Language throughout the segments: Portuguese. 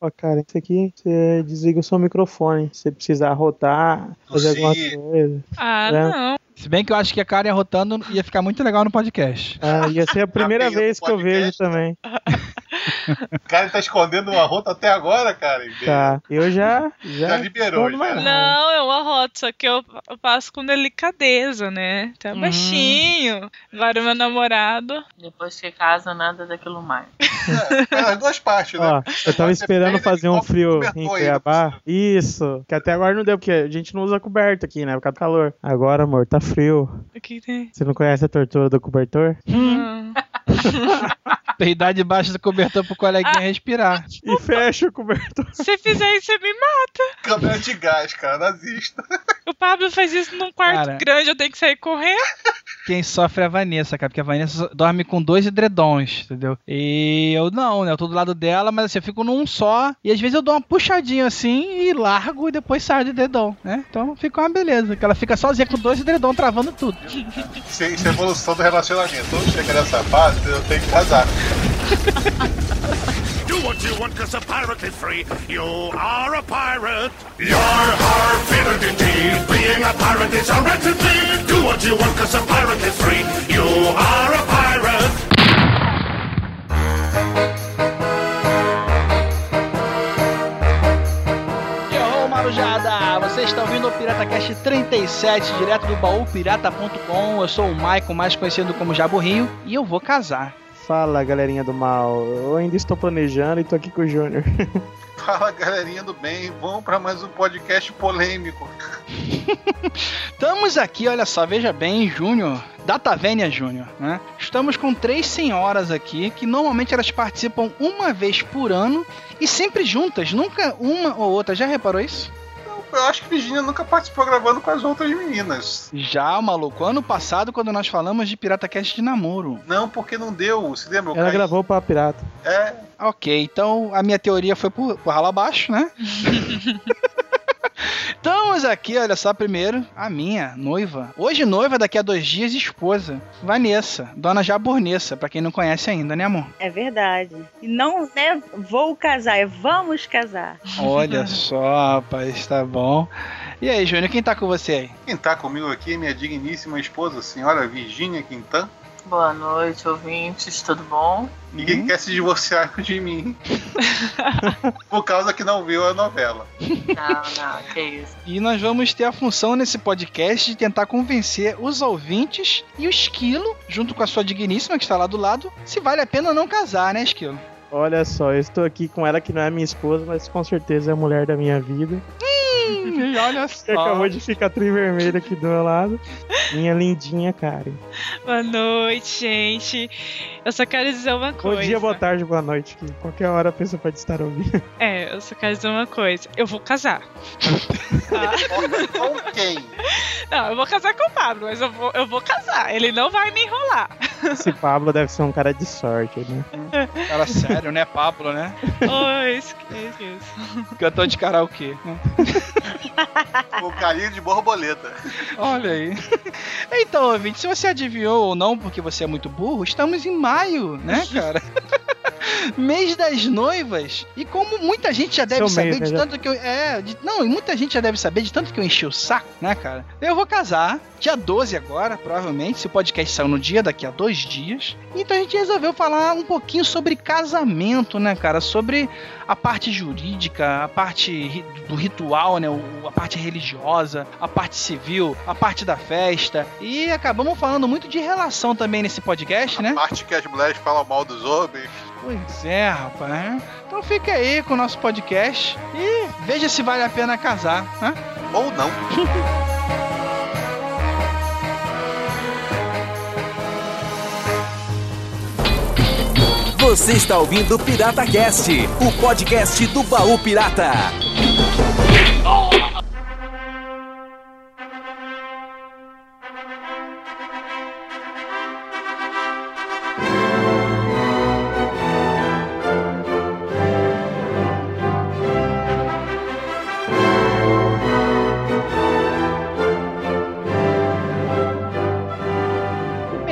Ó, cara, isso aqui, você desliga o seu microfone. Se você precisar rotar, fazer Sim. alguma coisa. Ah, É. não. Se bem que eu acho que a Karen rotando ia ficar muito legal no podcast. Ah, ia ser a primeira vez que eu vejo também. O cara tá escondendo uma rota até agora, cara. Tá. Eu já. Já, Já liberou, já. Não, é uma rota, só que eu, eu passo com delicadeza, né? Tá Uhum. baixinho. Agora o meu namorado. Depois que casa, nada daquilo mais. É, as duas partes, né? Ó, eu tava Você esperando fazer um frio em Cuiabá. Isso. Que até agora não deu, porque a gente não usa coberta aqui, né? Por causa do calor. Agora, amor, tá frio. O que tem? Você não conhece a tortura do cobertor? Hum. Peidar debaixo do cobertor pro coleguinha respirar. E fecha o cobertor. Se fizer isso, você me mata. Câmera de gás, cara, nazista. O Pablo faz isso num quarto Cara. grande, eu tenho que sair correndo. Quem sofre é a Vanessa, cara, porque a Vanessa dorme com dois edredons, entendeu? E eu não, né? Eu tô do lado dela, mas assim, eu fico num só. E às vezes eu dou uma puxadinha assim e largo e depois saio do edredom, né? Então fica uma beleza, que ela fica sozinha com dois edredom travando tudo. Isso, é- é evolução do relacionamento. Quando chega nessa fase, eu tenho que casar. Do what you want cause a pirate is free. You are a pirate. You're our favorite indeed. Being a pirate is a right to be. Do what you want cause a pirate is free. You are a pirate. Yo, Marujada! Você está ouvindo o PirataCast 37, direto do baúpirata.com. Eu sou o Maicon, mais conhecido como Jaburrinho, e eu vou casar. Fala, galerinha do mal. Eu ainda estou planejando e tô aqui com o Júnior. Fala, galerinha do bem. Vamos pra mais um podcast polêmico. Estamos aqui, olha só, veja bem, Júnior, Data Vênia Júnior, né? Estamos com três senhoras aqui que normalmente elas participam uma vez por ano e sempre juntas, nunca uma ou outra. Já reparou isso? Eu acho que Virginia nunca participou gravando com as outras meninas. Já, maluco. Ano passado, quando nós falamos de Pirata Cast de namoro. Não, porque não deu. Você lembra? Ela caí- gravou pra pirata. É, Ok, então a minha teoria foi por, por ralo abaixo, né? Estamos aqui, olha só, primeiro, a minha noiva. Hoje noiva, daqui a dois dias, esposa. Vanessa, dona Jaburnessa, pra quem não conhece ainda, né, amor? É verdade. E não é vou casar, é vamos casar. Olha só, rapaz, tá bom. E aí, Júnior, quem tá com você aí? quem tá comigo aqui é minha digníssima esposa, senhora Virginia Quintan. Boa noite, ouvintes, tudo bom? Ninguém quer se divorciar de mim. Por causa que não viu a novela. Não, não, que isso. E nós vamos ter a função nesse podcast de tentar convencer os ouvintes e o Esquilo, junto com a sua digníssima que está lá do lado, se vale a pena não casar, né, Esquilo? Olha só, eu estou aqui com ela que não é minha esposa, mas com certeza é a mulher da minha vida. Olha Que acabou de ficar vermelha aqui do meu lado. Minha lindinha Karen. Boa noite, gente. Eu só quero dizer uma Bom coisa. dia, boa tarde, boa noite. Que qualquer hora a pessoa pode estar ouvindo. É, eu só quero dizer uma coisa. Eu vou casar. Com quem? Não, eu vou casar com o Pablo, mas eu vou, eu vou casar. Ele não vai me enrolar. Esse Pablo deve ser um cara de sorte, né? Cara sério, né, Pablo, né? Oi, esquece isso. Cantor de karaokê. né? Carinho de borboleta. Olha aí. Então, ouvinte, se você adivinhou ou não, porque você é muito burro, estamos em maio, né, cara? mês das noivas. E como muita gente já deve Seu saber mês, né, de já? tanto que eu. É, de- não, e muita gente já deve saber de tanto que eu enchi o saco, né, cara? Eu vou casar, dia 12 agora, provavelmente. Se o podcast saiu no dia, daqui a dois dias. Então a gente resolveu falar um pouquinho sobre casamento, né, cara? Sobre a parte jurídica, a parte do ritual, né? A parte religiosa, a parte civil, a parte da festa. E acabamos falando muito de relação também nesse podcast, né? Parte que as mulheres falam mal dos homens. Pois é, rapaz. né? Então fica aí com o nosso podcast e veja se vale a pena casar, né? Ou não. Você está ouvindo Pirata Cast, o podcast do Baú Pirata.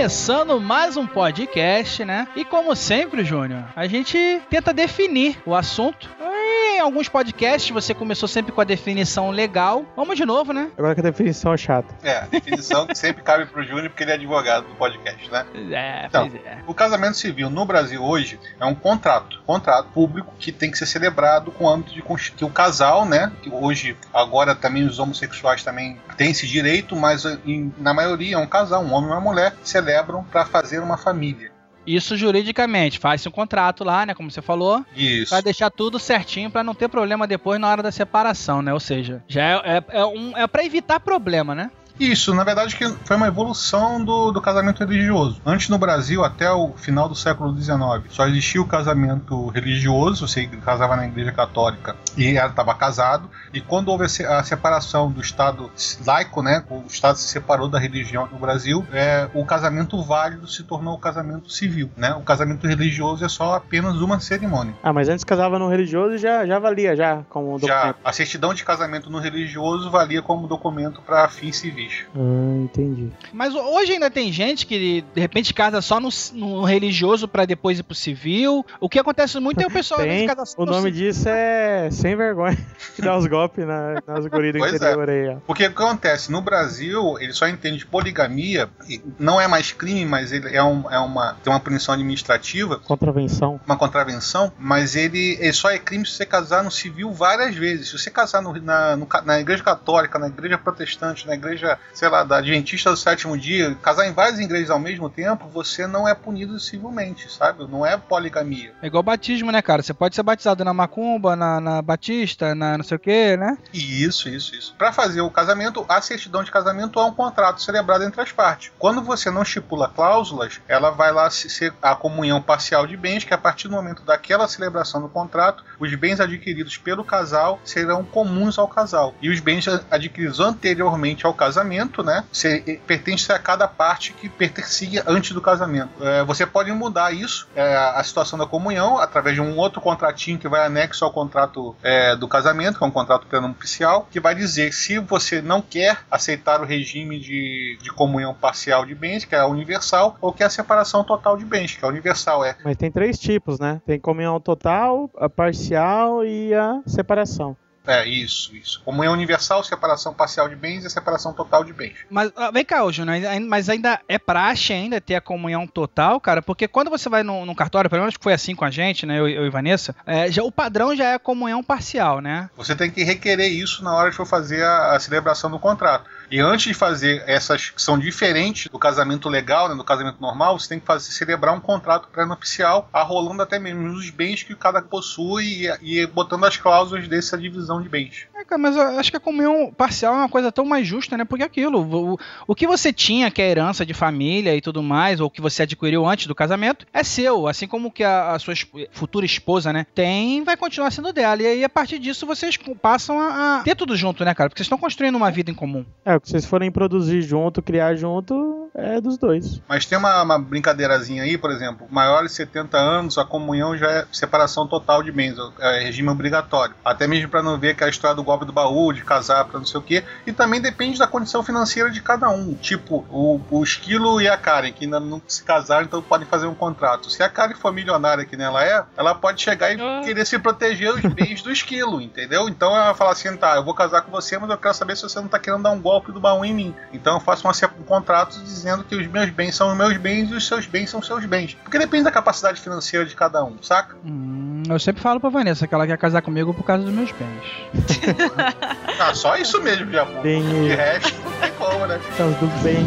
Começando mais um podcast, né? E como sempre, Júnior, a gente tenta definir o assunto. Em alguns podcasts você começou sempre com a definição legal. Vamos de novo, né? Agora que a definição é chata. É, a definição que sempre cabe pro Júnior porque ele é advogado do podcast, né? É, Então. é. O casamento civil no Brasil hoje é um contrato, contrato público que tem que ser celebrado com o âmbito de que o casal, né? Que hoje agora também os homossexuais também têm esse direito, mas em- na maioria é um casal, um homem e uma mulher celebram para fazer uma família. Isso juridicamente, faz um contrato lá, né, como você falou, Isso. Pra deixar tudo certinho pra não ter problema depois na hora da separação, né? Ou seja, já é, é, é, um, é para evitar problema, né? Isso, na verdade, que foi uma evolução do, do casamento religioso. Antes no Brasil, até o final do século XIX, só existia o casamento religioso, você casava na igreja católica e ela estava casado. E quando houve a se- a separação do Estado laico, né, o Estado se separou da religião no Brasil, é, o casamento válido se tornou o casamento civil. Né? O casamento religioso é só apenas uma cerimônia. Ah, mas antes casava no religioso e já, já valia já como Já documento. a certidão de casamento no religioso valia como documento para fins civis. Ah, entendi. Mas hoje ainda tem gente que de repente casa só no, no religioso pra depois ir pro civil. O que acontece muito é o pessoal Tem, casa só o no nome civil. disso é sem vergonha. Que dá os golpes na, nas gurias do Pois é. interior aí, ó. Porque o que acontece? No Brasil, ele só entende poligamia, e não é mais crime, mas ele é, um- é uma, tem uma punição administrativa, Contravenção. uma contravenção, mas ele, ele só é crime se você casar no civil várias vezes. Se você casar no- na, no na igreja católica, na igreja protestante, na igreja, sei lá, da Adventista do sétimo dia, casar em várias igrejas ao mesmo tempo, você não é punido civilmente, sabe? Não é poligamia. É igual batismo, né, cara? Você pode ser batizado na macumba, na, na batista, na não sei o que, né? Isso, isso, isso. Para fazer o casamento, a certidão de casamento é um contrato celebrado entre as partes. Quando você não estipula cláusulas, ela vai lá se- ser a comunhão parcial de bens, que a partir do momento daquela celebração do contrato, os bens adquiridos pelo casal serão comuns ao casal. E os bens adquiridos anteriormente ao casamento, né, se, pertencem a cada parte que pertencia antes do casamento. É, você pode mudar isso, é, a situação da comunhão, através de um outro contratinho que vai anexo ao contrato é, do casamento, que é um contrato prenupcial, que vai dizer se você não quer aceitar o regime de, de comunhão parcial de bens, que é a universal, ou quer a separação total de bens, que é a universal. É Mas tem três tipos, né? Tem comunhão total, a parcial e a separação. É, isso, isso. Comunhão universal, separação parcial de bens e separação total de bens. Mas ah, vem cá, ô Júnior, mas ainda é praxe ainda ter a comunhão total, cara, porque quando você vai num, num cartório, pelo menos que foi assim com a gente, né, eu, eu e Vanessa, é, já, o padrão já é a comunhão parcial, né? Você tem que requerer isso na hora de for fazer a, a celebração do contrato. E antes de fazer essas que são diferentes do casamento legal, né, do casamento normal, você tem que fazer, celebrar um contrato pré-nupcial, arrolando até mesmo os bens que cada possui e, e botando as cláusulas dessa divisão de bens. É, cara, mas eu acho que a comunhão parcial é uma coisa tão mais justa, né? Porque aquilo, o, o que você tinha, que é herança de família e tudo mais, ou que você adquiriu antes do casamento, é seu. Assim como que a, a sua esp- futura esposa, né, tem, vai continuar sendo dela. E aí, a partir disso, vocês passam a, a ter tudo junto, né, cara? Porque vocês estão construindo uma vida em comum. É, que vocês forem produzir junto, criar junto, é dos dois. Mas tem uma, uma brincadeirazinha aí, por exemplo, maiores de 70 anos, a comunhão já é separação total de bens, é regime obrigatório. Até mesmo para não ver aquela história do golpe do baú, de casar para não sei o quê. E também depende da condição financeira de cada um. Tipo, o, o Esquilo e a Karen, que ainda não se casaram, então podem fazer um contrato. Se a Karen for milionária, que nem ela é, ela pode chegar e Ah. querer se proteger os bens do Esquilo, entendeu? Então ela fala assim: tá, eu vou casar com você, mas eu quero saber se você não tá querendo dar um golpe do baú em mim. Então eu faço uma, um contrato dizendo que os meus bens são os meus bens e os seus bens são os seus bens. Porque depende da capacidade financeira de cada um, saca? Hum, eu sempre falo pra Vanessa que ela quer casar comigo por causa dos meus bens. Ah, só isso mesmo, já. Bem, De resto, não tem como, né? Tá tudo bem.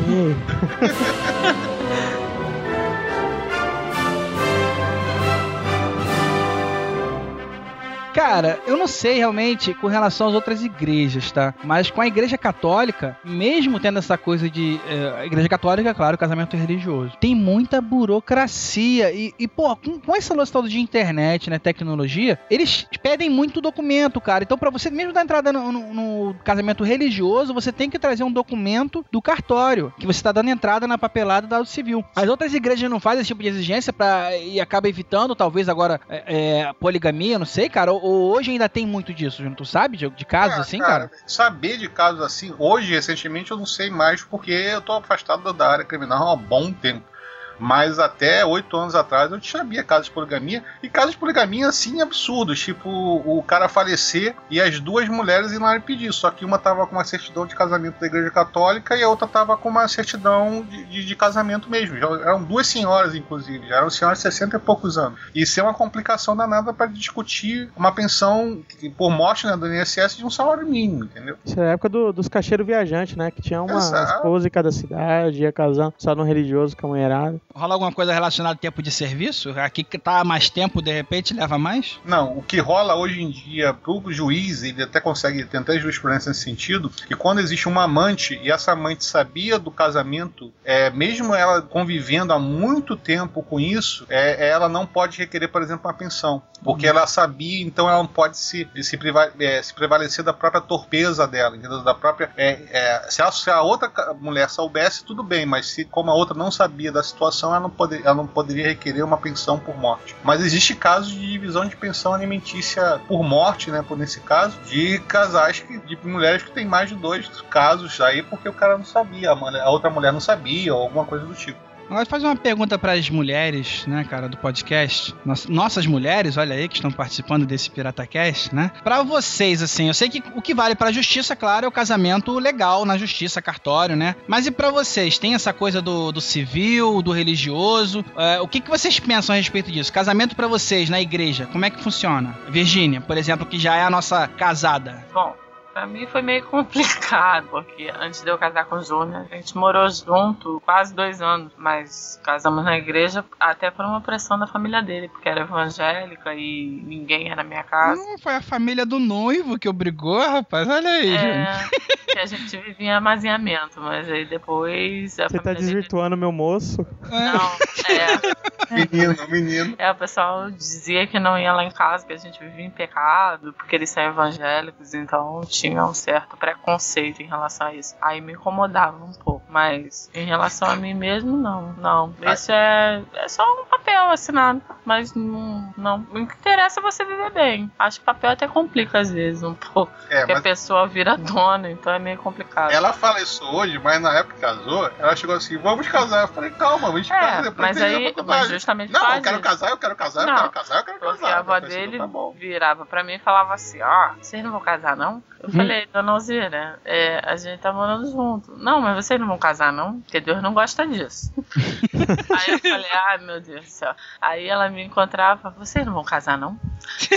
Cara, eu não sei realmente com relação às outras igrejas, tá? Mas com a igreja católica, mesmo tendo essa coisa de. a igreja católica, claro, casamento religioso, tem muita burocracia. E, e, pô, com, com esse lance todo de internet, né? Tecnologia, eles pedem muito documento, cara. Então, pra você mesmo dar entrada no, no- no casamento religioso, você tem que trazer um documento do cartório, que você tá dando entrada na papelada da Civil. As outras igrejas não fazem esse tipo de exigência pra, e acaba evitando, talvez agora, é, é, poligamia, não sei, cara. Hoje ainda tem muito disso? Tu sabe de, de casos Ah, assim, cara? Saber de casos assim, hoje, recentemente, eu não sei mais porque eu tô afastado da área criminal há um bom tempo. Mas até oito anos atrás eu sabia casos de poligamia. E casos de poligamia, assim, absurdos. Tipo, o cara falecer e as duas mulheres irem lá pedir. Só que uma tava com uma certidão de casamento da Igreja Católica e a outra tava com uma certidão de, de, de casamento mesmo. Já eram duas senhoras, inclusive. Já eram senhoras de 60 e poucos anos. Isso é uma complicação danada para discutir uma pensão por morte né, do INSS de um salário mínimo, entendeu? Isso é a época do- dos cacheiros viajantes, né? Que tinha uma Exato. esposa em cada cidade, ia casando só no religioso com a mulherada. Rola alguma coisa relacionada ao tempo de serviço? Aqui que tá mais tempo, de repente, leva mais? Não, o que rola hoje em dia pro juiz, ele até consegue tentar jurisprudência nesse sentido, que quando existe uma amante e essa amante sabia do casamento, é, mesmo ela convivendo há muito tempo com isso, é, ela não pode requerer, por exemplo, uma pensão. Porque ela sabia, então ela não pode se, se, priva- é, se prevalecer da própria torpeza dela, entendeu? Da própria. é, é, se, a, se a outra mulher soubesse, tudo bem, mas se como a outra não sabia da situação, ela não, poder, ela não poderia requerer uma pensão por morte. Mas existe casos de divisão de pensão alimentícia por morte, né? Por nesse caso, de casais que, de mulheres que têm mais de dois casos aí, porque o cara não sabia, a, mulher- a outra mulher não sabia, ou alguma coisa do tipo. Agora fazer uma pergunta para as mulheres, né, cara, do podcast. Noss- Nossas mulheres, olha aí, que estão participando desse PirataCast, né? Para vocês, assim, eu sei que o que vale para a justiça, claro, é o casamento legal na justiça, cartório, né? Mas e para vocês? Tem essa coisa do, do civil, do religioso? É, o que, que vocês pensam a respeito disso? Casamento para vocês na igreja, como é que funciona? Virgínia, por exemplo, que já é a nossa casada. Bom, pra mim foi meio complicado, porque antes de eu casar com o Júnior, a gente morou junto quase dois anos, mas casamos na igreja até por uma pressão da família dele, porque era evangélica e ninguém era na minha casa. Hum, foi a família do noivo que obrigou, rapaz. Olha aí, gente. É, que a gente vivia em amaziamento, mas aí depois a Você tá família dele... desvirtuando meu moço. Não, é, Menino, menino. É, o pessoal dizia que não ia lá em casa, que a gente vivia em pecado, porque eles são evangélicos, então tinha um certo preconceito em relação a isso. Aí me incomodava um pouco, mas em relação a mim mesmo, não. Não. Isso é, é só um papel assinado, mas não, não. O que interessa é você viver bem. Acho que papel até complica às vezes um pouco, É, porque a pessoa vira dona, então é meio complicado. ela fala isso hoje, mas na época que casou, ela chegou assim: vamos casar. Eu falei: calma, a gente É, casa depois mas aí, mas justamente Não, eu quero isso. casar, eu quero casar, eu Não, quero casar, eu quero Porque casar. a avó Eu assim, dele tá virava pra mim e falava assim: Ó, vocês não vão casar, não? Eu Hum. falei, dona Alzira, é, a gente tá morando junto. Não, mas vocês não vão casar, não? Porque Deus não gosta disso. Aí eu falei, ai meu Deus do céu. Aí ela me encontrava, vocês não vão casar, não?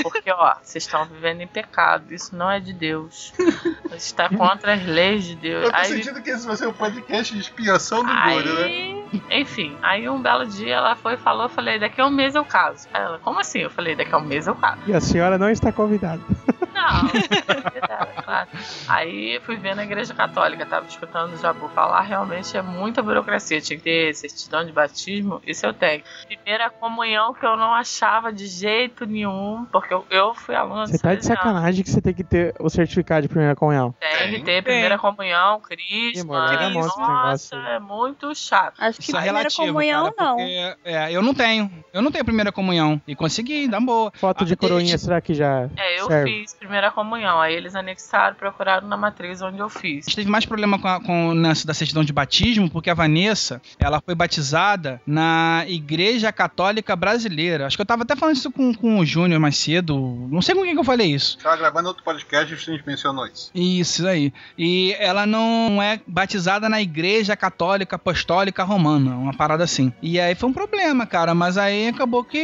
Porque, ó, vocês estão vivendo em pecado, isso não é de Deus. Está contra as leis de Deus. Eu tô Aí- sentindo que esse vai ser um podcast de expiação do Júnior, né? Aí, enfim, aí um belo dia ela foi e falou, eu falei, daqui a um mês eu caso. Aí ela, como assim? Eu falei, daqui a um mês eu caso. E a senhora não está convidada. Não, é claro. Aí fui ver na igreja católica, tava escutando o Jabu falar, realmente é muita burocracia. Tinha que ter certidão de batismo, isso eu tenho. Primeira comunhão que eu não achava de jeito nenhum, porque eu, eu fui aluna Você tá de sacanagem que você tem que ter o certificado de primeira comunhão. Tem que ter primeira comunhão, crisma. Esse Nossa, é muito chato. Acho que Isso é primeira relativo, comunhão, cara, não. porque, é, eu não tenho. Eu não tenho primeira comunhão. E consegui, dá boa. Foto de Ah, coroinha, será que já É, eu serve? fiz primeira comunhão, aí eles anexaram, procuraram na matriz onde eu A fiz. gente teve mais problema com, a, com o lance da certidão de batismo, porque a Vanessa, ela foi batizada na Igreja Católica Brasileira. Acho que eu tava até falando isso com, com o Júnior mais cedo. Não sei com quem que eu falei isso. Tava gravando outro podcast e a gente mencionou isso. Isso aí. E ela não é batizada na Igreja Católica Apostólica Romana, uma parada assim. E aí foi um problema, cara, mas aí acabou que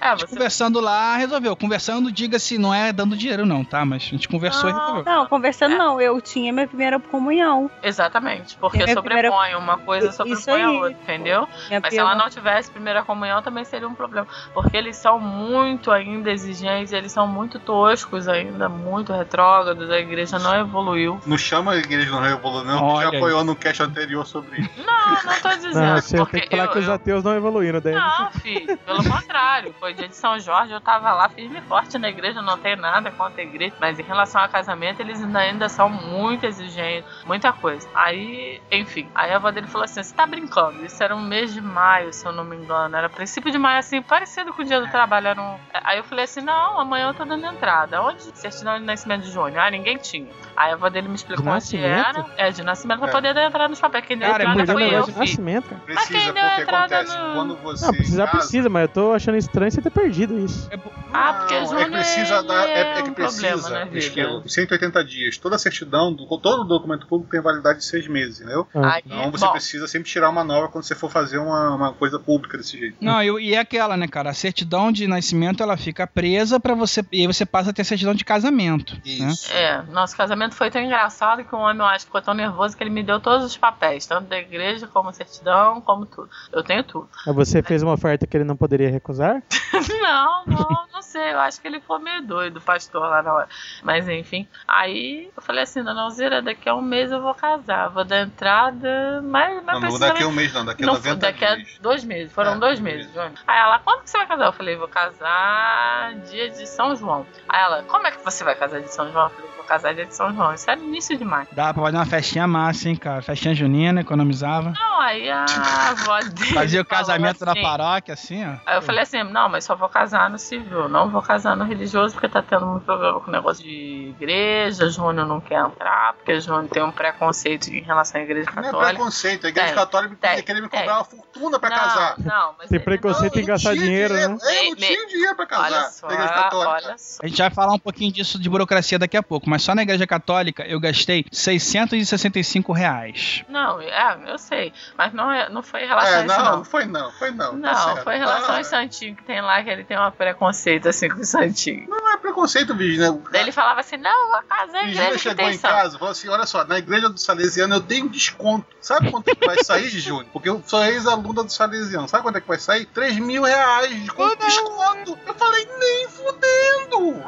É, a você conversando lá resolveu. Conversando, diga-se, não é dando dinheiro não, tá? Mas a gente conversou e Não, resolveu. Não, conversando não. Eu tinha minha primeira comunhão. Exatamente, porque Minha sobrepõe primeira- uma coisa sobrepõe a outra, entendeu? Minha Mas se prima- ela não tivesse primeira comunhão também seria um problema, porque eles são muito ainda exigentes, eles são muito toscos ainda, muito retrógrados, a igreja não evoluiu. Não chama a igreja não revolução, não, que Olha já apoiou no cast anterior sobre isso. Não, não tô dizendo, Não, você porque tem que falar eu, que os eu- ateus não evoluíram daí. Não, filho, pelo contrário. Foi dia de São Jorge, eu tava lá firme e forte na igreja, não tem nada nada contra a mas em relação a casamento, eles ainda, ainda são muito exigentes, muita coisa. Aí, enfim, aí a avó dele falou assim: você tá brincando? Isso era um mês de maio, se eu não me engano. Era princípio de maio, assim, parecido com o dia do trabalho. Era um... Aí eu falei assim: não, amanhã eu tô dando entrada. Onde? Certidão de nascimento de Júnior. Ah, ninguém tinha. Aí a avó dele me explicou De onde nascimento? era. É, de nascimento, pra É. poder entrar nos papéis. Quem deu Cara, é entrada muito fui eu, de filho. nascimento, cara. Mas quem Precisa, deu entrada no- quando você Não, precisar casa- precisa, mas eu tô achando estranho você ter perdido isso. Ah, porque Não, Júnior é precisa dar, é, é que precisa, problema na acho que vida. é 180 dias. Toda a certidão, do- todo documento público tem validade de seis meses, entendeu? Aí, Então você bom. precisa sempre tirar uma nova quando você for fazer uma, uma coisa pública desse jeito. Não, eu- e é aquela, né, cara? A certidão de nascimento ela fica presa para você. E aí você passa a ter certidão de casamento. Né? É, nosso casamento foi tão engraçado que o homem, eu acho, ficou tão nervoso que ele me deu todos os papéis, tanto da igreja, como certidão, como tudo. Eu tenho tudo. Você fez uma oferta que ele não poderia recusar? não, não, não sei. Eu acho que ele foi meio doido, o pastor lá hora. Mas enfim. Aí eu falei assim, dona Alzira, daqui a um mês eu vou casar. Vou dar entrada, mas, mas Não, não daqui a um mês, não, daqui a não, 90 daqui a dois meses. Foram É, dois meses, Júnior. Aí ela, quando que você vai casar? Eu falei, vou casar dia de São João. Aí ela, como é que você vai casar de São João? Eu falei, vou casar dia de São João. Isso era início de maio. Dá pra fazer uma festinha massa, hein, cara? Festinha junina, economizava. Não, aí a avó dele Fazia o casamento na assim- paróquia, assim, ó. Aí eu falei assim, não, mas só vou casar no civil, não vou casar no religioso porque tá tendo muito problema com o negócio de igreja, Júnior não quer entrar, porque Júnior tem um preconceito em relação à igreja Não é católica. preconceito, a igreja Tem, católica tem, querer me tem. cobrar uma fortuna pra Não, casar. Não, mas Tem preconceito em gastar tinha dinheiro, né? É, eu não tinha dinheiro pra casar Olha só, na igreja católica. olha só. A gente vai falar um pouquinho disso de burocracia daqui a pouco, mas só na igreja católica eu gastei 665 reais. Não, é, eu sei, mas não, é, não foi em relação a É, isso, não, não. não foi não, foi não. tá Não, certo. foi em relação Ah, aos santinhos que tem lá, que ele tem um preconceito assim com os santinhos. Não é preconceito, Virginia. Daí ele falava assim, não, a casa é Virginia igreja chegou em casa e falou assim: olha só, na igreja do Salesiano eu tenho desconto. Sabe quanto é que vai sair, Júnior? Porque eu sou ex-aluna do Salesiano. Sabe quanto é que vai sair? 3 mil reais de desconto. Eu falei, nem fudendo!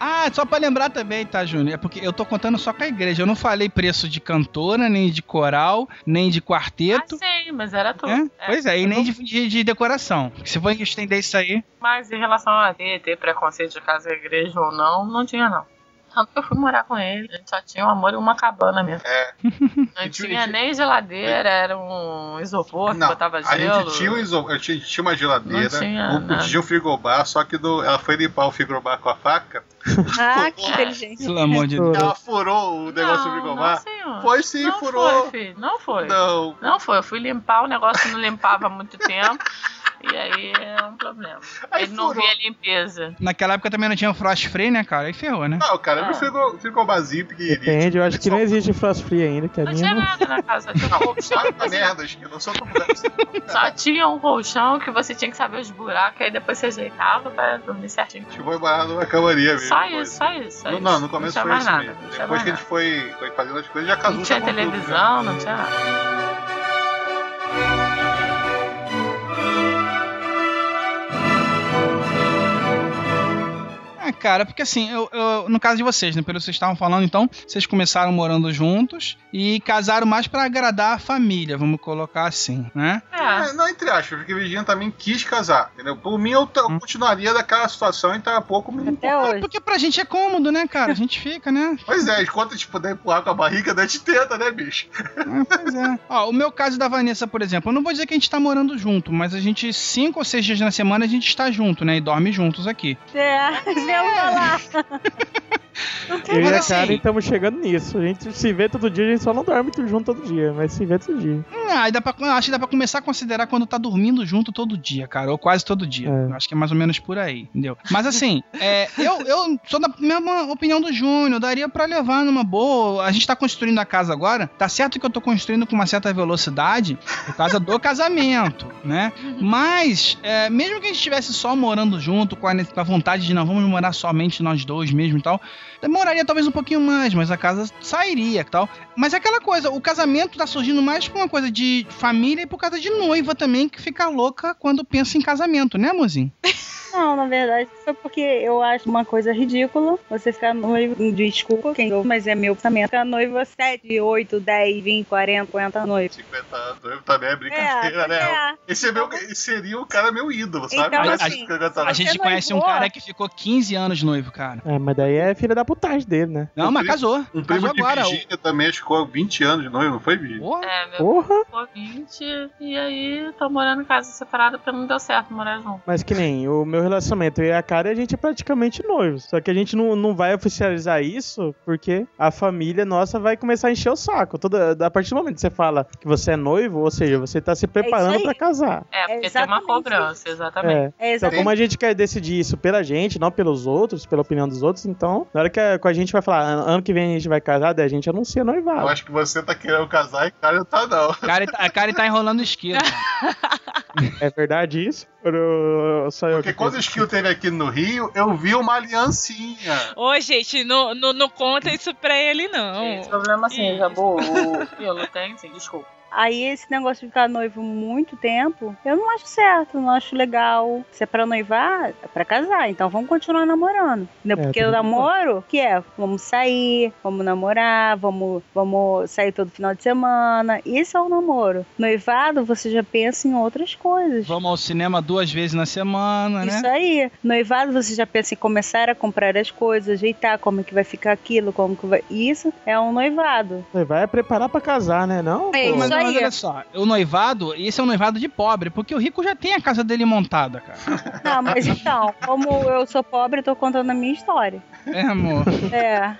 Ah, só pra lembrar também, tá, Júnior? É porque eu tô contando só com a igreja. Eu não falei preço de cantora, nem de coral, nem de quarteto. Sim, mas era tudo. É? É. Pois é, e nem de, de- de decoração. Se for estender isso aí. Mas em relação a ter, ter preconceito de casa igreja ou não, não tinha não. Tanto que eu fui morar com ele, a gente só tinha um amor e uma cabana mesmo. É. Não tinha nem geladeira, era um isopor que Não, botava a gelo. gente tinha, um iso... a gente tinha uma geladeira, Não tinha um, tinha um frigobar, só que do... ela foi limpar o frigobar com a faca. Ah, que inteligente. Pelo amor de Deus. Ela furou o negócio do Não, frigobar. não, senhor. Foi sim, não furou. Foi, filho, não foi. Não. Não foi, eu fui limpar, o negócio não limpava há muito tempo. E aí é um problema. Aí Ele não furou. via limpeza. Naquela época também não tinha o frost free, né, cara? Aí ferrou, né? Não, cara, Ah. meu frigo- frigobarzinho pequenininho. Depende, eu acho que não existe frost free ainda, que a Não minha tinha não. nada na casa, só tinha um colchão. Para pra merda, eu não sou tão Só tinha um colchão que você tinha que saber os buracos, aí depois você ajeitava pra dormir certinho. A foi morar numa camaria mesmo. Só depois. isso, só isso. Só No- isso. Não, no começo tinha foi isso nada, mesmo. Não tinha Depois que a nada. gente foi, foi fazendo as coisas, já casou Não tinha tudo, né? televisão, não tinha nada. É, cara, porque assim, eu, eu- no caso de vocês, né? Pelo que vocês estavam falando, então, vocês começaram morando juntos e casaram mais pra agradar a família, vamos colocar assim, né? É, não, entre aspas, porque a Virginia também quis casar, entendeu? Por mim, eu, eu Hum. continuaria daquela situação e tá pouco me Até hoje. Porque pra gente é cômodo, né, cara? A gente fica, né? Pois é, enquanto a gente puder empurrar com a barriga, a gente tenta, né, bicho? É, pois é. Ó, o meu caso da Vanessa, por exemplo, eu não vou dizer que a gente tá morando junto, mas a gente, cinco ou seis dias na semana, a gente está junto, né? E dorme juntos aqui. É, eu lá. Não tem Eu e a Karen estamos chegando nisso. A gente se vê todo dia, a gente só não dorme tudo junto todo dia, mas se vê todo dia. Ah, aí dá pra, acho que dá pra começar a considerar quando tá dormindo junto todo dia, cara. Ou quase todo dia. É. Acho que é mais ou menos por aí, entendeu? Mas assim, é, eu, eu sou da mesma opinião do Júnior. Daria pra levar numa boa. A gente tá construindo a casa agora. Tá certo que eu tô construindo com uma certa velocidade por causa do casamento, né? Mas, é, mesmo que a gente estivesse só morando junto, com a, com a vontade de não vamos morar somente nós dois mesmo e tal, demoraria talvez um pouquinho mais, mas a casa sairia e tal. Mas é aquela coisa, o casamento tá surgindo mais por uma coisa de família e por causa de noiva também, que fica louca quando pensa em casamento, né, mozinho? Não, na verdade foi porque eu acho uma coisa ridícula você ficar noivo. Desculpa quem ouve, mas é meu pensamento. Ficar noivo 7, 8, 10, 20, 40, 50 noivos. 50 anos noivo também é brincadeira, É, né? é. Esse é meu, seria o cara meu ídolo, sabe? Então, Mas assim, 50 A gente conhece um cara que ficou 15 anos noivo, cara. É, mas daí é filha da putagem dele, né? Não, Um mas primo- casou. Um casou primo de agora. Virgínia também ficou 20 anos de noivo, não foi, Virgínia? Porra. É, meu Porra! ficou 20 e aí tô morando em casa separada porque não deu certo morar junto. Mas que nem o meu relacionamento, eu e a cara, a gente é praticamente noivos. Só que a gente não, não vai oficializar isso porque a família nossa vai começar a encher o saco. Toda, a partir do momento que você fala que você é noivo, ou seja, você tá se preparando aí. pra casar. É, porque tem exatamente uma cobrança, exatamente. É. É Então, exatamente. como a gente quer decidir isso pela gente, não pelos outros, pela opinião dos outros, então, na hora que a, a gente vai falar, "Ano- que vem a gente vai casar, daí a gente anuncia Eu noivado. acho que você tá querendo casar e o cara tá, não. Cara, a cara tá enrolando o esquilo. É verdade isso? Ou eu- só eu Porque que quando o? Skill teve aqui no Rio, eu vi uma aliancinha. Ô, gente, não, não, não conta isso pra ele, não. Esse problema assim, já boa. Eu não tenho, sim, desculpa. Aí esse negócio de ficar noivo muito tempo, eu não acho certo, não acho legal. Se é pra noivar, é pra casar, então vamos continuar namorando. Entendeu? É, Porque tudo o namoro, que é? Vamos sair, vamos namorar, vamos, vamos sair todo final de semana. Isso é o namoro. Noivado, você já pensa em outras coisas. Vamos ao cinema duas vezes na semana, né? Isso aí. Noivado, você já pensa em começar a comprar as coisas, ajeitar como é que vai ficar aquilo, como que vai. Isso é um noivado. Vai preparar pra casar, né? Não? É pô? Mas, olha só, o noivado, esse é um noivado de pobre, porque o rico já tem a casa dele montada, cara. Não, mas então, como eu sou pobre, eu tô contando a minha história. É, amor. É.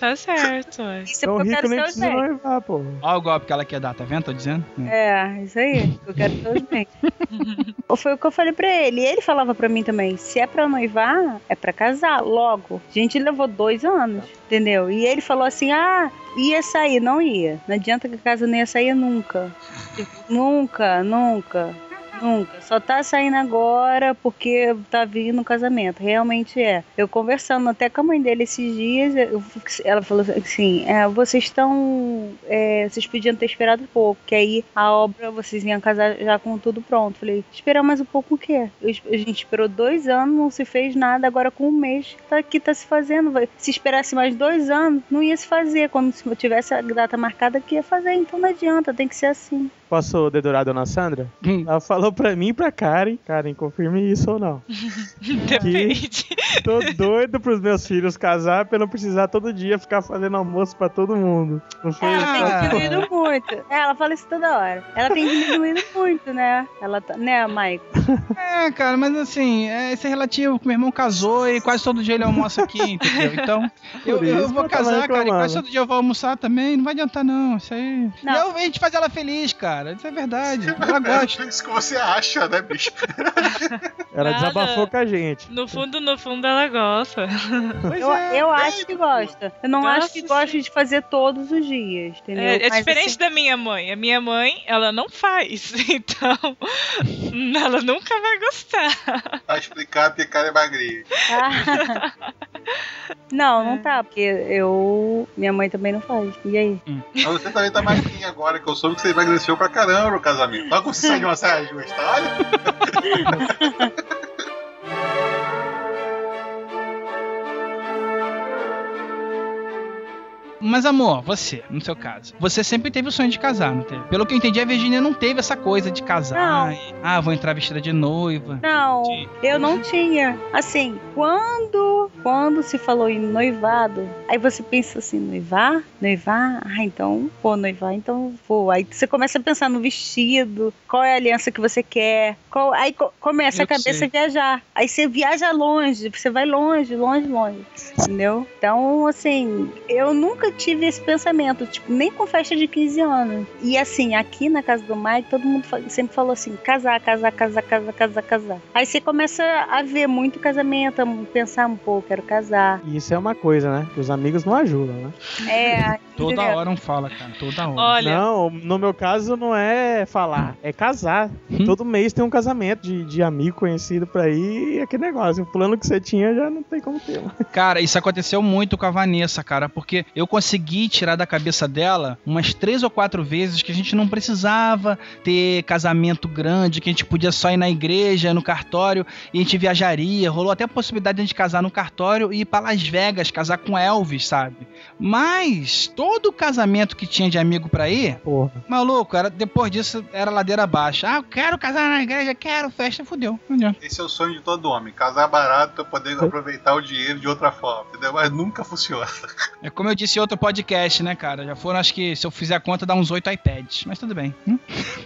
Tá certo. ué. Isso é Então o porque eu quero nem ser bens. noivar, pô. Olha o golpe que ela quer dar, tá vendo? Tô dizendo. É, isso aí. Eu quero ser bens. Foi o que eu falei pra ele. E ele falava pra mim também: se é pra noivar, é pra casar, logo. A gente levou dois anos, entendeu? E ele falou assim: ah, ia sair, não ia. Não adianta que a casa não ia sair nunca. Nunca, nunca. Nunca. Só tá saindo agora porque tá vindo um casamento. Realmente é. Eu conversando até com a mãe dele esses dias, eu- ela falou assim: é, vocês estão. é, vocês podiam ter esperado um pouco, que aí a obra vocês iam casar já com tudo pronto. Falei, esperar mais um pouco o quê? Eu A gente esperou dois anos, não se fez nada, agora com um mês tá aqui, tá se fazendo. Se esperasse mais dois anos, não ia se fazer. Quando se tivesse a data marcada, que ia fazer. Então não adianta, tem que ser assim. Posso dedurar a dona Sandra? Hum. Ela falou pra mim e pra Karen. Karen, confirme isso ou não. Depende. Tô doido pros meus filhos casar pra não precisar todo dia ficar fazendo almoço pra todo mundo. Não foi Ela Ah. tem diminuído muito. Ela fala isso toda hora. Ela tem diminuído muito, né? Ela tá, né, Mike? É, cara, mas assim, é, isso é relativo. Meu irmão casou e quase todo dia ele almoça aqui, entendeu? Então, eu, isso eu vou casar, cara, e quase todo dia eu vou almoçar também. Não vai adiantar, não. Isso aí. Não. Eu, a gente faz ela feliz, cara. Isso é verdade. Ela gosta. É isso que você acha, né, bicho? Ela Nada. desabafou com a gente. No fundo, no fundo, ela gosta. Pois Eu, é. eu acho que gosta. Eu não Nossa, acho que gosta de fazer todos os dias, entendeu? É, é Mas, diferente assim, da minha mãe. A minha mãe, ela não faz. Então, ela nunca vai gostar. Tá explicado porque cara é magrinho. ah, não, não tá, porque eu. Minha mãe também não faz. E aí? Mas você também tá magrinho agora, que eu soube que você emagreceu pra caramba no casamento. Olha como de uma saia justa, olha. Mas, amor, você, no seu caso, você sempre teve o sonho de casar, não teve? Pelo que eu entendi, a Virginia não teve essa coisa de casar. Não. e, ah, vou entrar vestida de noiva. Não, De- eu não tinha. Assim, quando quando se falou em noivado, aí você pensa assim, noivar? Noivar? Ah, então, pô, noivar, então vou. Aí você começa a pensar no vestido, qual é a aliança que você quer, qual, aí co- começa Eu a cabeça sei. a viajar. Aí você viaja longe, você vai longe, longe, longe. Entendeu? Então, assim, eu nunca tive esse pensamento, tipo, nem com festa de 15 anos. E assim, aqui na casa do Mike, todo mundo sempre falou assim: casar, casar, casar, casar, casar, casar. Aí você começa a ver muito casamento, a pensar um pouco. quero casar. E isso é uma coisa, né? Que os amigos não ajudam, né? É, Toda hora um fala, cara. Toda hora. Olha, Não, no meu caso não é falar, é casar. Hum. Todo mês tem um casamento de, de amigo conhecido pra ir e aquele negócio. O plano que você tinha já não tem como ter. Cara, isso aconteceu muito com a Vanessa, cara, porque eu consegui tirar da cabeça dela umas três ou quatro vezes que a gente não precisava ter casamento grande, que a gente podia só ir na igreja, no cartório, e a gente viajaria. Rolou até a possibilidade de a gente casar no cartório e ir pra Las Vegas, casar com Elvis, sabe? Mas todo casamento que tinha de amigo pra ir, Porra. maluco, era, depois disso era ladeira abaixo. Ah, eu quero casar na igreja, quero festa, fudeu. Esse é o sonho de todo homem, casar barato pra poder aproveitar o dinheiro de outra forma, entendeu? Mas nunca funciona. É como eu disse em outro podcast, né, cara? Já foram, acho que, se eu fizer a conta, dá uns oito iPads. Mas tudo bem. Hum?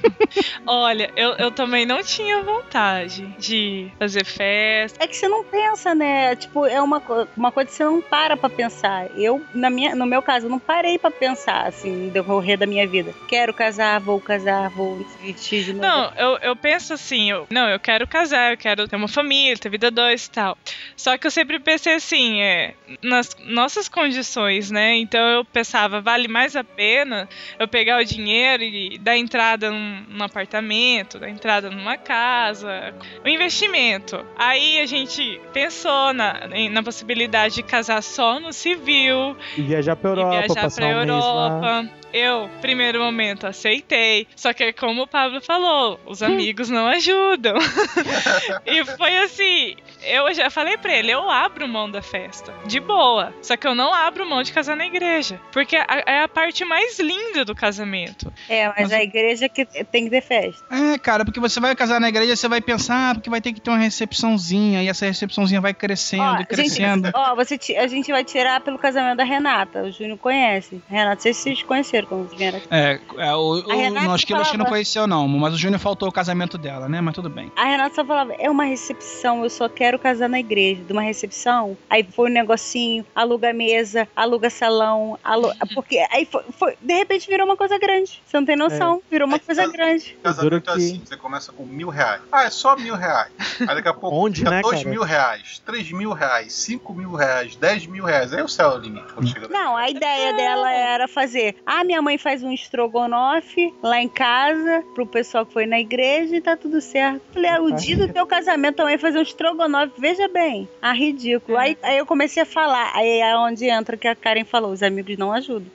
olha, eu, eu também não tinha vontade de fazer festa. É que você não pensa, né? Tipo, é uma, uma coisa que você não para pra pensar. Eu, na minha, no meu caso, eu não parei pra pensar, assim, no decorrer da minha vida. Quero casar, vou casar, vou vestir de novo. Não, eu, eu penso assim, eu, não, eu quero casar, eu quero ter uma família, ter vida dois e tal. Só que eu sempre pensei assim, é, nas nossas condições, né? Então eu pensava, vale mais a pena eu pegar o dinheiro e dar entrada num, num apartamento, dar entrada numa casa, o investimento. Aí a gente pensou na, na possibilidade de casar só no civil, E viajar pra Europa, viajar passar pra um mês lá. Europa. Eu, primeiro momento, aceitei. Só que, como o Pablo falou, os amigos não ajudam. e foi assim: eu já falei pra ele, eu abro mão da festa. De boa. Só que eu não abro mão de casar na igreja. Porque a- é a parte mais linda do casamento. É, mas Mas- a igreja que tem que ter festa. É, cara, porque você vai casar na igreja, você vai pensar, ah, porque vai ter que ter uma recepçãozinha, e essa recepçãozinha vai crescendo Ó, e gente, crescendo. ó, você a gente vai tirar pelo casamento da Renata. O Júnior conhece. Renata, sei se vocês conheceram quando vieram aqui. É, é, o, o, A Renata não, acho que acho que não conheceu, não, mas o Júnior faltou o casamento dela, né? Mas tudo bem. A Renata só falava, é uma recepção, eu só quero casar na igreja. De uma recepção, aí foi um negocinho, aluga mesa, aluga salão, porque aí foi, foi- de repente virou uma coisa grande. Você não tem noção, virou uma É, coisa casa- grande. Casamento é assim, você começa com mil reais. Ah, é só mil reais. Aí daqui a pouco Onde, né, dois cara? mil reais, três mil reais, cinco mil reais, dez mil reais. Aí o céu é o limite quando chega lá. Não, a ideia dela era fazer. Ah, minha mãe faz um estrogonofe lá em casa pro pessoal que foi na igreja e tá tudo certo. Falei, ah, o dia do teu casamento também fazer um estrogonofe, veja bem. Ah, ridículo. Aí, aí eu comecei a falar. Aí é onde entra o que a Karen falou: os amigos não ajudam.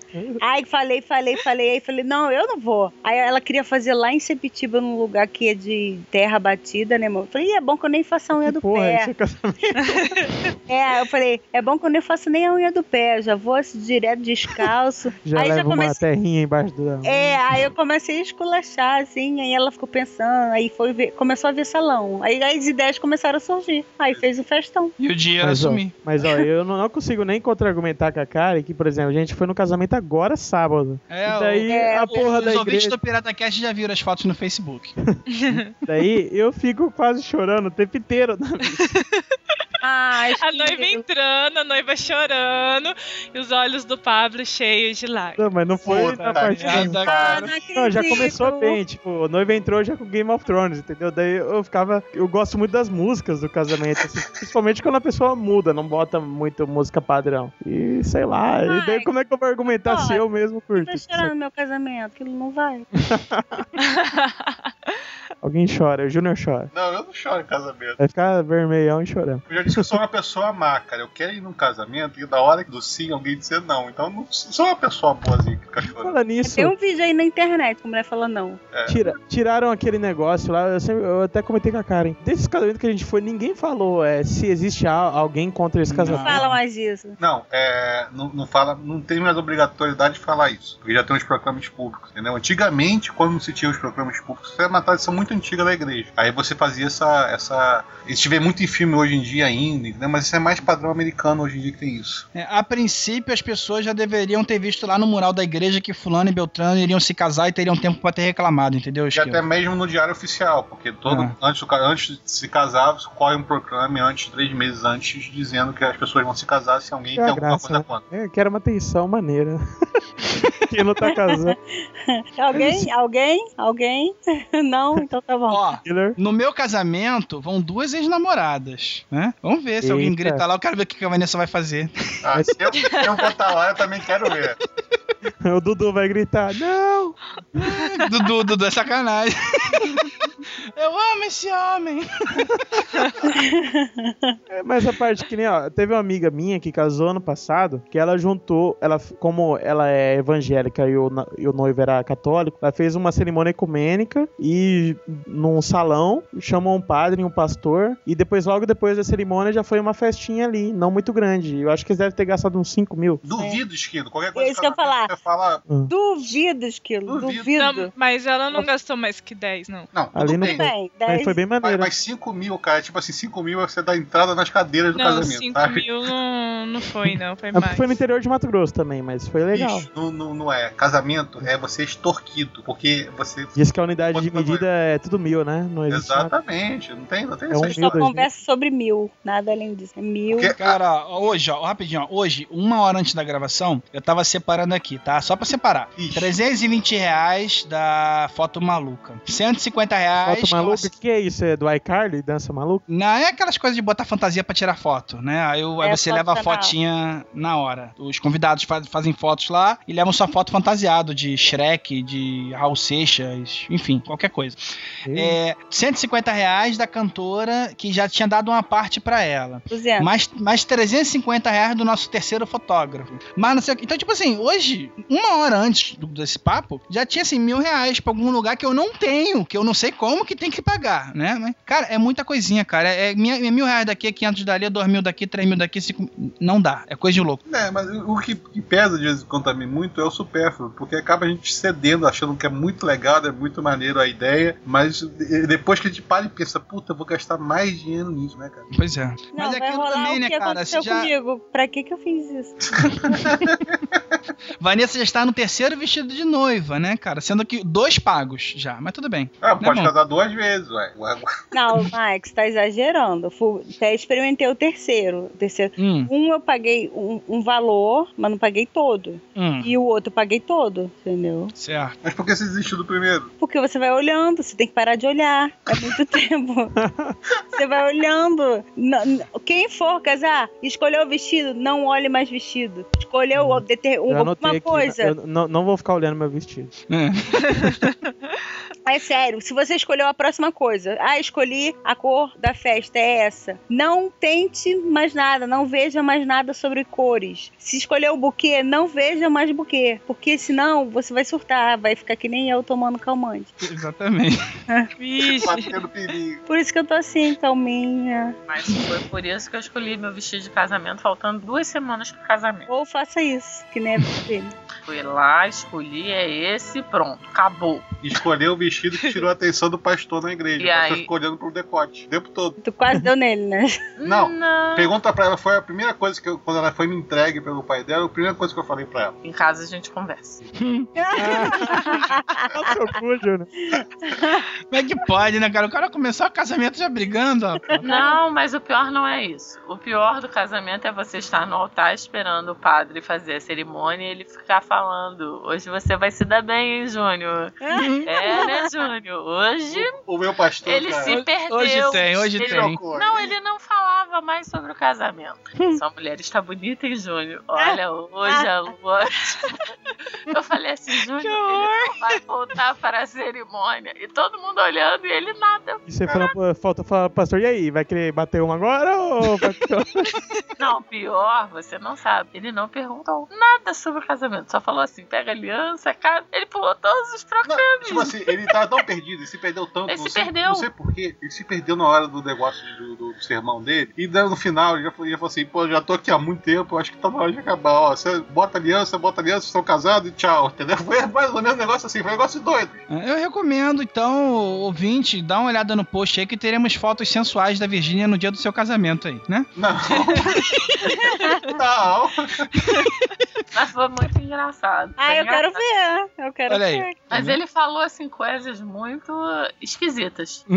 Aí falei, falei, falei. Aí falei, não, eu não vou. Aí ela queria fazer lá em Sepitiba, num lugar que é de terra batida, né, amor? Eu falei, "Ih, é bom que eu nem faça a unha do Porra, pé. esse é casamento. É, eu falei, é bom que eu nem faço nem a unha do pé, eu já vou assim, direto descalço. Já aí já leva uma comecei. terrinha embaixo do. É, aí eu comecei a esculachar, assim, aí ela ficou pensando, aí foi ver- começou a ver salão. Aí as ideias começaram a surgir. Aí fez o festão. E o dinheiro Mas, ó, mas ó, eu não, não consigo nem contra-argumentar com a Karen que, por exemplo, a gente foi no casamento agora sábado. É, e daí É, a porra Os da ouvintes igreja. do Pirata Cast já viram as fotos no Facebook. Daí eu fico quase chorando o tempo inteiro. na. Ai, A noiva entrando, a noiva chorando, e os olhos do Pablo cheios de lágrimas. Não, mas não foi Puta na parte Ah, cara. não Não, já começou bem, tipo, o noivo entrou já com Game of Thrones, entendeu? Daí eu ficava. Eu gosto muito das músicas do casamento, assim, principalmente quando a pessoa muda, não bota muito música padrão. E sei lá, e daí como é que eu vou argumentar pode. se eu mesmo curto? Vai chorar no meu casamento, aquilo não vai. Alguém chora, o Júnior chora. Não, eu não choro em casamento. Vai ficar vermelhão e chorando. Eu já disse que eu sou uma pessoa má, cara. Eu quero ir num casamento e da hora do sim alguém dizer não. Então eu não sou uma pessoa boazinha que fica chorando. Fala nisso. Tem um vídeo aí na internet que a mulher fala não. Tira, tiraram aquele negócio lá, eu, sempre- eu até comentei com a Karen. Desses casamentos que a gente foi, ninguém falou é, se existe alguém contra esse Não. casamento. Fala mais isso. Não, é, não, não fala, não tem mais obrigatoriedade de falar isso, porque já tem os proclames públicos, entendeu? Antigamente, quando não se tinha os proclames públicos, isso era uma tradição muito antiga da igreja. Aí você fazia essa, essa, isso vê muito em filme hoje em dia ainda, entendeu? Mas isso é mais padrão americano hoje em dia que tem isso. É, a princípio, as pessoas já deveriam ter visto lá no mural da igreja que Fulano e Beltrano iriam se casar e teriam tempo pra ter reclamado, entendeu? E até mesmo no diário oficial, porque todo, Ah. antes, do antes de se casar, corre um proclame antes, três meses antes, dizendo que as pessoas vão se casar se alguém É tem alguma graça, coisa né? contra. É, que era uma tensão maneira. Quem não tá casando. Alguém? Alguém? Alguém? Não? Então tá bom. Ó, no meu casamento vão duas ex-namoradas, né? Vamos ver se alguém Eita. grita lá, eu quero ver o que a Vanessa vai fazer. Ah, se eu, se eu botar lá, eu também quero ver. O Dudu vai gritar, não! Dudu, Dudu é sacanagem. Eu amo esse homem. É, Mas a parte que nem, ó, teve uma amiga minha que casou ano passado, que ela juntou, ela, como ela é evangélica e o, e o noivo era católico, ela fez uma cerimônia ecumênica e num salão, chamou um padre e um pastor, e depois, logo depois da cerimônia, já foi uma festinha ali, não muito grande. Eu acho que eles devem ter gastado uns 5 mil. Duvido, Esquilo. Qualquer coisa É isso que eu ia falar. você fala. Duvido, Esquilo. Duvido. Duvido. Não, mas ela não gastou mais que 10, não. Não, tudo Ali não bem. Foi. Bem, Mas 10 foi bem Mas, maneiro. mas 5 mil, cara, tipo assim, 5 mil você dá entrada nas cadeiras do Não, casamento, 5 sabe? mil não, não foi, não. Foi É mais. foi no interior de Mato Grosso também, mas foi legal. Bicho, não, não, não é. Casamento é você extorquido, porque você. Diz que a unidade de medida é tudo mil, né? Não existe nada. Exatamente, não tem, não tem É essa um mil, Conversa sobre mil. Nada além disso. É mil. Porque- Cara, hoje, ó, rapidinho, ó, hoje, uma hora antes da gravação, eu tava separando aqui, tá? Só pra separar. Ixi. 320 reais da foto maluca. 150 reais. Maluca? O que, é isso? É do iCarly? Dança maluca? Não, é aquelas coisas de botar fantasia pra tirar foto, né? Aí, eu- aí É, você leva a fotinha na hora. Os convidados faz- fazem fotos lá e levam sua foto fantasiado de Shrek, de Raul Seixas, enfim, qualquer coisa. É, 150 reais da cantora que já tinha dado uma parte pra ela. 200. Mais, mais 350 reais do nosso terceiro fotógrafo. Mas não sei o que. Então, tipo assim, hoje, uma hora antes do- desse papo, já tinha assim, mil reais pra algum lugar que eu não tenho, que eu não sei como que tem que pagar, né? Mas, cara, é muita coisinha, cara. É, minha- é mil reais daqui, é 500 dali, é dois mil daqui, três mil daqui, cinco... Não dá. É coisa de louco. É, mas o que, que pesa de vez em quando também muito é o supérfluo, porque acaba a gente cedendo, achando que é muito legal, é muito maneiro a ideia, mas depois que a gente para e pensa, puta, eu vou gastar mais dinheiro nisso, né, cara? Pois é. Não, Mas é vai aquilo rolar também, o né, que cara? aconteceu Você já... comigo. Pra que que eu fiz isso? Vanessa já está no terceiro vestido de noiva, né, cara? Sendo que dois pagos já, mas tudo bem. Ah, Né, pode bom? casar duas vezes, ué. Não, Max, tá exagerando. Fui- Até experimentei o terceiro. O terceiro. Hum, Um eu paguei um, um valor, mas não paguei todo. hum, E o outro eu paguei todo, entendeu? certo. Mas por que você desistiu do primeiro? Porque você vai olhando, você tem que parar de olhar. É muito tempo. Você vai olhando. Quem for casar, escolheu o vestido, não olhe mais vestido. Escolheu Eu um- anotei uma aqui, coisa. Eu não, não vou ficar olhando meu vestido. É. É sério, se você escolheu a próxima coisa, ah, escolhi a cor da festa, é essa. Não tente mais nada, não veja mais nada sobre cores. Se escolheu o buquê, não veja mais buquê. Porque senão você vai surtar, vai ficar que nem eu tomando calmante. Exatamente. Por isso que eu tô assim, calminha. Mas foi por isso que eu escolhi meu vestido de casamento, faltando duas semanas pro casamento. Ou faça isso, que nem a dele. Fui lá, escolhi, é esse, pronto, acabou. Escolheu o vestido que tirou a atenção do pastor na igreja. E o pastor aí? ficou olhando pro decote o tempo todo. Tu quase deu nele, né? Não. Não. Pergunta pra ela, foi a primeira coisa que eu, quando ela foi me entregue pelo pai dela, a primeira coisa que eu falei pra ela. Em casa a gente conversa. Como é que pode, né, cara? O cara começou o casamento já brigando, ó. Não, mas o pior não é isso. O pior do casamento é você estar no altar esperando o padre fazer a cerimônia e ele ficar falando: Hoje você vai se dar bem, hein, Júnior? É, né, Júnior? Hoje O meu pastor, ele cara, se perdeu. Hoje tem, hoje Ele- tem. Não, ele não falava mais sobre o casamento. Sua mulher está bonita, hein, Júnior? Olha, hoje a lua. Eu falei assim, Júnior, ele não vai voltar para a cerimônia. E todo mundo olhando e ele nada. E você falou, falta falar, pastor, e aí? Vai querer bater uma agora ou vai Não, pior, você não sabe. Ele não perguntou nada sobre o casamento. Só falou assim: pega aliança, casa. Ele pulou todos os Não, trocados. tipo assim, ele tava tão perdido, ele se perdeu tanto. Ele não se sei, perdeu. Não sei porquê, ele se perdeu na hora do negócio do, do- do sermão dele. E daí no final ele já falou, já falou assim: pô, já tô aqui há muito tempo, acho que tá na hora de acabar. Ó, você bota aliança, bota aliança, estão casados e tchau, entendeu? Foi mais ou menos um negócio assim, foi um negócio doido. Eu recomendo, então, ouvinte, dá uma olhada no post aí que teremos fotos sensuais da Virgínia no dia do seu casamento aí, né? Não. não. Mas foi muito engraçado. Ah, Foi eu quero engraçado. ver. Eu quero Olha aí. ver. Mas ele falou assim coisas muito esquisitas.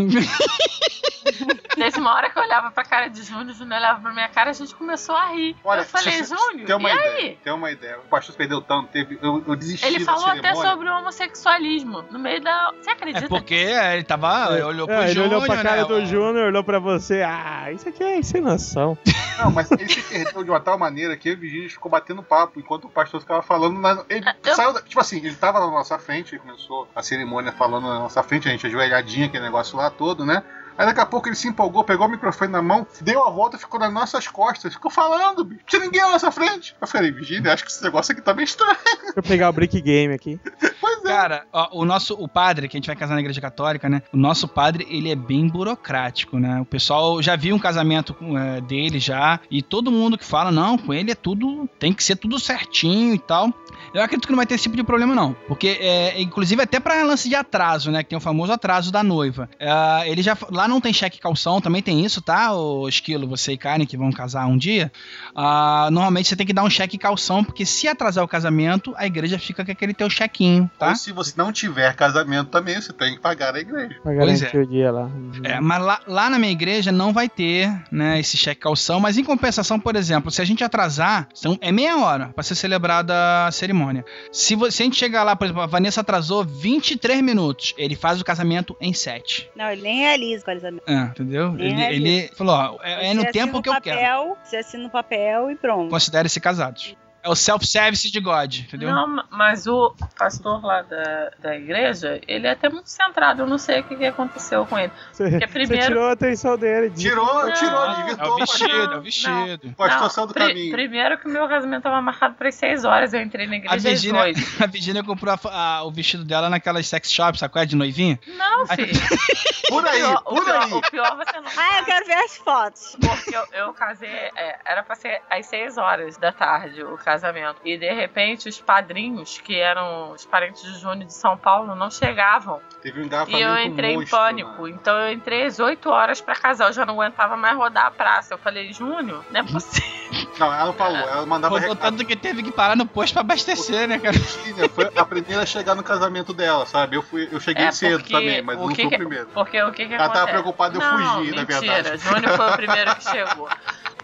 Teve uma hora que eu olhava pra cara de Júnior, o Júnior olhava pra minha cara a gente começou a rir. Olha, eu falei, Júnior, tem uma e ideia, aí? Tem uma ideia. O pastor perdeu tanto, teve, eu, eu desisti Ele falou até sobre o homossexualismo no meio da. Você acredita? É porque ele tava. Ele olhou pro É, ele Júnior. olhou pra cara né? do Júnior, olhou pra você. Ah, isso aqui é sem noção. Não, mas ele se perdeu de uma tal maneira que eu e Virgínia ficou batendo papo enquanto o pastor ficava falando. Na, ele Eu- saiu, da- tipo assim, ele tava na nossa frente, ele começou a cerimônia falando na nossa frente, a gente ajoelhadinha, aquele negócio lá todo, né? Aí daqui a pouco ele se empolgou, pegou o microfone na mão, deu a volta e ficou nas nossas costas. Ficou falando, bicho. Tinha ninguém na nossa frente. Eu falei, Virgínia, acho que esse negócio aqui tá meio estranho. Deixa eu pegar o Brick Game aqui. Pois é. Cara, ó, o nosso o padre, que a gente vai casar na igreja católica, né? O nosso padre, ele é bem burocrático, né? O pessoal já viu um casamento com, é, dele já, e todo mundo que fala, não, com ele é tudo, tem que ser tudo certinho e tal. Eu acredito que não vai ter esse tipo de problema, não. Porque, é, inclusive, até pra lance de atraso, né? Que tem o famoso atraso da noiva. É, ele já. Lá não tem cheque calção, também tem isso, tá? O Esquilo, você e Karen, que vão casar um dia. Ah, normalmente você tem que dar um cheque calção, porque se atrasar o casamento, a igreja fica com aquele teu chequinho, tá? Ou se você não tiver casamento também, você tem que pagar a igreja. Pra Pois garantir o dia lá. É, mas lá, lá na minha igreja não vai ter, né, esse cheque calção, mas em compensação, por exemplo, se a gente atrasar, são, é meia hora pra ser celebrada a cerimônia. Se, você, se a gente chegar lá, por exemplo, a Vanessa atrasou 23 minutos, ele faz o casamento em 7. Não, ele nem realiza casamento. É, entendeu? Nem Ele, ele falou, ó, é, é no tempo que eu quero. papel, Você assina o papel e pronto. Considere-se casados. É o self-service de God, entendeu? Não, mas o pastor lá da, da igreja, ele é até muito centrado. Eu não sei o que, que aconteceu com ele. Você, primeiro- tirou a atenção dele. disse- Tirou, Não, tirou, não. É o o vestido, é o vestido. O pastor do pri- caminho. Primeiro que o meu casamento estava marcado para as 6 horas. Eu entrei na A igreja às Virgínia, 8. a Virgínia comprou a- a- o vestido dela naquelas sex shops, sabe qual é? De noivinha? Não, filho. Por aí, o pior, o por pior- aí. O pior você não Ah, eu quero ver as fotos. Porque eu, eu casei, é, era pra ser às 6 horas da tarde o casamento. E de repente os padrinhos, que eram os parentes de Júnior de São Paulo, não chegavam. Teve um E eu entrei em monstro, pânico. né? Então eu entrei às 8 horas pra casar. Eu já não aguentava mais rodar a praça. Eu falei, Júnior, não é possível. Não, ela não falou, ela mandava Rodou recado. tanto que teve que parar no posto pra abastecer, né, cara? Virgínia Foi a primeira a chegar no casamento dela, sabe? Eu, fui, eu cheguei É, cedo porque também, mas não que fui o primeiro. Porque o que que Ela tava acontece? preocupada em eu não, fugir, na mentira. verdade. Júnior foi o primeiro que chegou.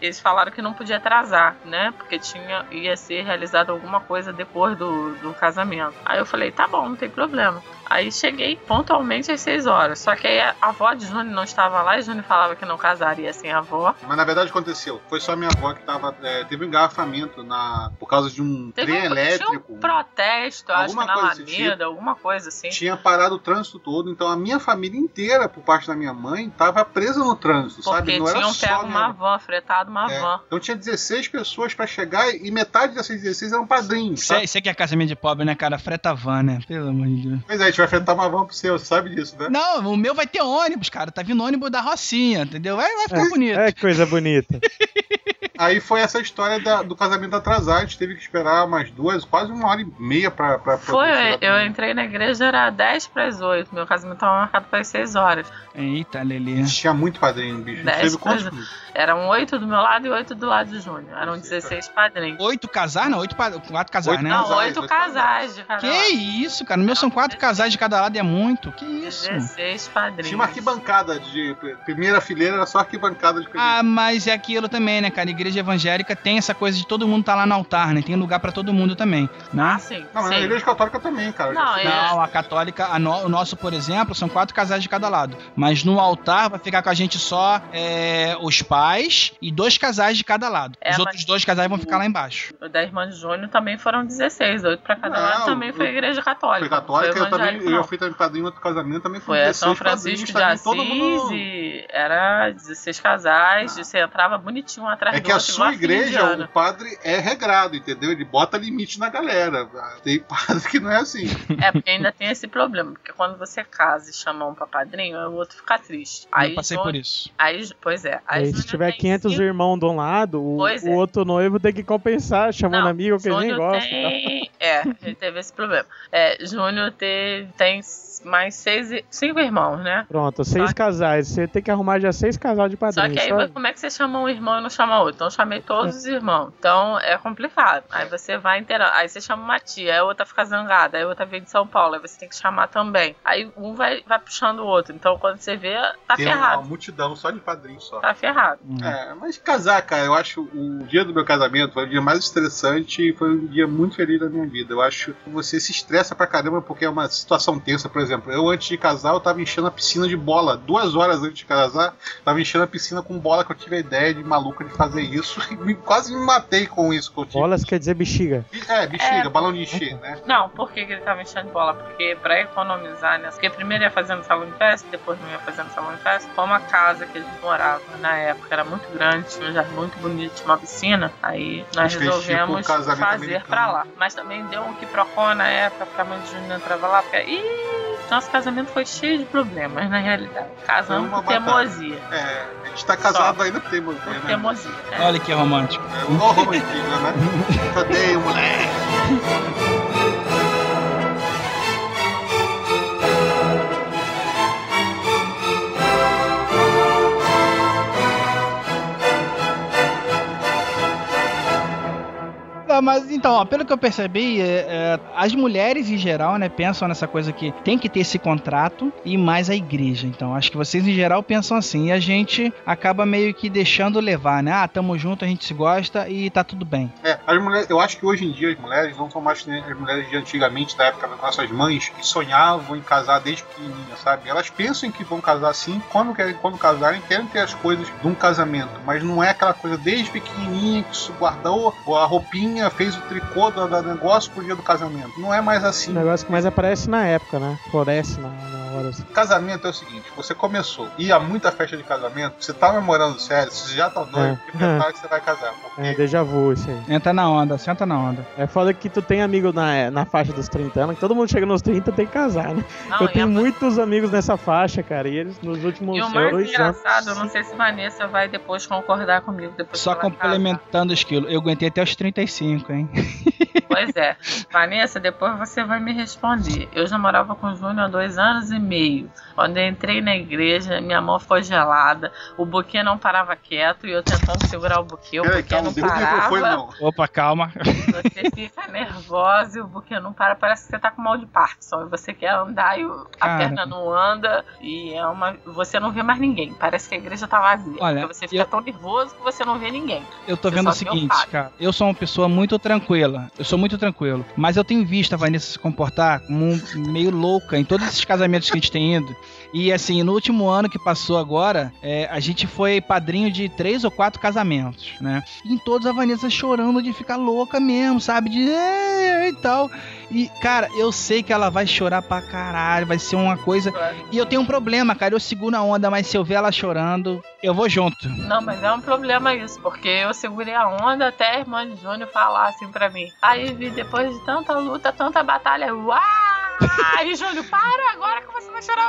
Eles falaram que não podia atrasar, né? Porque tinha, ia ser realizada alguma coisa depois do, do casamento. Aí eu falei, tá bom, não tem problema. Aí cheguei pontualmente às 6 horas. Só que aí a avó de Júnior não estava lá e Júnior falava que não casaria sem a avó. Mas na verdade aconteceu. Foi só minha avó que tava. é, teve um engarrafamento na, por causa de um Teve trem um, elétrico. tinha um protesto, acho que Alguma na coisa desse tipo. Alameda, alguma coisa assim. Tinha parado o trânsito todo, então a minha família inteira, por parte da minha mãe, tava presa no trânsito, Porque sabe? Não era tinham só pego minha uma avó. van, fretado uma É. van. Então tinha 16 pessoas pra chegar e metade dessas 16 eram padrinhos. Isso, Sabe? é- aqui é casamento de pobre, né, cara? Freta van, né? Pelo amor de Deus. Pois é, vai fretar uma van pro seu, você sabe disso, né? Não, o meu vai ter ônibus, cara. Tá vindo ônibus da Rocinha, entendeu? Vai, vai ficar bonito. É, que coisa bonita. Aí foi essa história da- do casamento atrasado, a gente teve que esperar umas duas, quase uma hora e meia pra. pra, Foi, eu entrei na igreja, era 10 para as 8. Meu casamento estava marcado para as 6 horas. Eita, Lelê. Tinha muito padrinho, bicho. A Dez teve quantos? Eram 8 do meu lado e 8 do lado de Júnior. Eram 16 padrinhos. Oito casar? Não, oito pa... quatro casar, Oito né? Não, casais, 8 oito casais de cada Que lado. isso, cara? No meu são quatro casais de cada lado e é muito. Que isso? 16 padrinhos. Tinha uma arquibancada de. Primeira fileira era só arquibancada de Ah, mas é aquilo também, né, cara? Igreja evangélica tem essa coisa de todo mundo tá lá no altar, né? Tem lugar pra todo mundo também, Ah, né? sim. Não, mas sim. na igreja católica também, cara. Não, Já- é- Não, a católica, a no- o nosso, por exemplo, são quatro casais de cada lado. Mas no altar vai ficar com a gente só é, os pais e dois casais de cada lado. É, Os mas- outros dois casais vão ficar lá embaixo. O da irmã de Júnior também foram 16. 8 para cada Não, lado também foi o- a igreja católica. Foi católica, foi eu também. evangélico, Eu não. fui padrinho em outro casamento, também foi Foi a 16 São Francisco de Assis mundo- e era 16 casais, e você entrava bonitinho um atrás É do que a outro, igual sua igreja, indiano. o padre é regrado, entendeu? Ele bota limite na galera. Tem padre que não é assim. É, porque ainda tem esse problema, porque quando você casa e chama um pra padrinho, o outro fica triste. eu passei Júnior- por isso. Aí, pois é. Aí, Aí, se Júnior tiver tem 500 cinco- irmãos de um lado, o, Pois o é. outro noivo tem que compensar, chamando Não, amigo que ele nem Júnior gosta. Tem... É, ele teve esse problema. É, Júnior teve, tem mais seis, cinco irmãos, né? Pronto, seis Só- casais. Você tem que arrumar já seis casais de Só padrinho. que aí, só- como é que você chama um irmão e não chama outro? Então eu chamei todos os irmãos. Então é complicado. Aí você vai inteirando. Aí você chama uma tia, aí a outra fica zangada, aí a outra vem de São Paulo, aí você tem que chamar também. Aí um vai, vai puxando o outro. Então quando você vê, tá Tem uma ferrado. multidão só de padrinhos só. Tá ferrado. É, mas casar, cara, eu acho o dia do meu casamento foi o dia mais estressante e foi um dia muito feliz da minha vida. Eu acho que você se estressa pra caramba porque é uma situação tensa, por exemplo. Eu, antes de casar, eu tava enchendo a piscina de bola. Duas horas antes de casar, tava enchendo a piscina com bola que eu tive a ideia de maluca de fazer isso e me- quase me matei com isso. Que eu tive. Bolas quer dizer bexiga. É, bexiga, É. balão de encher, né? Não, por que, que ele tava enchendo de bola? Porque pra economizar, né? Porque primeiro ia fazendo salão de festa, depois não ia fazendo salão de festa. Como a casa que a gente morava na época era muito grande, tinha um jardim muito bonito, tinha uma piscina, aí nós Fez tipo resolvemos casamento fazer americano. pra lá. Mas também deu um quiprocó na época, porque a mãe de Júnior entrava lá, porque. Ih, nosso casamento foi cheio de problemas, na realidade. Casamos por teimosia. É, a gente tá casado ainda por teimosia, né? teimosia. é. Olha que romântico. É, igual romantismo, né? Cadê o moleque? Mas então, ó, pelo que eu percebi, é, é, as mulheres em geral, né, pensam nessa coisa que tem que ter esse contrato e mais a igreja. Então, acho que vocês em geral pensam assim. E a gente acaba meio que deixando levar, né? Ah, tamo junto, a gente se gosta e tá tudo bem. É, as mulheres, eu acho que hoje em dia as mulheres não são mais as mulheres de antigamente, da época das nossas mães, que sonhavam em casar desde pequenininha, sabe? Elas pensam que vão casar sim, quando, querem, quando casarem, querem ter as coisas de um casamento, mas não é aquela coisa desde pequenininha que guardou a roupinha, fez o tricô do, do negócio pro dia do casamento. Não é mais O assim. negócio que mais aparece na época, né? Floresce na, na hora. assim. Casamento é o seguinte: você começou, ia a muita festa de casamento, você tá namorando sério, você já tá noivo, É. e prepara que você vai casar. Porque É, déjà vu isso aí. Entra na onda, senta na onda. É foda que tu tem amigo na, na faixa dos 30 anos, que todo mundo chega nos 30 tem que casar, né? Não, eu e tenho a- muitos amigos nessa faixa, cara, e eles nos últimos E o mais dois anos. engraçado, eu não sei se Vanessa vai depois concordar comigo. Depois Só que complementando o esquilo. Eu aguentei até os 35, hein? Pois é. Vanessa, depois você vai me responder. Eu já morava com o Júnior há dois anos e meio. Quando eu entrei na igreja, minha mão ficou gelada, o buquê não parava quieto e eu tentando segurar o buquê, o Peraí, buquê calma, não parava. não. Opa, calma. Você fica nervosa e o buquê não para, parece que você tá com mal de Parkinson. E você quer andar e a Cara. perna não anda e é uma. Você não vê mais ninguém. Parece que a igreja tá vazia. Olha, porque você fica eu- tão nervoso que você não vê ninguém. Eu tô Você vendo o seguinte, cara. Eu sou uma pessoa muito tranquila. Eu sou muito tranquilo. Mas eu tenho visto a Vanessa se comportar como um- meio louca em todos esses casamentos que a gente tem ido. E assim, no último ano que passou agora, é, a gente foi padrinho de três ou quatro casamentos, né? E em todos a Vanessa chorando de ficar louca mesmo, sabe? De "É", e tal. E, cara, eu sei que ela vai chorar pra caralho, vai ser uma coisa. E eu tenho um problema, cara. Eu seguro a onda, mas se eu ver ela chorando, eu vou junto. Não, mas é um problema isso, porque eu segurei a onda até a irmã de Júnior falar assim pra mim. Aí vi depois de tanta luta, tanta batalha, uau! Aí Júnior, para agora que você vai chorar.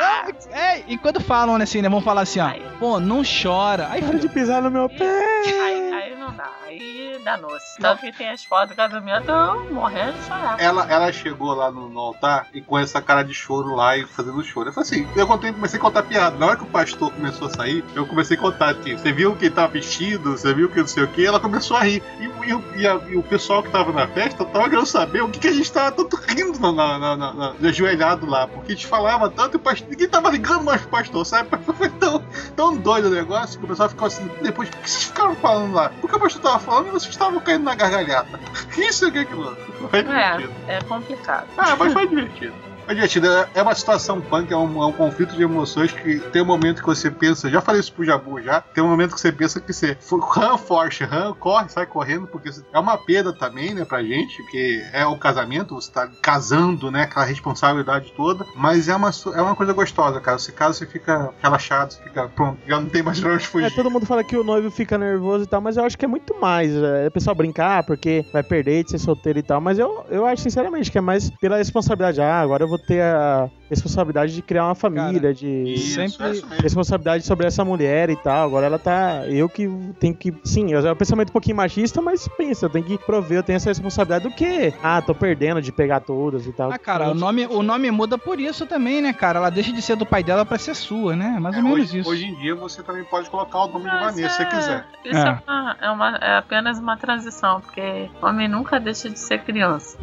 Uau! É, e quando falam assim, né? Vão falar assim, ó, pô, não chora. Aí, Para de pisar no meu pé. Aí, aí não dá, aí danou-se. Tanto que tem as fotos do casamento morrendo de chorar. Ela, ela chegou lá no, no altar e com essa cara de choro lá e fazendo choro. Eu falei assim, eu contei, comecei a contar piada. Na hora que o pastor começou a sair, eu comecei a contar aqui. Você viu que ele tava vestido, você viu que não sei o que, ela começou a rir. E, o- e e a- e o pessoal que tava na festa tava querendo saber o que, que a gente tava tanto rindo na, na, na, na- na- ajoelhado lá. Porque a gente falava tanto e o pastor, ninguém tava ligando mais pro pastor, sabe? Foi tão, tão doido o negócio que o pessoal ficou assim, depois, por que vocês ficaram falando lá? Porque o pastor tava falando e vocês estavam caindo na gargalhada. Isso é que é aquilo. Foi divertido. É, é complicado. Ah, mas foi divertido. Divertido. É- É uma situação punk, é um, é um conflito de emoções que tem um momento que você pensa, já falei isso pro Jabu já, tem um momento que você pensa que você run forte, run, corre, sai correndo, porque é uma perda também, né, pra gente, porque é o casamento, você tá casando, né, aquela responsabilidade toda, mas é uma, é uma coisa gostosa, cara. Você casa, você fica relaxado, você fica pronto, já não tem mais pra onde fugir. É, todo mundo fala que o noivo fica nervoso e tal, mas eu acho que é muito mais. É o pessoal brincar porque vai perder de ser solteiro e tal, mas eu, eu acho sinceramente que é mais pela responsabilidade. Ah, agora eu vou ter a responsabilidade de criar uma família, de Isso, Sempre- é isso mesmo. responsabilidade sobre essa mulher e tal. Agora ela tá. Eu que tenho que. Sim, é um pensamento um pouquinho machista, mas pensa, eu tenho que prover, eu tenho essa responsabilidade do quê? Ah, tô perdendo de pegar todas e tal. Ah, cara, o nome, o nome muda por isso também, né, cara? Ela deixa de ser do pai dela pra ser sua, né? Mais ou É, menos hoje, isso. hoje em dia você também pode colocar o nome de Mas Vanessa se é- você quiser. Isso É. é, uma- é uma- é apenas uma transição, porque homem nunca deixa de ser criança.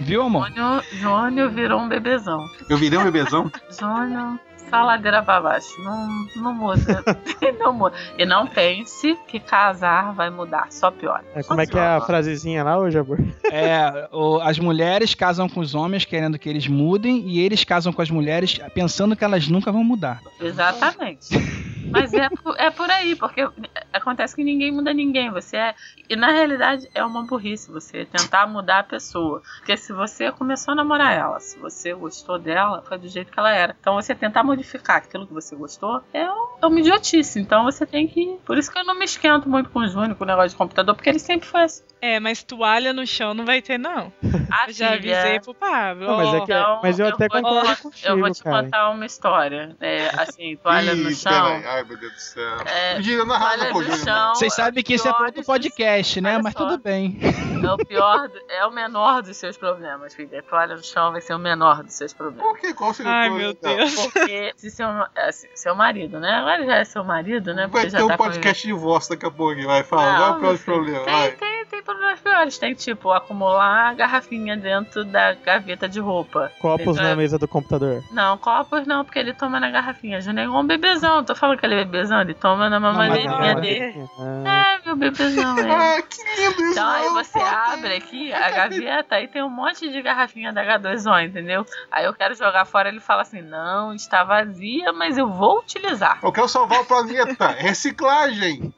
Viu, amor? Júnior, Júnior virou um bebezão. Eu virei um bebezão? Júnior, só ladeira pra baixo. Não, não muda. não muda. E não pense que casar vai mudar, só pior. É, como é que é a frasezinha lá, ô Jabor? É, o- as mulheres casam com os homens querendo que eles mudem e eles casam com as mulheres pensando que elas nunca vão mudar. Exatamente. Mas é, por- é por aí, porque acontece que ninguém muda ninguém. Você é. E na realidade é uma burrice você tentar mudar a pessoa. Porque se você começou a namorar ela, se você gostou dela, foi do jeito que ela era. Então você tentar modificar aquilo que você gostou é, um- é uma idiotice. Então você tem que. Por isso que eu não me esquento muito com o Júnior, com o negócio de computador, porque ele sempre foi assim. É, mas toalha no chão não vai ter, não. Ah, Eu já avisei pro Pablo. Não, mas é que- Então, mas eu até vou- concordo Eu contigo, vou te cara. contar uma história. É, assim, toalha no Ih, chão. peraí. Ai, meu Deus do céu. É, na toalha no chão. Vocês sabem que isso é outro dos- podcast, né? Mas só. tudo bem. É o pior, é o menor dos seus problemas, filha. Toalha no chão vai ser o menor dos seus problemas. Por que? Qual seria Ai, o meu problema? Deus. Porque se seu, é, se- seu marido, né? Agora já é seu marido, né? Vai Porque já ter um tá podcast de voz daqui a pouco. Vai, fala. Não, Qual é o problema? Tem, Vai. tem, tem problemas piores. Tem, tipo, acumular garrafinha dentro da gaveta de roupa. Copos Então, na mesa do computador. Não, copos não, porque ele toma na garrafinha. Já negou um bebezão. Tô falando que ele é bebezão, ele toma na mamadeirinha mas- dele. Ah, É, meu bebezão, é. Ah, que lindo isso. Então aí você abre aqui a gaveta aí tem um monte de garrafinha da H2O, entendeu? Aí eu quero jogar fora, ele fala assim: não, está vazia, mas eu vou utilizar. Eu quero salvar o planeta. Reciclagem.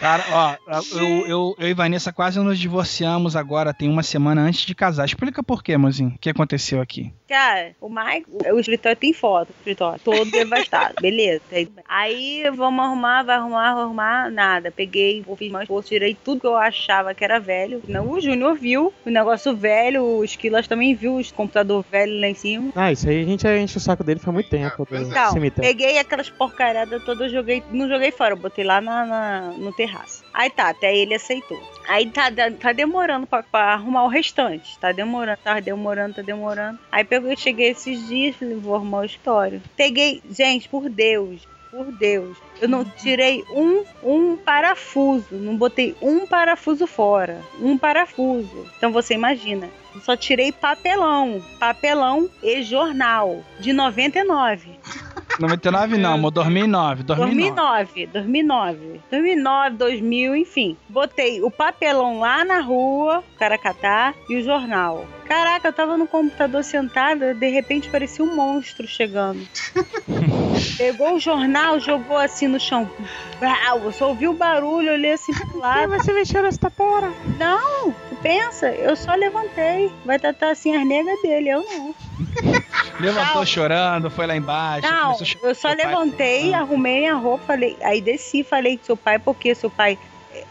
Cara, ó, eu, eu, eu e Vanessa quase nos divorciamos agora, tem uma semana antes de casar. Explica por quê, mozinho. O que aconteceu aqui? Cara, o Mike, o escritório tem foto, o escritório todo devastado, beleza. Aí, vamos arrumar, vai arrumar, vai arrumar, nada. Peguei, vou fiz mais esforço, tirei tudo que eu achava que era velho. Não, o Júnior viu o negócio velho, o Esquilas também viu o computador velho lá em cima. Ah, isso aí a gente enche o saco dele faz muito tempo. é. Então, cemitério. peguei aquelas porcaradas todas, joguei, não joguei fora, eu botei lá na, na- no terraço. Aí tá, até ele aceitou. Aí tá, tá demorando pra, pra arrumar o restante. Tá demorando, tá demorando, tá demorando. Aí pegou, cheguei esses dias, falei, vou arrumar o escritório. Peguei, gente, por Deus, por Deus. Eu não tirei um, um parafuso, não botei um parafuso fora. Um parafuso. Então você imagina. Eu só tirei papelão. Papelão e jornal. De 99. 99 não, amor, 2009. 2009. 2009, 2009, 2009, 2000, enfim. Botei o papelão lá na rua, o cara catar, e o jornal. Caraca, eu tava no computador sentada, de repente parecia um monstro chegando. Pegou o jornal, jogou assim no chão. Brau, eu só ouvi o barulho, olhei assim pro lado. você mexeu nessa porra? Não, pensa, eu só levantei. Vai tratar assim as negas dele, eu não. Levantou chorando, foi lá embaixo. Não, começou a chorar. eu só Seu pai- levantei, Ah. arrumei a roupa, falei, aí desci, falei com seu pai, porque seu pai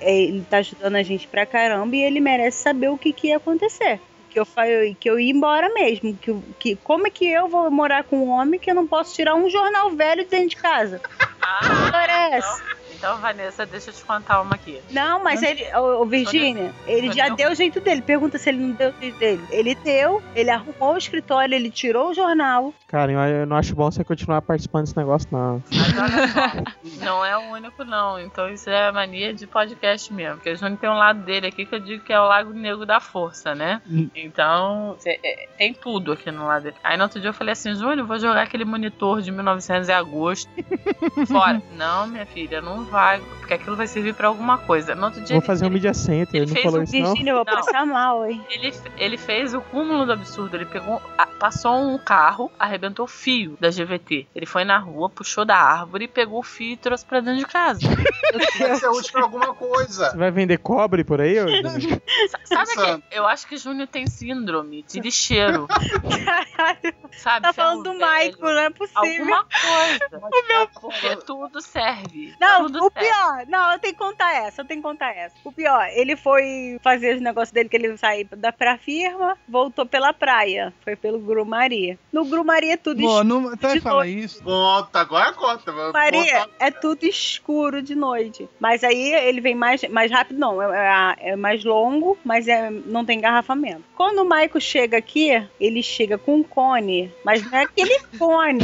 é, ele tá ajudando a gente pra caramba e ele merece saber o que, que ia acontecer. Que eu falei que eu ia embora mesmo. Que, que, como é que eu vou morar com um homem que eu não posso tirar um jornal velho de dentro de casa? Ah, História é essa? Então, Vanessa, deixa eu te contar uma aqui. Não, mas ele, ô, ô, Virgínia, ele já deu o jeito dele. Pergunta se ele não deu o jeito dele. Ele deu, ele arrumou o escritório, ele tirou o jornal. Cara, eu, eu não acho bom você continuar participando desse negócio, não. Mas olha só, não é o único, não. Então isso é mania de podcast mesmo. Porque o Júnior tem um lado dele aqui que eu digo que é o Lago Negro da Força, né? Hum. Então, cê- é, tem tudo aqui no lado dele. Aí no outro dia eu falei assim, Júnior, vou jogar aquele monitor de 1900 em agosto fora. não, minha filha, não vai. Porque aquilo vai servir pra alguma coisa. No outro dia Vou ele- fazer um media center, ele ele não fez falou um isso não? Virgínia, eu vou passar mal, hein? Ele, ele fez o cúmulo do absurdo. Ele pegou, passou um carro, arrebentou o fio da GVT. Ele foi na rua, puxou da árvore, pegou o fio e trouxe pra dentro de casa. Deve ser útil pra alguma coisa. Você vai vender cobre por aí? Sabe Pensando. que eu acho que Júnior tem síndrome de lixeiro. Caralho, Sabe? tá falando do Maico, não é possível. Alguma coisa. Porque tudo serve. Não, tudo o serve. pior, não, eu tenho que contar essa, eu tenho que contar essa. O pior, ele foi fazer os negócios dele que ele saiu da pra firma, voltou pela praia, foi pelo Grumari. No Grumari é tudo escuro. não, tu vai de falar noite. isso? Conta, agora conta. Maria, Conta. é tudo escuro de noite. Mas aí ele vem mais, mais rápido, não. É, é- é mais longo, mas é, não tem engarrafamento. Quando o Maico chega aqui, ele chega com um cone, mas não é aquele cone.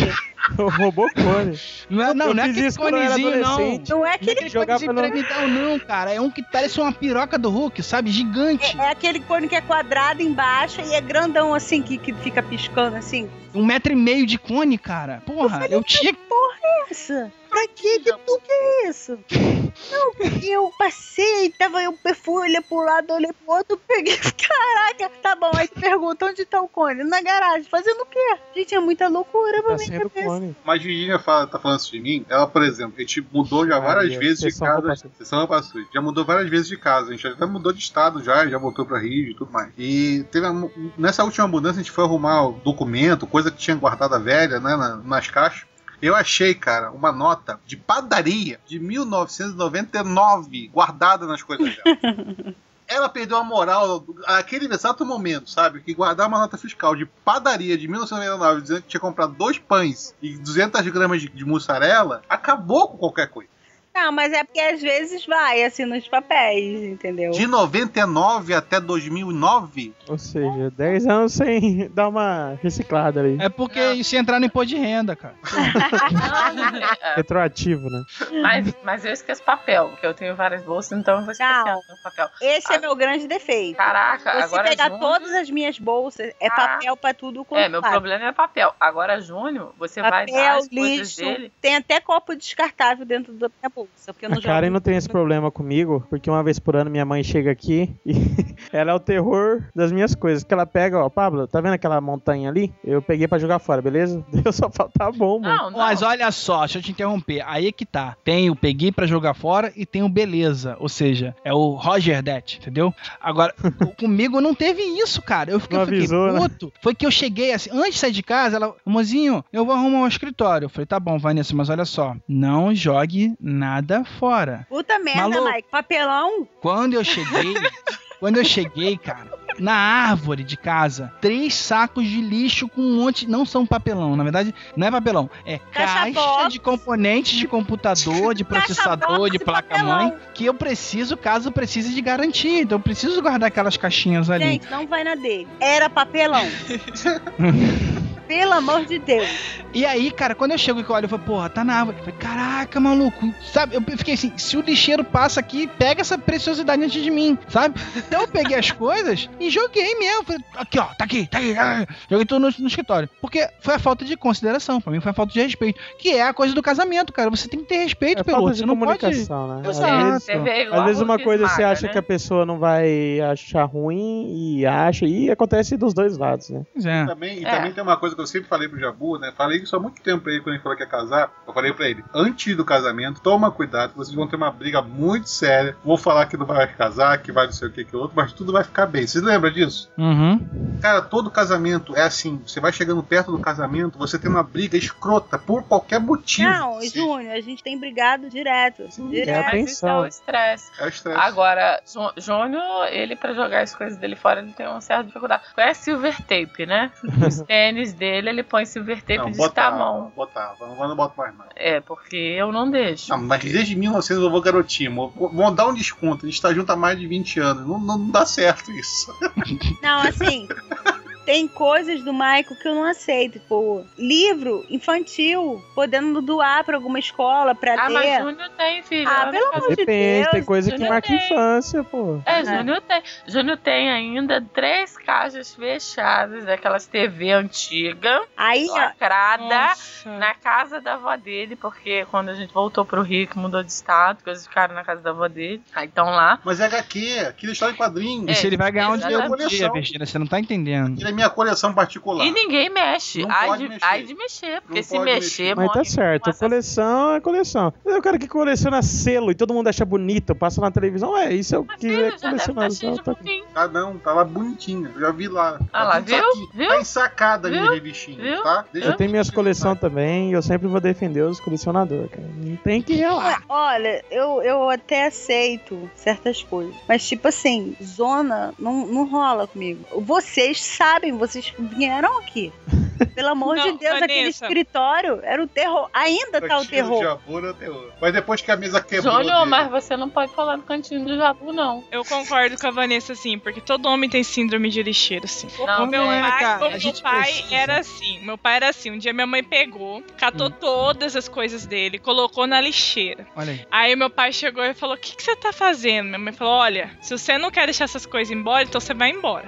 O robô cone. Não é, não, Eu não é fiz aquele eu conezinho, não. adolescente. Não é aquele que jogava de piramidal, não, cara. É um que parece uma piroca do Hulk, sabe? Gigante. É aquele cone que é quadrado embaixo e é grandão assim, que, que fica piscando assim. Um metro e meio de cone, cara. Porra, eu tinha. Nossa, pra que que tu quer isso? Não, porque eu passei, tava eu fui, olhei pro lado, olhei pro outro, peguei. Caraca, tá bom. Aí pergunta onde tá o cone? Na garagem, fazendo o quê? Gente, é muita loucura pra Tá minha cabeça. cone. Mas Virginia fala, tá falando isso de mim. Ela, por exemplo, a gente mudou já várias Maria, vezes de casa. Sessão. Já mudou várias vezes de casa. A gente até mudou de estado já, já voltou pra Rio e tudo mais. E teve uma- nessa última mudança a gente foi arrumar o documento, coisa que tinha guardada velha, né, na- nas caixas. Eu achei, cara, uma nota de padaria de 1999 guardada nas coisas dela. Ela perdeu a moral naquele exato momento, sabe? Que guardar uma nota fiscal de padaria de 1999 dizendo que tinha comprado dois pães e 200 gramas de, de mussarela acabou com qualquer coisa. Não, mas é porque às vezes vai assim nos papéis, entendeu? De 99 até 2009, Ou seja, 10 anos sem dar uma reciclada ali. É porque isso ia entrar no imposto de renda, cara. É, Retroativo, né? mas, mas eu esqueço papel, porque eu tenho várias bolsas, então eu vou esquecendo Não. o papel. Esse é Ah. meu grande defeito. Caraca, Se agora pegar Júnior- todas as minhas bolsas, é Ah. papel pra tudo quanto É, meu problema é papel. Agora, Júnior, você vai dar Papel, as coisas lixo, dele. tem até copo descartável dentro da minha bolsa, porque eu não A Karen não tem esse problema comigo, porque uma vez por ano minha mãe chega aqui e ela é o terror das minhas coisas. Que ela pega, ó, Pablo, tá vendo aquela montanha ali? Eu peguei pra jogar fora, beleza? Eu só falta bom, mano. Não, não. Mas olha só, deixa eu te interromper. Aí é que tá. Tem o peguei pra jogar fora e tem o beleza. Ou seja, é o Roger Det, entendeu? Agora, comigo não teve isso, cara. Eu fiquei, eu fiquei avisou, né? puto. Foi que eu cheguei assim, antes de sair de casa, ela, mozinho, eu vou arrumar um escritório. Eu falei, tá bom, Vanessa, mas olha só, não jogue nada fora. Puta merda, Maluco. Mike. Papelão? Quando eu cheguei, quando eu cheguei, cara, na árvore de casa, três sacos de lixo com um monte, não são papelão, na verdade, não é papelão, é Caixa caixa de componentes de computador, de processador, de placa-mãe, que eu preciso caso precise de garantia. Então eu preciso guardar aquelas caixinhas ali. Gente, não vai na dele. Era papelão. Pelo amor de Deus. E aí, cara, quando eu chego e olho, eu falo, porra, tá na árvore. Eu falei, caraca, maluco, sabe? Eu fiquei assim, se o lixeiro passa aqui, pega essa preciosidade antes de mim, sabe? Então eu peguei as coisas e joguei mesmo. Falei, aqui, ó, tá aqui, tá aqui. ah. Joguei tudo no, no escritório. Porque foi a falta de consideração, pra mim foi a falta de respeito. Que é a coisa do casamento, cara. Você tem que ter respeito É pelo falta outro. de Você não pode. comunicação, né? Às Exato. vezes, Você às vezes uma coisa você esmaga, acha né? que a pessoa não vai achar ruim e acha, e acontece dos dois lados, né? Pois é. Também, e É. também tem uma coisa que eu sempre falei pro Jabu, né? Falei isso há muito tempo aí, quando ele falou que ia casar. Eu falei pra ele, antes do casamento, toma cuidado, vocês vão ter uma briga muito séria. Vou falar que não vai casar, que vai não sei o que, que outro, mas tudo vai ficar bem. Vocês lembram disso? Uhum. Cara, todo casamento é assim. Você vai chegando perto do casamento, você tem uma briga escrota por qualquer motivo. Não, Júnior, a gente tem brigado direto. É Direto. isso é o estresse. É o estresse. Agora, Jú- Júnior, ele pra jogar as coisas dele fora, ele tem uma certa dificuldade. Conhece silver tape, né? Os tênis dele, ele põe silver tape não, de botava, mão. botava. Não, não boto mais não. É, porque eu não deixo. Não, mas desde 1900 eu vou garotinho. Vou, dar um desconto. A gente tá junto há mais de 20 anos. Não, não dá certo isso. Não, assim. Tem coisas do Maico que eu não aceito. Tipo, livro infantil, podendo doar pra alguma escola pra Ah, mas ler. Júnior tem, filho. Ah, pelo amor de Depende, Deus. tem coisa que Júnior marca tem. infância, pô. É, Júnior tem. Júnior tem ainda três caixas fechadas daquelas TV antiga, Aí, ó, lacrada, Nossa. na casa da avó dele, porque quando a gente voltou pro Rio, que mudou de estado, coisas ficaram na casa da avó dele. Aí estão lá. Mas é HQ, aquilo é história em quadrinhos. E se ele vai ganhar um dinheiro por dia, Virgínia, você não tá entendendo. Aquilo é minha coleção particular. E ninguém mexe. Não Ai de, mexer. ai de mexer, porque Não se mexer, mexer. Mas tá certo, coleção é coleção. Eu quero que coleciona selo e todo mundo acha bonito, passa na televisão, é, isso é o que é de Tá-. Tá não, tá lá bonitinha. Eu já vi lá. Ah Tá lá, tudo viu? Viu? Tá ensacada a minha Viu? revistinha, Viu? tá? Deixa Eu tenho minhas te coleções também e eu sempre vou defender os colecionadores, cara. Não tem que relar. Olha, eu, eu até aceito certas coisas. Mas, tipo assim, zona não, não rola comigo. Vocês sabem, vocês vieram aqui. Pelo amor Não, de Deus, aquele Vanessa. escritório era o terror. Ainda tá o Cantinho do terror. Jabu era o terror. Mas depois que a mesa quebrou. Júnior, dele- mas você não pode falar do cantinho do Jabu, não. Eu concordo com a Vanessa, assim, porque todo homem tem síndrome de lixeiro, assim. Não, o meu é, pai, cara, meu pai precisa. era assim. Meu pai era assim. Um dia minha mãe pegou, catou todas as coisas dele, colocou na lixeira. Olha aí. Aí meu pai chegou e falou: O que, que você tá fazendo? Minha mãe falou: Olha, se você não quer deixar essas coisas embora, então você vai embora.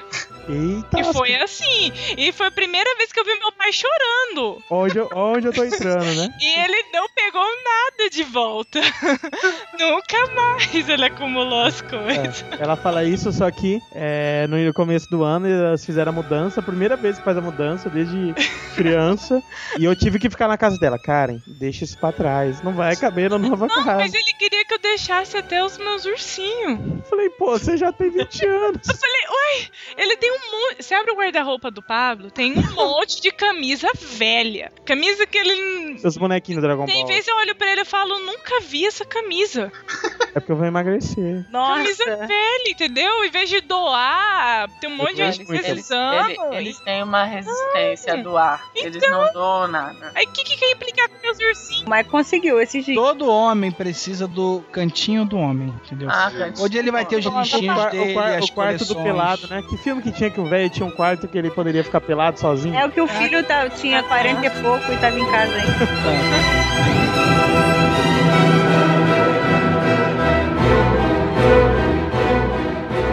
Eita, E foi assim. E foi a primeira vez que eu vi meu pai chorando. onde, eu, onde eu tô entrando, né? E ele não pegou nada de volta. Nunca mais ele acumulou as coisas. É, ela fala isso, só que é, no começo do ano elas fizeram a mudança, primeira vez que faz a mudança, desde criança. e eu tive que ficar na casa dela. Karen, deixa isso pra trás, não vai caber na nova Não, casa. mas ele queria que eu deixasse até os meus ursinhos. Falei, pô, você já tem 20 anos. Eu falei, uai, ele tem um monte. Você abre o guarda-roupa do Pablo, tem um monte de camisa velha. Camisa que ele. Seus bonequinhos do Dragon Tem Ball. vezes eu olho pra ele e falo, nunca vi essa camisa. É porque eu vou emagrecer. Camisa Nossa. velha, entendeu? Em vez de doar, tem um monte de gente precisando. Ele- eles têm uma resistência a doar. Eles não doam nada. Aí o que, que quer implicar com meus ursinhos? Mas conseguiu esses dias. Todo homem precisa do cantinho do homem, entendeu? Ah, cantinho. Onde ele vai ter os O O, lixinhos quar- dele, o quarto do pelado, né? Que filme que tinha que o velho tinha um quarto que ele poderia ficar pelado sozinho? É o que o filho tá- tinha 40 e pouco e tava em casa ainda.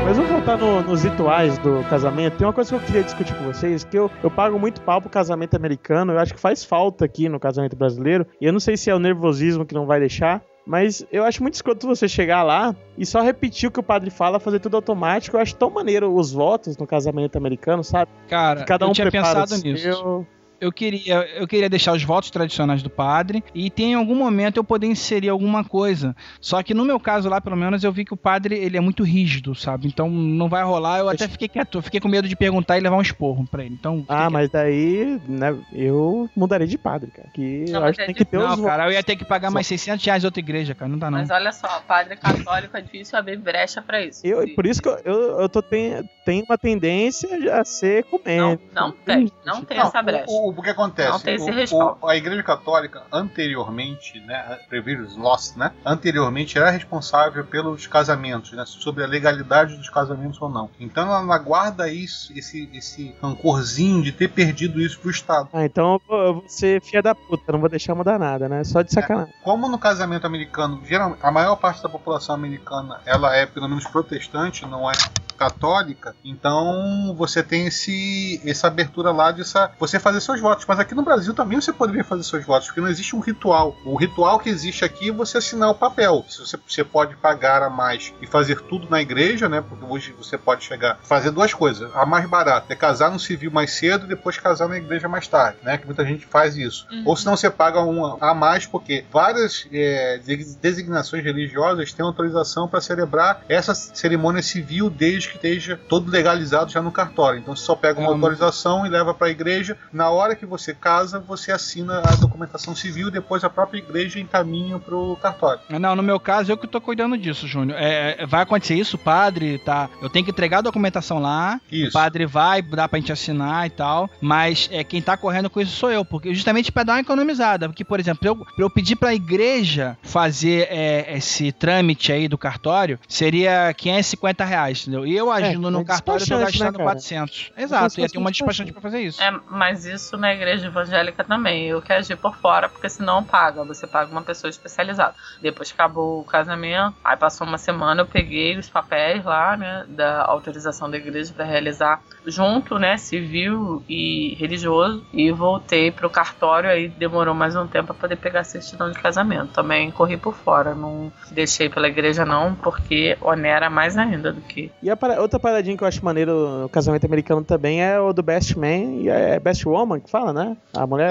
Mas vamos voltar no- nos rituais do casamento. Tem uma coisa que eu queria discutir com vocês, que eu, eu pago muito pau pro casamento americano, eu acho que faz falta aqui no casamento brasileiro, e eu não sei se é o nervosismo que não vai deixar, mas eu acho muito escroto você chegar lá e só repetir o que o padre fala, fazer tudo automático. Eu acho tão maneiro os votos no casamento americano, sabe? Cara, Que cada um eu tinha pensado nisso. seu. Eu queria, eu queria deixar os votos tradicionais do padre e tem em algum momento eu poder inserir alguma coisa. Só que no meu caso lá, pelo menos, eu vi que o padre ele é muito rígido, sabe? Então não vai rolar. Eu até fiquei quieto, eu fiquei com medo de perguntar e levar um esporro pra ele. Então, Ah, quieto. mas daí, né, eu mudaria de padre, cara. Que Não, eu acho que tem que ter os não, votos. cara, eu ia ter que pagar Só. mais 600 reais em outra igreja, cara. Não dá não. Mas olha só, padre católico é difícil abrir brecha pra isso. Eu, por isso que eu, eu, eu tô tem, tenho uma tendência a ser Não, comendo. não tem. Não tem Não, essa brecha. O, o, o que acontece? Não tem esse O- respaldo. o- a Igreja Católica, anteriormente, né, Previous Lost, né, anteriormente era responsável pelos casamentos, né, sobre a legalidade dos casamentos ou não. Então ela ela guarda isso, esse, esse rancorzinho de ter perdido isso pro Estado. Ah, então eu vou, ser filha da puta, não vou deixar mudar nada, né? Só de sacanagem. Como no casamento americano, geral, a maior parte da população americana ela é pelo menos protestante, não é católica, então você tem esse essa abertura lá de essa, você fazer seus votos. Mas aqui no Brasil também você poderia fazer seus votos, porque não existe um ritual. O ritual que existe aqui é você assinar o papel. Se você, você pode pagar a mais e fazer tudo na igreja, né? Porque hoje você pode chegar fazer duas coisas. A mais barata é casar no civil mais cedo e depois casar na igreja mais tarde, né? Que muita gente faz isso. Uhum. Ou senão você paga uma a mais, porque várias é, de- designações religiosas têm autorização para celebrar essa cerimônia civil desde que esteja todo legalizado já no cartório. Então você só pega uma Hum. autorização e leva para a igreja. Na hora que você casa, você assina a documentação civil, depois a própria igreja encaminha para o cartório. Não, no meu caso, eu que tô cuidando disso, Júnior. É, é, vai acontecer isso, o padre, tá? Eu tenho que entregar a documentação lá, Isso. o padre vai, dá pra gente assinar e tal, mas é, quem tá correndo com isso sou eu, porque justamente pra dar uma economizada. Porque, por exemplo, eu, eu pedir pra igreja fazer é, esse trâmite aí do cartório, seria 550 reais, entendeu? E eu agindo é no cartório, eu tô despachante, né, gastando cara? 400. Exato, ia ter uma despachante. pra fazer isso. É, mas isso na igreja evangélica também. Eu que agir por fora, porque senão paga. Você paga uma pessoa especializada. Depois que acabou o casamento, aí passou uma semana, eu peguei os papéis lá, né, da autorização da igreja para realizar junto, né, civil e religioso, e voltei pro cartório. Aí demorou mais um tempo para poder pegar a certidão de casamento. Também corri por fora, não deixei pela igreja não, porque onera mais ainda do que E a outra paradinha que eu acho maneiro no casamento americano também é o do Best Man e é Best Woman que fala, né? A mulher.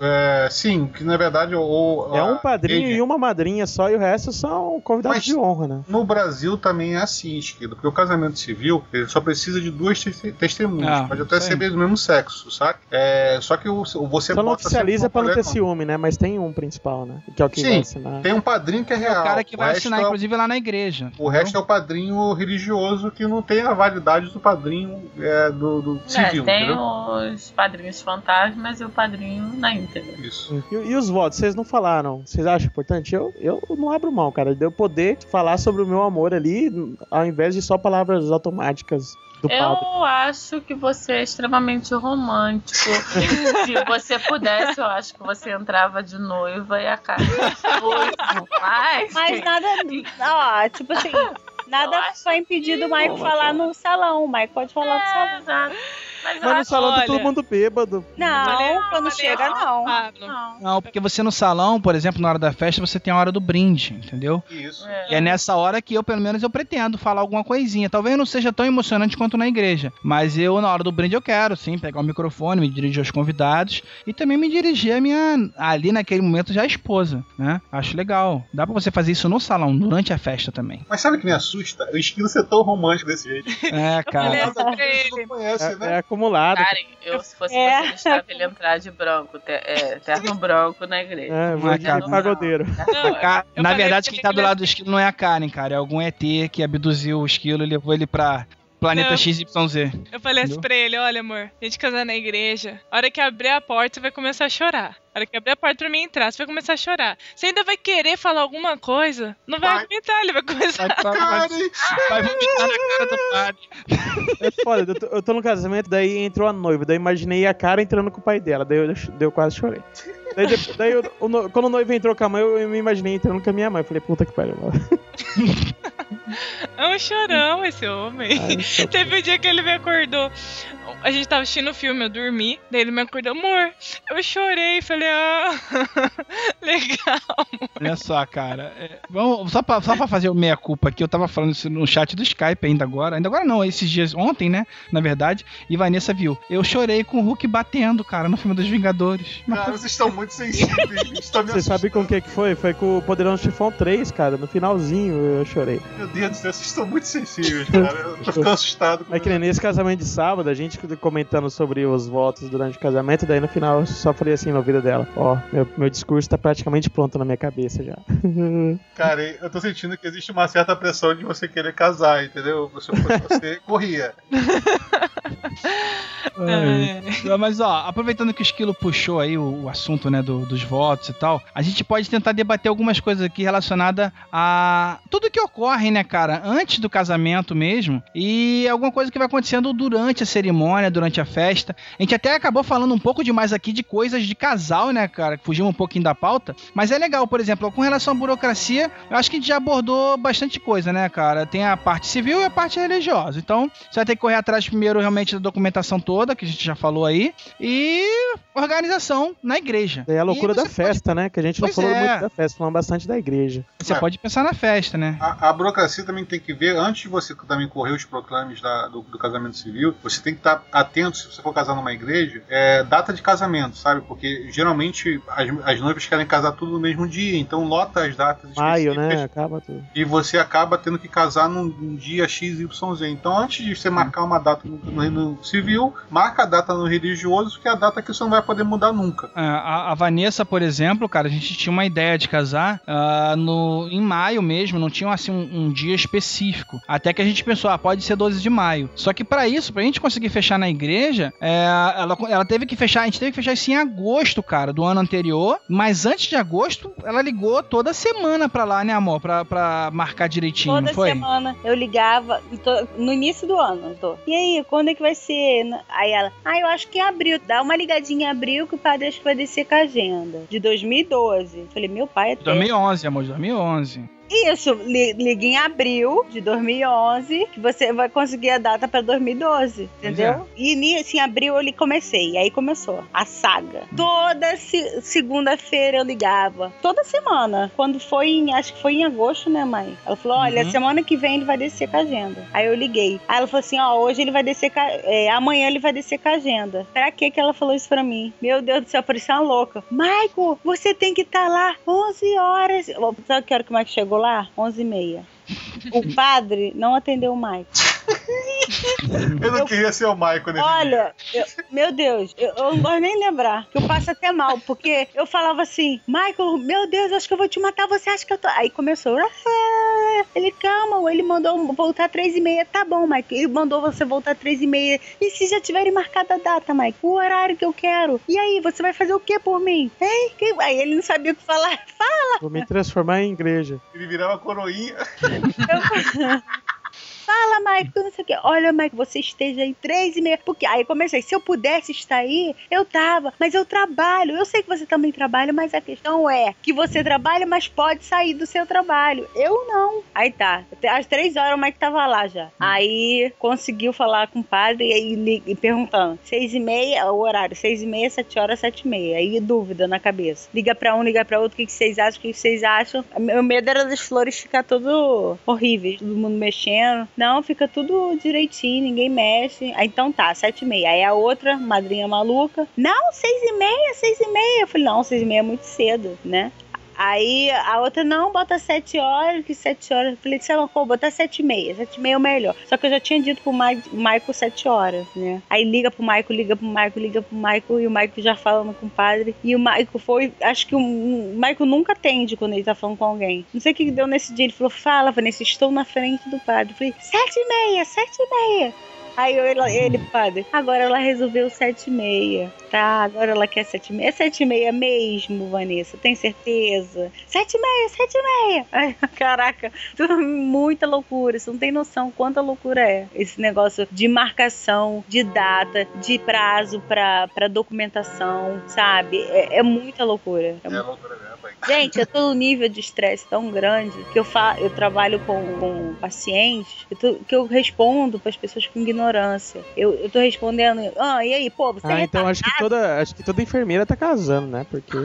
É, é, sim, que na verdade o. É, um padrinho ele- e uma madrinha só, e o resto são convidados Mas- de honra, né? No Brasil também é assim, esquerdo, porque o casamento civil ele só precisa de duas te- testemunhas, Ah, pode até isso ser do mesmo sexo, sabe? É, só que o, você Só não oficializa uma não ter ciúme, né? Mas tem um principal, né? Que é o que Sim, vai assinar. Tem um padrinho que é É real. o cara que vai assinar, é inclusive, lá na igreja. O resto é o padrinho religioso que não tem a validade do padrinho é, do, do É, civil, tem entendeu? os padrinhos fantasmas e o padrinho na íntegra. Isso. E, e os votos, vocês não falaram. Vocês acham importante? Eu, eu não abro mão, cara. De eu poder falar sobre o meu amor ali, ao invés de só palavras automáticas do padre. Eu acho que você é extremamente romântico. Se você pudesse, eu acho que você entrava de noiva e a cara de noivo. Mas, Mas nada. Ó, tipo assim, nada Eu acho vai impedir do Maico Não, falar no salão. O Maico pode falar no É, salão. exato. Mas, eu Mas no acho salão tá olha- todo mundo bêbado. Não, Falei- quando falei chega, não. Não. Não, porque você no salão, por exemplo, na hora da festa, você tem a hora do brinde, entendeu? Isso. É. E é nessa hora que eu, pelo menos, eu pretendo falar alguma coisinha. Talvez não seja tão emocionante quanto na igreja. Mas eu, na hora do brinde, eu quero, sim, pegar o microfone, me dirigir aos convidados e também me dirigir a minha, ali naquele momento, já a esposa, né? Acho legal. Dá pra você fazer isso no salão, durante a festa também. Mas sabe o que me assusta? O esquilo ser tão romântico desse jeito. É, falei cara. assim pra ele. Não conhece, É, né? é acumulado. Karen, eu, se fosse É. você, deixava ele entrar de branco, é, terno branco na igreja. É, Mas, cara, pagodeiro. Não, Na verdade, quem tá que do lado do esquilo não é a Karen, cara. É algum ET que abduziu o esquilo e levou ele pra planeta Não. XYZ. Eu falei assim pra ele, olha amor, a gente casar na igreja, a hora que abrir a porta você vai começar a chorar. A hora que abrir a porta pra mim entrar, você vai começar a chorar. Você ainda vai querer falar alguma coisa? Não vai Vai. aguentar, ele vai começar. Vai, vai, vai, vai vomitar na cara do padre. É foda, eu tô, eu tô no casamento, daí entrou a noiva, daí eu imaginei a cara entrando com o pai dela, daí eu, daí eu quase chorei. Daí, depois- daí eu- o quando o noivo entrou com a mãe, eu, eu me imaginei entrando com a minha mãe. Eu falei, puta que pariu. mano. É um chorão esse homem. Ai, só- Teve um dia que ele me acordou. A gente tava assistindo o filme, eu dormi. Daí ele me acordou, amor. Eu chorei. Falei, ah, legal. Olha só, cara. é, vamos, só, pra, só pra fazer o meia-culpa aqui, eu tava falando isso no chat do Skype ainda agora. Ainda agora não, esses dias, ontem, né? Na verdade. E Vanessa viu. Eu chorei com o Hulk batendo, cara, no filme dos Vingadores. Mas Cara, vocês estão muito sensíveis. Tá me Você sabe com o que que foi? Foi com o Poderoso Chifão 3, cara. No finalzinho eu chorei. Meu Deus do céu, vocês estão muito sensíveis, cara. Eu tô ficando assustado. com É que nem nesse casamento de sábado, a gente comentando sobre os votos durante o casamento, daí no final eu só falei assim na vida dela: Ó, meu, meu discurso tá praticamente pronto na minha cabeça já. Cara, eu tô sentindo que existe uma certa pressão de você querer casar, entendeu? Se eu fosse você, corria. É. Não, Mas ó, aproveitando que o Esquilo puxou aí o, o assunto, né, do- dos votos e tal, a gente pode tentar debater algumas coisas aqui relacionadas a tudo que ocorre, né, cara, antes do casamento mesmo e alguma coisa que vai acontecendo durante a cerimônia, durante a festa. A gente até acabou falando um pouco demais aqui de coisas de casal, né, cara, que fugimos um pouquinho da pauta, mas é legal, por exemplo, com relação à burocracia, eu acho que a gente já abordou bastante coisa, né, cara? Tem a parte civil e a parte religiosa. Então, você vai ter que correr atrás primeiro realmente da documentação toda, que a gente já falou aí, e organização na igreja. É a loucura da festa, né? Que a gente não Pois falou é. muito da festa, falando bastante da igreja. Você É. pode pensar na festa, né? A, a burocracia também tem que ver, antes de você também correr os proclames da- do, do casamento civil, você tem que estar atento, se você for casar numa igreja, é, data de casamento, sabe? Porque geralmente as, as noivas querem casar tudo no mesmo dia, então lota as datas Maio, específicas né? Acaba tudo. e você acaba tendo que casar num, num dia XYZ. Então, antes de você marcar uma data no, no- no civil, marca a data no religioso, que é a data que você não vai poder mudar nunca. É, A, a Vanessa, por exemplo, cara, a gente tinha uma ideia de casar ah, no, em maio mesmo, não tinha assim um, um dia específico. Até que a gente pensou, ah, pode ser 12 de maio. Só que pra isso, pra gente conseguir fechar na igreja, é, ela, ela teve que fechar, a gente teve que fechar isso em agosto, cara, do ano anterior. Mas antes de agosto, ela ligou toda semana pra lá, né, amor? Pra, pra marcar direitinho, Toda foi? semana eu ligava to- no início do ano. Tô. E aí, quando é que vai ser? Aí ela, ah, eu acho que em abril. Dá uma ligadinha em abril que o padre acho que vai descer com a agenda. De 2012. Falei, meu pai é 2011, amor, 2011. Isso, li- liga em abril de 2011, que você vai conseguir a data pra 2012, entendeu? E nisso, em abril eu comecei, aí começou a saga. Toda se- segunda-feira eu ligava, toda semana. Quando foi em, acho que foi em agosto, né, mãe? Ela falou, olha, Uhum. semana que vem ele vai descer com a agenda. Aí eu liguei. Aí ela falou assim, ó, hoje ele vai descer com a, é, amanhã ele vai descer com a agenda. Pra que que ela falou isso pra mim? Meu Deus do céu, parecia uma louca. Maico, você tem que estar lá 11 horas. Sabe que hora que o chegou lá? 11 e meia. O padre não atendeu o Maico. Eu não queria ser o Michael nesse. Olha, eu- meu Deus, eu, eu não gosto nem lembrar, que eu passo até mal, porque eu falava assim, Michael, meu Deus, acho que eu vou te matar, você acha que eu tô... Aí começou, "Ah", ele, calma, ele mandou voltar três e meia, tá bom, Michael, ele mandou você voltar três e meia, e se já tiverem marcada a data, Michael, o horário que eu quero, e aí, você vai fazer o que por mim? Hein? Que- Aí ele não sabia o que falar, fala, Vou me transformar em igreja. Ele virava coroinha. Fala, Mike, não sei o que. Olha, Mike, você esteja aí três e meia. Porque aí comecei, se eu pudesse estar aí, eu tava. Mas eu trabalho. Eu sei que você também trabalha, mas a questão é que você trabalha, mas pode sair do seu trabalho. Eu não. Aí tá. Às três horas o Mike tava lá já. Aí conseguiu falar com o padre e, li- e perguntando. Seis e meia, o horário, seis e meia, sete horas, sete e meia. Aí dúvida na cabeça. Liga pra um, liga pra outro, o que, que vocês acham, o que, que vocês acham. Meu medo era das flores ficar tudo horríveis, todo mundo mexendo. Não, fica tudo direitinho, ninguém mexe. Aí então tá, sete e meia. Aí a outra, madrinha maluca. Não, seis e meia, seis e meia. Eu falei, não, seis e meia é muito cedo, né? Aí a outra, não, bota sete horas, que sete horas. Eu falei, lá, pô, botar sete e meia. Sete e meia é o melhor. Só que eu já tinha dito pro Ma Michael sete horas, né? Aí liga pro Michael, liga pro Michael, liga pro Michael, e o Michael já falando com o padre. E o Michael foi, acho que o, o Michael nunca atende quando ele tá falando com alguém. Não sei o que que deu nesse dia. Ele falou, fala, Vanessa, estou na frente do padre. Eu falei, sete e meia, sete e meia. Aí eu, ele, ele, padre, agora ela resolveu sete e meia. Tá, agora ela quer sete e meia. É sete e meia mesmo, Vanessa? Tem certeza? Sete e meia, sete e meia. Ai, caraca, tudo muita loucura. Você não tem noção quanta loucura é. Esse negócio de marcação, de data, de prazo pra, pra documentação, sabe? É, é muita loucura. É É loucura mesmo. Gente, eu tô num nível de estresse tão grande que eu, fa eu trabalho com, com pacientes eu tô- que eu respondo para as pessoas com ignorância. Eu, eu tô respondendo, ah, e aí, pô, você Ah, é então acho que toda, acho que toda enfermeira tá casando, né? Porque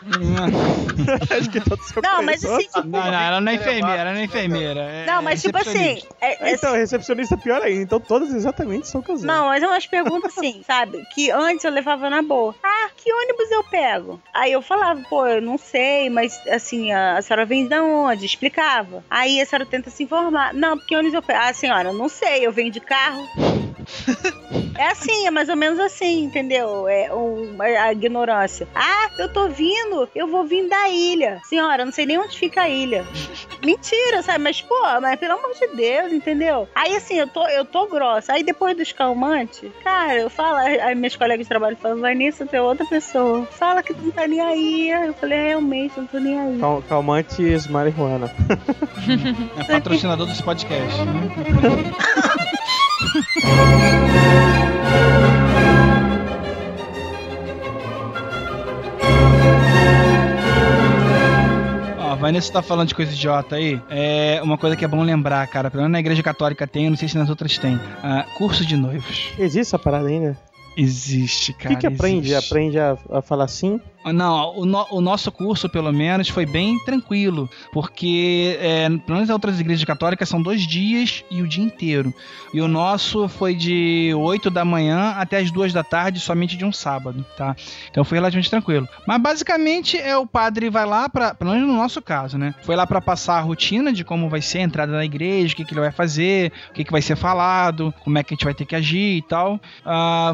acho que todo seu Não, mas conheceu- assim, tipo, Não, não, ela não é enfermeira, ela não é enfermeira. é não, mas tipo assim, é- é- Então, recepcionista é pior ainda. Então todas exatamente são casadas. Não, mas é umas perguntas assim, sabe? Que antes eu levava na boa. Ah, que ônibus eu pego? Aí eu falava, pô, eu não sei, mas assim, a, a senhora vem de onde? Explicava. Aí a senhora tenta se informar. Não, porque ônibus eu? Ah, senhora, não sei, eu venho de carro. É assim, é mais ou menos assim, entendeu? É um- a ignorância. Ah, eu tô vindo, eu vou vir da ilha. Senhora, eu não sei nem onde fica a ilha. Mentira, sabe? Mas, pô, mas pelo amor de Deus, entendeu? Aí, assim, eu tô, eu tô grossa. Aí, depois dos calmantes, cara, eu falo, aí minhas colegas de trabalho falam, Vanessa, tu é outra pessoa. Fala que tu não tá nem aí. Eu falei, "É, realmente, eu não tô nem aí. Cal- Calmantes marihuana. É patrocinador desse podcast. né? Vanessa tá falando de coisa idiota aí. É uma coisa que é bom lembrar, cara. Pelo menos na igreja católica tem, eu não sei se nas outras tem. Ah, curso de noivos. Existe essa parada ainda? Existe, O cara. que, que aprende? existe. Aprende a, a falar sim? Não, o, no- o nosso curso, pelo menos, foi bem tranquilo, porque, é, pelo menos as outras igrejas católicas são dois dias e o dia inteiro. E o nosso foi de 8 da manhã até as 2 da tarde, somente de um sábado, tá? Então foi relativamente tranquilo. Mas basicamente é o padre vai lá para, pelo menos no nosso caso, né? Foi lá para passar a rotina de como vai ser a entrada na igreja, o que, que ele vai fazer, o que, que vai ser falado, como é que a gente vai ter que agir e tal.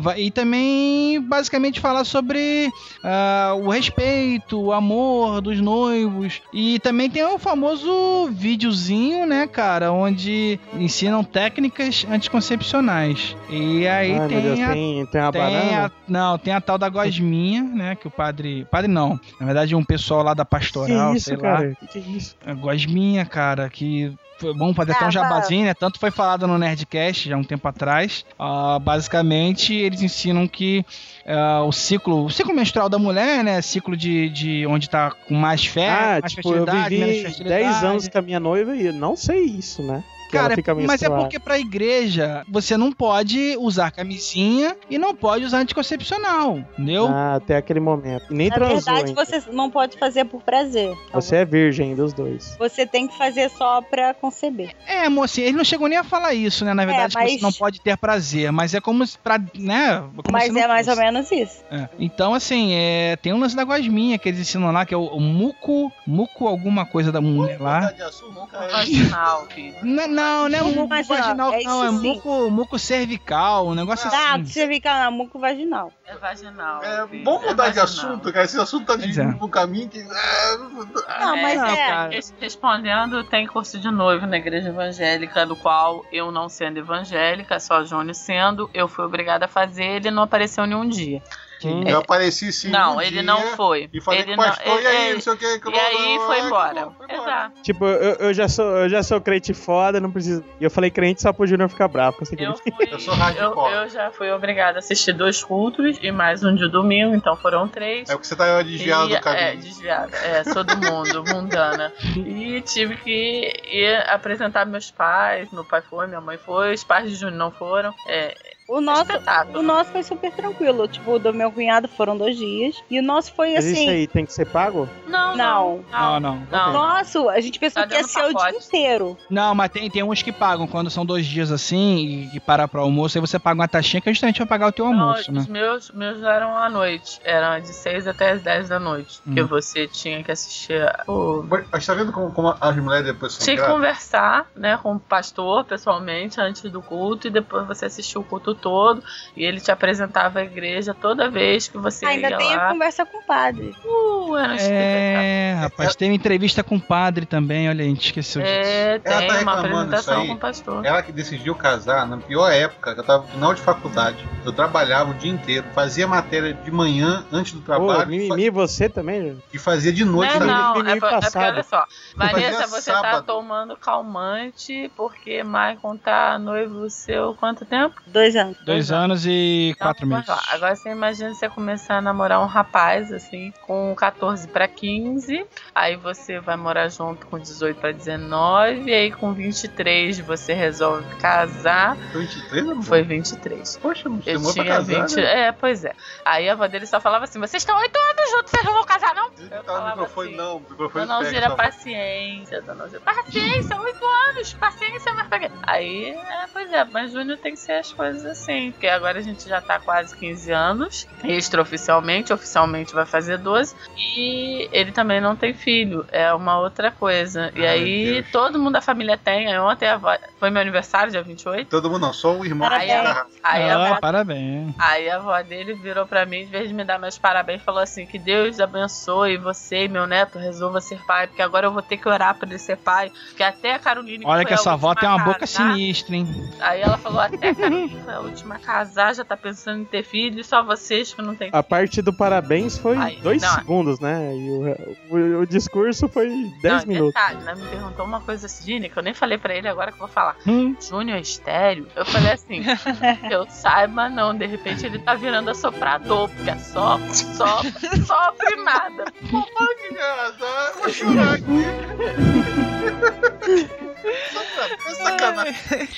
Vai- e também, basicamente, falar sobre ah, o respeito, o amor dos noivos. E também tem o famoso videozinho, né, cara, onde ensinam técnicas anticoncepcionais. E aí Ai, tem Deus, a tem, tem a tem a, não, tem a tal da gosminha, né? Que o padre. Padre não. Na verdade, um pessoal lá da pastoral, que isso, sei cara? lá. Que que é isso? A gosminha, cara, que foi bom fazer Ah, um jabazinho, né? Tanto foi falado no Nerdcast já um tempo atrás. Ah, basicamente, eles ensinam que ah, o ciclo, o ciclo menstrual da mulher, né? Ciclo de, de onde tá com mais fé, Ah, mais tipo, eu fertilidade, menos vivi fertilidade. 10 anos com a minha noiva e eu não sei isso, né? Que Cara, mas é porque pra igreja você não pode usar camisinha e não pode usar anticoncepcional, entendeu? Ah, até aquele momento. E nem Na transou verdade, você não pode fazer por prazer. Você é virgem dos dois. Você tem que fazer só pra conceber. É, mocinha, ele não chegou nem a falar isso, né? Na verdade, que mas- você não pode ter prazer, mas é como se pra, né? como Mas se não é mais ou menos isso. É. Então, assim, é, tem um lance da gosminha que eles ensinam lá, que é o, o muco, muco alguma coisa da mulher lá. é. Filho. Não, não, não é Muco muco vaginal, vaginal, é não, é sim. muco, muco cervical, um negócio Ah, assim. você fica na muco vaginal. É vaginal. É, vamos É mudar de assunto, cara. Esse assunto tá de é. um caminho que. ah, Não, mas não, é. cara. Res- Respondendo, tem curso de noivo na igreja evangélica, do qual eu não sendo evangélica, só Júnior sendo, eu fui obrigada a fazer, ele não apareceu nenhum dia. Hum. Eu apareci sim. não, um ele dia não foi. E falei ele com o pastor, não, e aí, ele- não sei o que. que e aí foi embora. foi embora. Exato. Tipo, eu, eu já sou, eu já sou crente foda, não preciso. E eu falei crente só pro Júnior ficar bravo Eu, fui, Eu sou eu, hardcore. eu já fui obrigada a assistir dois cultos e mais um de domingo, então foram três. É porque você tá desviado E- do caminho. É, desviada. É, sou do mundo, mundana. E tive que ir apresentar meus pais. Meu pai foi, minha mãe foi, os pais de Júnior não foram. É, O nosso, o nosso foi super tranquilo. Tipo, o do meu cunhado foram dois dias. E o nosso foi Mas isso assim. aí tem que ser pago? Não, Não. Não, não. Não. Nosso, a gente pensou Tá que ia ser o dia pacote. inteiro. Não, mas tem, tem uns que pagam. Quando são dois dias assim e que para pro almoço, aí você paga uma taxinha que é justamente vai pagar o teu almoço, Não, né? Os meus, meus eram à noite. Eram de 6 até as 10 da noite. Hum. Que você tinha que assistir. O... Mas tá vendo como, como as mulheres depois são Tinha que conversar, né, com o pastor pessoalmente antes do culto e depois você assistia o culto todo e ele te apresentava a igreja toda vez que você Ainda ia tem a lá. conversa com o padre. Uh, era É, rapaz, teve entrevista com o padre também, olha, a gente esqueceu disso. É, Ela tem tá uma reclamando apresentação isso aí. com o pastor. Ela que decidiu casar na pior época, que eu tava no final de faculdade. Eu trabalhava o dia inteiro, fazia matéria de manhã antes do Pô, trabalho mimimi você também, e fazia de noite Não, na não, é, por- é porque passado. olha só, Vanessa, você tá sábado. tomando calmante porque Maicon tá noivo seu quanto tempo? Dois anos. Dois anos e Então, quatro meses. lá. Agora você imagina você começar a namorar um rapaz, assim, com 14 pra 15, aí você vai morar junto com 18 pra 19, e aí com 23 você resolve casar. 23 não Foi 23. Poxa, não Eu tinha casar, 20. né? É, pois é. Aí a avó dele só falava assim: vocês estão oito anos juntos, vocês não vão casar, não? Ele Eu tá microfone, assim, não. Microfone Dona Alzira, paciência, Dona Alzira. Paciência, oito anos, paciência, mas pra quê? Aí, é, pois é, mas Júnior tem que ser as coisas assim, porque agora a gente já tá quase 15 anos, extraoficialmente, oficialmente vai fazer 12, e ele também não tem filho, é uma outra coisa. E Ai, aí, Deus. todo mundo da família tem, aí ontem a avó- foi meu aniversário, dia 28, Todo mundo não, só o irmão. aí, Parabéns. a, aí, a Ah, avó, parabéns. aí a avó dele virou pra mim, em vez de me dar meus parabéns, falou assim, que Deus abençoe você e meu neto resolva ser pai, porque agora eu vou ter que orar pra ele ser pai, porque até a Caroline Olha foi que a essa avó tem uma boca sinistra, hein? Aí ela falou, até a Caroline última a casar, já tá pensando em ter filho, e só vocês que não tem A parte do parabéns foi Ai, dois não. segundos, né? E o, o- o discurso foi 10 não, minutos. detalhe, né? Me perguntou uma coisa assim, que eu nem falei pra ele agora que eu vou falar. Hum, Júnior estéreo? Eu falei assim, que eu saiba não, de repente ele tá virando assoprador, porque é só, só, sopra e nada. Que engraçado, eu vou chorar aqui. Sacanagem.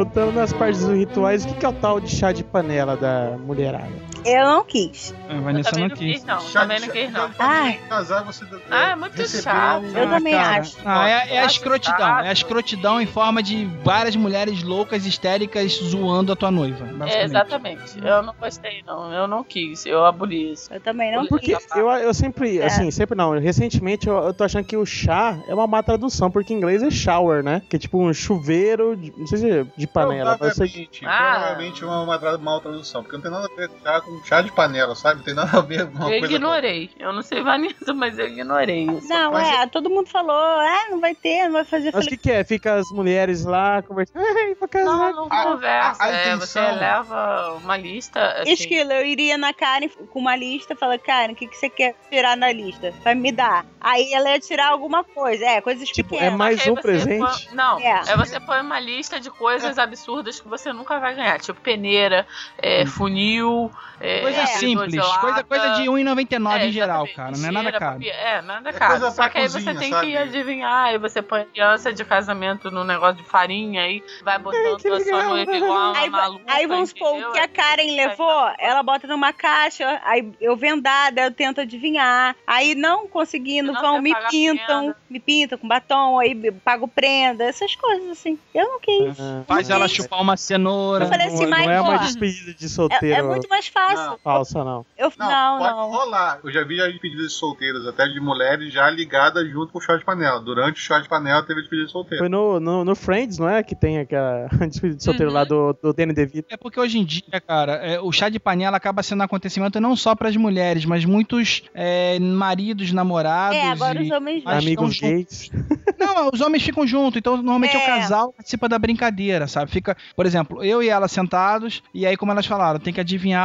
Voltando nas partes dos rituais, o que que é o tal de chá de panela da mulherada? Eu não quis. a Vanessa também não não quis, quis. não. Chá- também não quis, não. Ai. Casar, você deve- Ah, é muito chato. um- Eu também cara. acho. Ah, é, é a escrotidão. É a escrotidão em forma de várias mulheres loucas, histéricas, zoando a tua noiva. É, exatamente. Eu não gostei, não. Eu não quis. Eu aboli isso. Eu também não Porque quis. eu, eu sempre, É. assim, sempre não. Recentemente eu, eu tô achando que o chá é uma má tradução, porque em inglês é shower, né? Que é tipo um chuveiro, de- não sei se é de panela. Vai ser... Provavelmente, Ah. provavelmente uma, mal tradução, porque não tem nada a ver com chá, com chá de panela, sabe? Não tem nada a ver com uma Eu coisa. ignorei. Eu não sei Vanessa, mas eu ignorei isso. Não, Mas é, todo mundo falou, ah, não vai ter, não vai fazer. Mas o que, que é? Fica as mulheres lá conversando. Não, não A- conversa. a- a é, você intenção- leva uma lista. Assim, Esquilo, eu iria na Karen com uma lista, falar, Karen, o que, que você quer tirar na lista? Vai me dar. Aí ela ia tirar alguma coisa, é, coisas Tipo, pequenas. é mais um você presente? põe- não, É. é. você põe uma lista de coisas absurdas que você nunca vai ganhar. Tipo peneira, é, funil, é, Coisa É. simples, gelada. coisa, coisa de 1,99 É, em geral, cara. Não é nada caro. papel- É, nada É caro. coisa Só que aí cozinha, você tem sabe? que adivinhar. Aí você põe aliança de casamento no negócio de farinha aí, vai botando que a sua noiva igual uma Aí, maluca. aí vamos supor, o que a Karen levou, ela bota numa caixa, aí eu vendada, eu tento adivinhar. Aí não conseguindo, Não, vão, me pintam, prenda. me pintam com batom, aí pago prenda, essas coisas assim. Eu não quis. Ah, Faz Não ela quis. chupar uma cenoura. Eu falei assim, não, mas, não é uma despedida de É, solteiro é muito mais fácil. Não. falsa, não. Eu, Não, não, pode não. rolar. Eu já vi já despedidas de solteiras, até de mulheres já ligadas junto com o chá de panela. Durante o chá de panela teve despedida de solteiro. Foi no, no, no Friends, não é? Que tem aquela despedida de solteiro Uhum. lá do, do Danny DeVito. É porque hoje em dia, cara, é, o chá de panela acaba sendo um acontecimento não só para as mulheres, mas muitos é, maridos, namorados. É, agora e- os homens Mas Amigos gays. Não, os homens ficam juntos, então normalmente é. o casal participa da brincadeira, sabe? Fica, por exemplo, eu e ela sentados, e aí, como elas falaram, tem que adivinhar.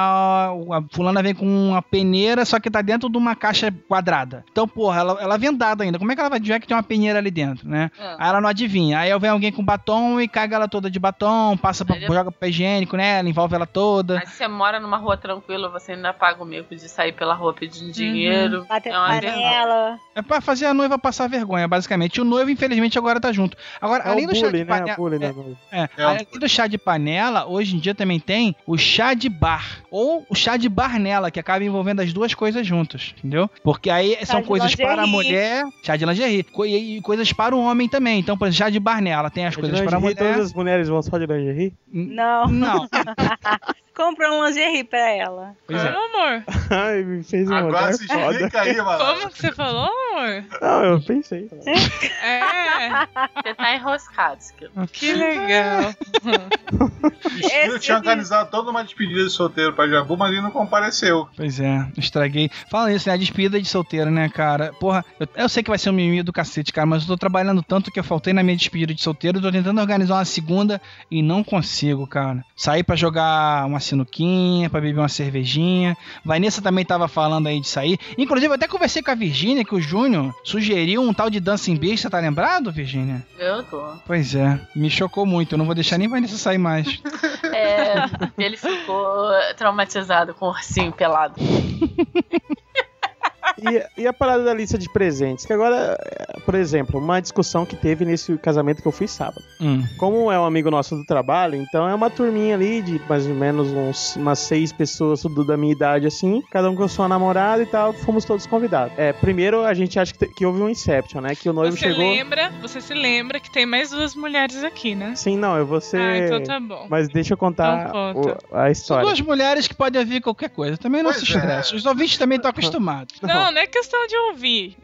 A fulana vem com uma peneira, só que tá dentro de uma caixa quadrada. Então, porra, ela, ela é vendada ainda. Como é que ela vai adivinhar que tem uma peneira ali dentro, né? É. Aí ela não adivinha. Aí vem alguém com batom e caga ela toda de batom, passa pra, depois- joga papel higiênico nela, envolve ela toda. Mas se você mora numa rua tranquila, você ainda paga o mico de sair pela rua pedindo dinheiro. bater é uma panela. É pra fazer a noiva passar vergonha, basicamente. E o noivo, infelizmente, agora tá junto. Agora, É além do chá de né? panela. Bullying é, noiva. É, É além do chá de panela, hoje em dia também tem o chá de bar. Ou o chá de barnela, que acaba envolvendo as duas coisas juntas, entendeu? Porque aí são de coisas para a lingerie. mulher, chá de lingerie, co- e, coisas para o homem também. Então, por exemplo, chá de barnela tem as De coisas para a lingerie, mulher. Todas as mulheres vão só de lingerie? Não. Não, Compra um lingerie pra ela. pois é. Amor. Ai, me fez uma Agora se foda. explica aí, mano. Como que você falou, amor? Não, eu pensei. É, Você tá enroscado, que legal. Eu tinha organizado toda uma despedida de solteiro pra Jabu, mas ele não compareceu. Pois é, estraguei. Fala isso, né? A despedida de solteiro, né, cara? Porra, eu, eu sei que vai ser um mimimi do cacete, cara, mas eu tô trabalhando tanto que eu faltei na minha despedida de solteiro. Tô tentando organizar uma segunda e não consigo, cara. Sair pra jogar uma sinuquinha, pra beber uma cervejinha. Vanessa também tava falando aí de sair. Inclusive, eu até conversei com a Virgínia que o Júnior sugeriu um tal de Dancing Beast. Você tá lembrado, Virgínia? Eu tô. Pois é, me chocou muito. Eu não vou deixar nem Vanessa sair mais. É, ele ficou traumatizado com o ursinho pelado. E, e a parada da lista de presentes? Que agora, por exemplo, uma discussão que teve nesse casamento que eu fui sábado. Hum. Como é um amigo nosso do trabalho, então é uma turminha ali de mais ou menos uns, umas seis pessoas tudo da minha idade assim, cada um com sua namorada e tal, fomos todos convidados. É, primeiro a gente acha que, que houve um Inception, né? Que o noivo Você chegou. lembra, você se lembra que tem mais duas mulheres aqui, né? Sim, não, eu vou ser. Ah, então tá bom. Mas deixa eu contar Então o- a São história. duas mulheres que podem ouvir qualquer coisa. Também não Pois se estresse. é. Os ouvintes também estão acostumados. Não, não é questão de ouvir.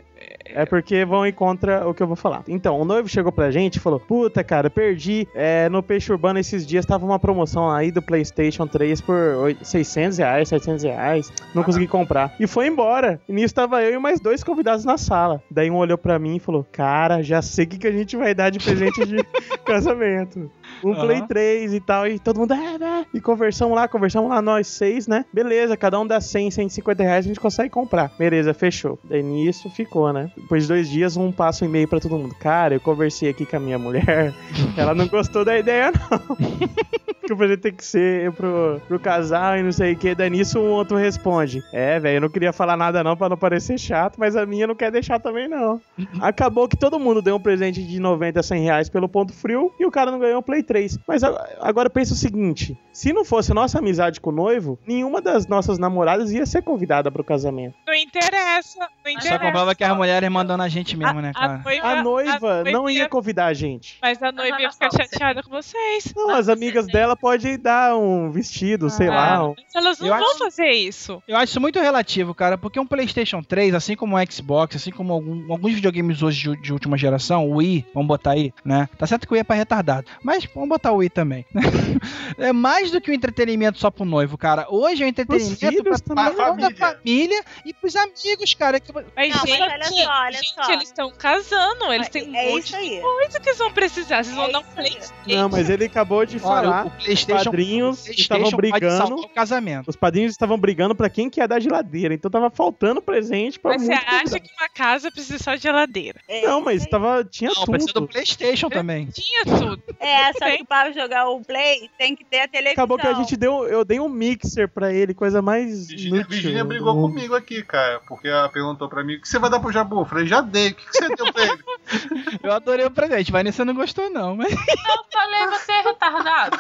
É porque vão em contra o que eu vou falar. Então, o noivo chegou pra gente e falou: Puta, cara, perdi. É, no Peixe Urbano esses dias tava uma promoção aí do PlayStation 3 por oi- 600 reais, 700 reais. Não consegui comprar. E foi embora. E nisso tava eu e mais dois convidados na sala. Daí um olhou pra mim e falou: Cara, já sei o que, que a gente vai dar de presente de casamento. Um Aham. Play 3 e tal. E todo mundo, é, né? E conversamos lá, conversamos lá, nós seis, né? Beleza, cada um dá 100, 150 reais, a gente consegue comprar. Beleza, fechou. Daí nisso ficou, né? Depois de dois dias, um passa um e-mail pra todo mundo. Cara, eu conversei aqui com a minha mulher. Ela não gostou da ideia, não. que o presente tem que ser pro, pro casal e não sei o que. Daí nisso, um outro responde. É, velho, eu não queria falar nada não pra não parecer chato, mas a minha não quer deixar também, não. Acabou que todo mundo deu um presente de 90 a 100 reais pelo ponto frio e o cara não ganhou o Play 3. Mas a- agora pensa o seguinte: se não fosse nossa amizade com o noivo, nenhuma das nossas namoradas ia ser convidada pro casamento. No interessa. Não Só interessa. comprova que as mulheres mandando a gente mesmo, né, A cara? noiva, A noiva não ia ia- convidar a gente. Mas a noiva ia ficar só, chateada com vocês. Não, as amigas dela podem dar um vestido, sei lá. um- elas não Eu vão acho- fazer isso. Eu acho isso muito relativo, cara, porque um PlayStation 3, assim como o Xbox, assim como algum- alguns videogames hoje de, de última geração, o Wii, vamos botar aí, né? Tá certo que o Wii é pra retardado, mas vamos botar o Wii também. é mais do que um entretenimento só pro noivo, cara. Hoje é um entretenimento filhos pra, toda a Família. família e pros amigos, cara. que- Mas, Não, mas gente, olha só, olha gente, só. eles estão casando. Eles têm um é monte isso aí. de coisa que eles vão precisar. Vocês vão É dar um. PlayStation. Não, mas ele acabou de Olha, falar. o, o PlayStation, padrinhos PlayStation estavam brigando. o casamento. Os padrinhos estavam brigando pra quem que ia dar geladeira. Então tava faltando presente pra Mas você acha que uma casa precisa só de geladeira? É Não, mas tava, tinha Não, precisa do tudo. PlayStation também. Tinha tudo. É, só Tem. que para jogar o Play tem que ter a televisão. Acabou que a gente deu. Eu dei um mixer pra ele, coisa mais. Virginia, Virginia brigou mundo. comigo aqui, cara, porque ela perguntou pra mim: o que você vai dar pro Jabu? Eu falei: já dei, o que que você deu pra ele? Eu adorei o presente. Vanessa não gostou, não. Mas... Eu falei, você é retardado.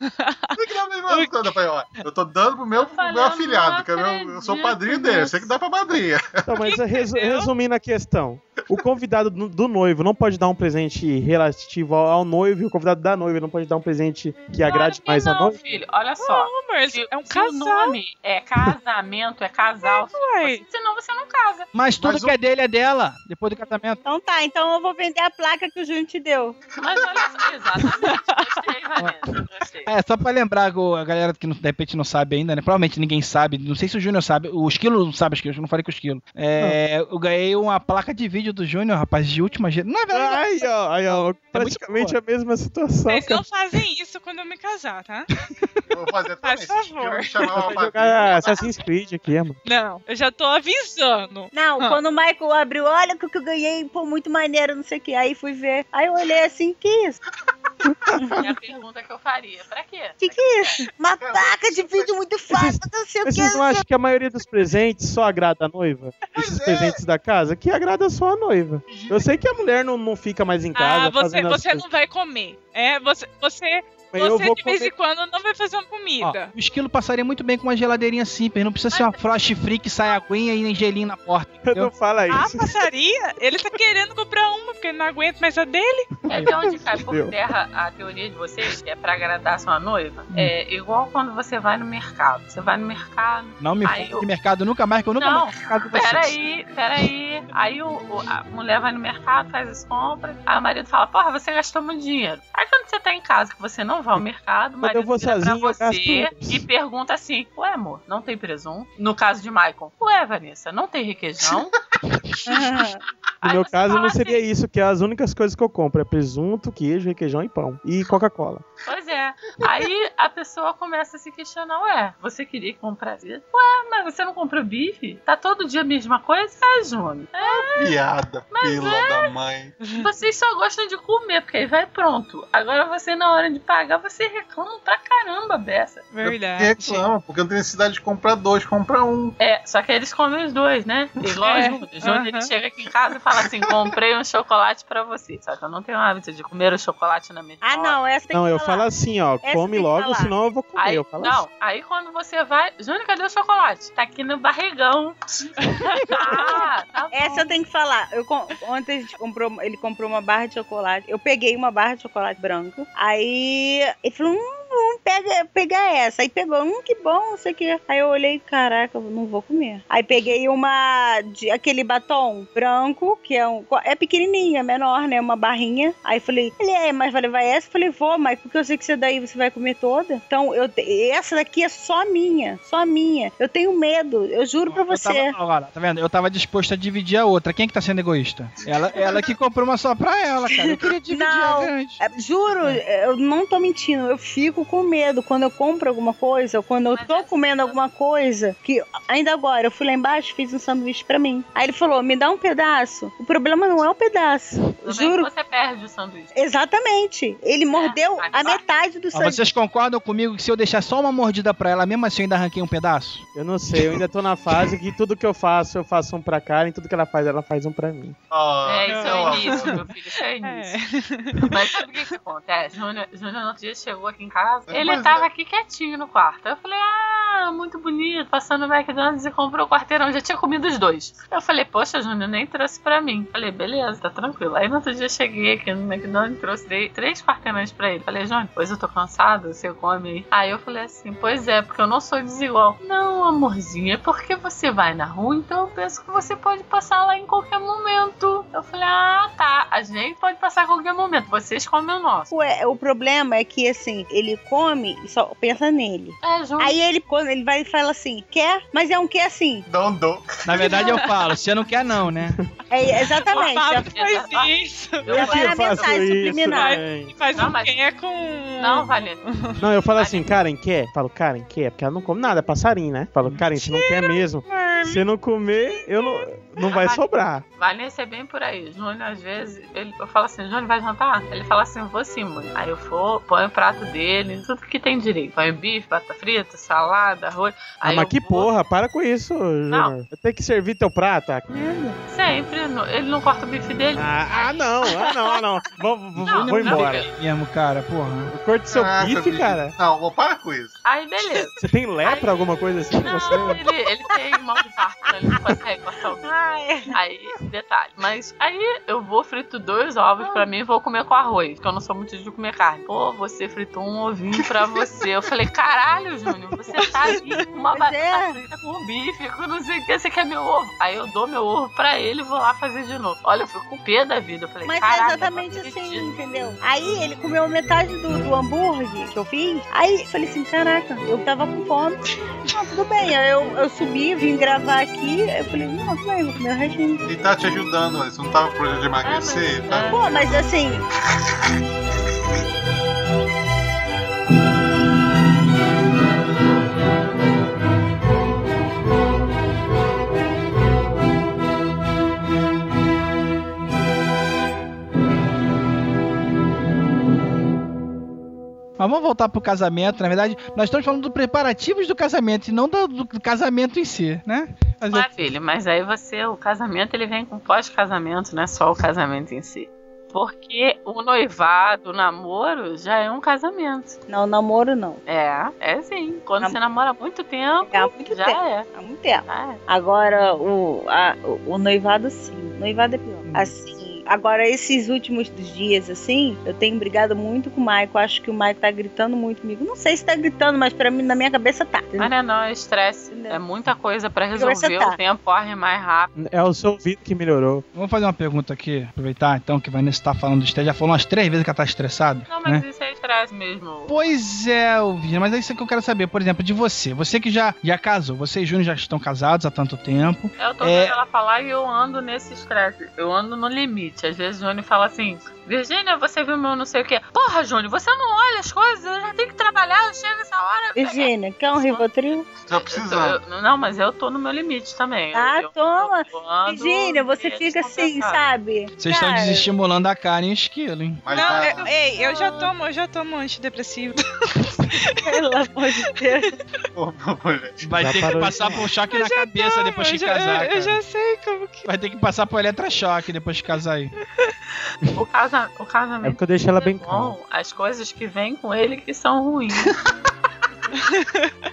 Eu eu tô dando pro meu, pro falei, meu eu afilhado, é meu, eu sou padrinho dele, eu sei que dá pra madrinha. Então, mas resumindo a questão: o convidado do, noivo não pode dar um presente relativo ao, noivo, e o convidado da noiva não pode dar um presente que agrade Claro que mais a não, noiva. filho. Olha só. Não, amor, Se, é um se o casal. nome é casamento, é casal. Ué. você- senão você não casa. Mas tudo Mas o- que é dele é dela, depois do casamento. Então tá, então eu vou vender a placa que o Júnior te deu. Mas olha só, exatamente. Gostei, Vanessa. Gostei. É, só pra lembrar, o- a galera que de repente não sabe ainda, né? Provavelmente ninguém sabe. Não sei se o Júnior sabe. O Esquilo não sabe, Esquilo. Eu não falei com o Esquilo. É, eu ganhei uma placa de vídeo do Júnior, rapaz, de última geração. Na verdade, Aí, ó, aí, ó, praticamente a mesma situação. Vocês não fazem isso quando eu me casar, tá? Eu vou fazer também. Faz favor. uma jogar Assassin's Creed aqui, mano. Não, eu já tô avisando. Não, Ah. quando o Michael abriu, olha o que eu ganhei, pô, muito maneiro, não sei o que. Aí fui ver. Aí eu olhei assim, que isso? É a pergunta que eu faria. Pra quê? Que que é isso? Uma placa de vídeo muito fácil, não sei o que. Vocês não acham que a maioria dos presentes só agrada a noiva? Esses é. presentes da casa? Que agrada só a noiva. Eu sei que a mulher não, não fica mais em casa Ah, você, fazendo as você coisas, não vai comer. É, você, você, eu você vou de vez em quando não vai fazer uma ó, comida. o Esquilo passaria muito bem com uma geladeirinha simples. Não precisa ser uma Frost Free que sai aguinha e nem gelinho na porta. entendeu? Não fala Ah, isso. passaria? Ele tá querendo comprar uma, porque ele não aguenta mais a dele. É de onde cai por terra a teoria de vocês, que é pra agradar sua noiva. É igual quando você vai no mercado. Você vai no mercado. Não me fale eu- de mercado nunca mais, que eu nunca Não, mais mercado. Peraí, peraí. Aí o, o- a mulher vai no mercado, faz as compras. Aí o marido fala: Porra, você gastou muito dinheiro. Aí quando você tá em casa, que você não vai ao mercado, o Quando eu vou sozinho, você e pergunta assim: Ué, amor, não tem presunto? No caso de Michael: Ué, Vanessa, não tem requeijão? No meu caso, não seria assim, isso, que é as únicas coisas que eu compro. É presunto, queijo, requeijão e pão. E Coca-Cola. Pois é. Aí a pessoa começa a se questionar: Ué, você queria comprar isso? Ué, mas você não comprou bife? Tá todo dia a mesma coisa? É, Júnior. Piada, pela é. da mãe. Vocês só gostam de comer, porque aí vai pronto. Agora você, na hora de pagar, você reclama pra caramba dessa. Verdade. Reclama, porque eu não tenho necessidade de comprar dois, compra um. É, só que eles comem os dois, né? Igual É, o Júnior. O Júnior, ele chega aqui em casa e fala assim: comprei um chocolate pra você. Só que eu não tenho hábito de comer o chocolate na mesma Ah, hora. não, essa tem Não, que eu falar. falo assim, ó. Essa come tem logo, falar. senão eu vou comer. Aí, eu falo não, assim. aí quando você vai. Júnior, cadê o chocolate? Tá aqui no barrigão. ah, tá. Essa eu tenho que falar. Eu, ontem a gente comprou, ele comprou uma barra de chocolate. Eu peguei uma barra de chocolate branco. Aí ele falou: hum, pega, pegar essa. Aí pegou, hum, que bom, não sei o que. Aí eu olhei, caraca, eu não vou comer. Aí peguei uma de aquele batom branco, que é um. É pequenininha, menor, né? Uma barrinha. Aí falei, ele é, mas vai levar essa? Eu falei, vou, mas porque eu sei que você daí você vai comer toda. Então, eu, essa daqui é só minha. Só minha. Eu tenho medo, eu juro pra Eu você. tava, olha, tá vendo? Eu tava disposto a dividir a outra. Quem que tá sendo egoísta? Ela, ela que comprou uma só pra ela, cara. Eu queria dividir Não. a grande. É, Juro, eu não tô mentindo, eu fico com medo quando eu compro alguma coisa, ou quando eu tô é comendo assim, alguma coisa, que ainda agora eu fui lá embaixo, fiz um sanduíche pra mim. Aí ele falou: "Me dá um pedaço". O problema não é o pedaço. Bem Juro. você perde o sanduíche. Exatamente. Ele mordeu mas a metade do Ó, sanduíche. vocês concordam comigo que se eu deixar só uma mordida pra ela, mesmo assim eu ainda arranquei um pedaço? Eu não sei, eu ainda tô na fase que tudo que eu faço, eu faço um pra Karen, tudo que ela faz, ela faz um pra mim. Ah, É, isso é o início, meu filho. Isso é o início. É. Mas sabe o que, que acontece? Júnior, Júnior no outro dia chegou aqui em casa. Ele Pois tava é. aqui quietinho no quarto. Eu falei, ah, muito bonito, passando no McDonald's e comprou o quarteirão. Já tinha comido os dois. Eu falei, poxa, Júnior, nem trouxe pra mim. Falei, beleza, tá tranquilo. Aí no outro dia eu cheguei aqui no McDonald's e trouxe dei três quarteirões pra ele. Falei, Júnior, pois eu tô cansado, você come aí. Aí eu falei assim, pois é, porque eu não sou desigual. Não, amorzinho, é porque você vai na rua, então eu penso que você pode passar lá em qualquer momento. Eu falei, ah, tá. A gente pode passar em qualquer momento. Vocês comem o nosso. Ué, o problema é que, assim, ele come e só pensa nele. É. Aí ele, quando ele vai e fala assim, quer? Mas é um quer assim. Não dou. Na verdade, eu falo, você não quer não, né? É, exatamente. O Já, Fábio faz isso. já vai na mensagem subliminar. também. Faz Não, um mas- quem é com. Não, Valente. Não, eu falo assim, Karen, quer? Falo, Karen, quer? Porque ela não come nada, é passarinho, né? Falo, Karen, você não quer mesmo. Se não comer, eu não, não vai sobrar. Valência é bem por aí. Júnior, às vezes, ele, eu falo assim, Júnior, vai jantar? Ele fala assim, vou sim, mãe. Aí eu vou, põe o prato dele, tudo que tem direito. Põe bife, batata frita, salada, arroz. Ah, Aí mas que vou- porra, para com isso, Júnior. Eu tenho que servir teu prato. Ah, que merda. Sempre. Ele não corta o bife dele. Ah, ah, não, ah, não, ah, não. Vou, vou, Não, vou embora. Mesmo, cara, porra. Corte seu Ah, bife, cara. Não, vou para com isso. Aí, beleza. Você tem lepra, alguma coisa assim? Não, Você... ele, ele tem mal de parto, né? ele não consegue cortar o bife. Ai, Aí, detalhe. Mas aí eu vou frito dois ovos pra mim e vou comer com arroz, porque eu não sou muito de comer carne. Pô, você fritou um ovinho pra você. Eu falei, caralho, Júnior, você tá ali com uma Pois batata é. frita com bife, com não sei o que, você quer meu ovo. Aí eu dou meu ovo pra ele e vou lá fazer de novo. Olha, eu fico com pé da vida. Eu falei, Mas é caralho, exatamente eu tô assim, entendeu? Aí ele comeu metade do, do hambúrguer que eu fiz. Aí eu falei assim: caraca, eu tava com fome. Não, tudo bem. Aí Eu, eu subi, vim gravar aqui. Eu falei: não, tudo bem, o restinho. Ele tá te ajudando? Você não tava com projeto de emagrecer, mas- tá? é. Pô, mas assim, Mas vamos voltar pro casamento. Na verdade, nós estamos falando dos preparativos do casamento e não do, do casamento em si, né? Mas é- Maravilha, mas aí você, o casamento, ele vem com pós-casamento, não é só o casamento em si. Porque o noivado, o namoro, já é um casamento. não, namoro não. É, é sim. Quando Nam- você namora há muito tempo, É há muito já tempo. é. Há muito tempo. Já é. Agora, o, a- o, o noivado, sim. Noivado é pior. Assim, agora, esses últimos dias, assim, eu tenho brigado muito com o Maico. Acho que o Maico tá gritando muito comigo. Não sei se tá gritando, mas pra mim, na minha cabeça tá. Mas não é não, é estresse. É muita coisa pra resolver. tá. O tempo corre mais rápido. É o seu ouvido que melhorou. Vamos fazer uma pergunta aqui, aproveitar então que a Vanessa tá falando do estresse. Já falou umas três vezes que ela tá estressada. Não, mas né? isso é estresse mesmo. Pois é, Virgínia, mas é isso que eu quero saber, por exemplo, de você. Você que já, já casou, você e Júnior já estão casados há tanto tempo. Eu tô É. vendo ela falar e eu ando nesse estresse. Eu ando no limite. Às vezes o Júnior fala assim: Virgínia, você viu meu não sei o quê. Porra, Júnior, você não olha as coisas, eu já tenho que trabalhar, eu chego essa hora. Virgínia, quer um Rivotril? Tá precisando. não, mas eu tô no meu limite também. Ah, Eu- toma. eu Virgínia, você fica assim, sabe? Vocês estão Cara, desestimulando a Karen e o esquilo, hein? Mas não, vai- eu- ei, eu já tomo, eu já tomo antidepressivo. Pelo amor de Deus. Vai Já ter que passar de por choque Eu na cabeça tomo, depois que já- casar, eu, eu cara. já sei como que. Vai ter que passar por eletrochoque depois que casar aí. O, casa, o É casamento porque eu deixo ela é bem bom, calma. as coisas que vêm com ele que são ruins.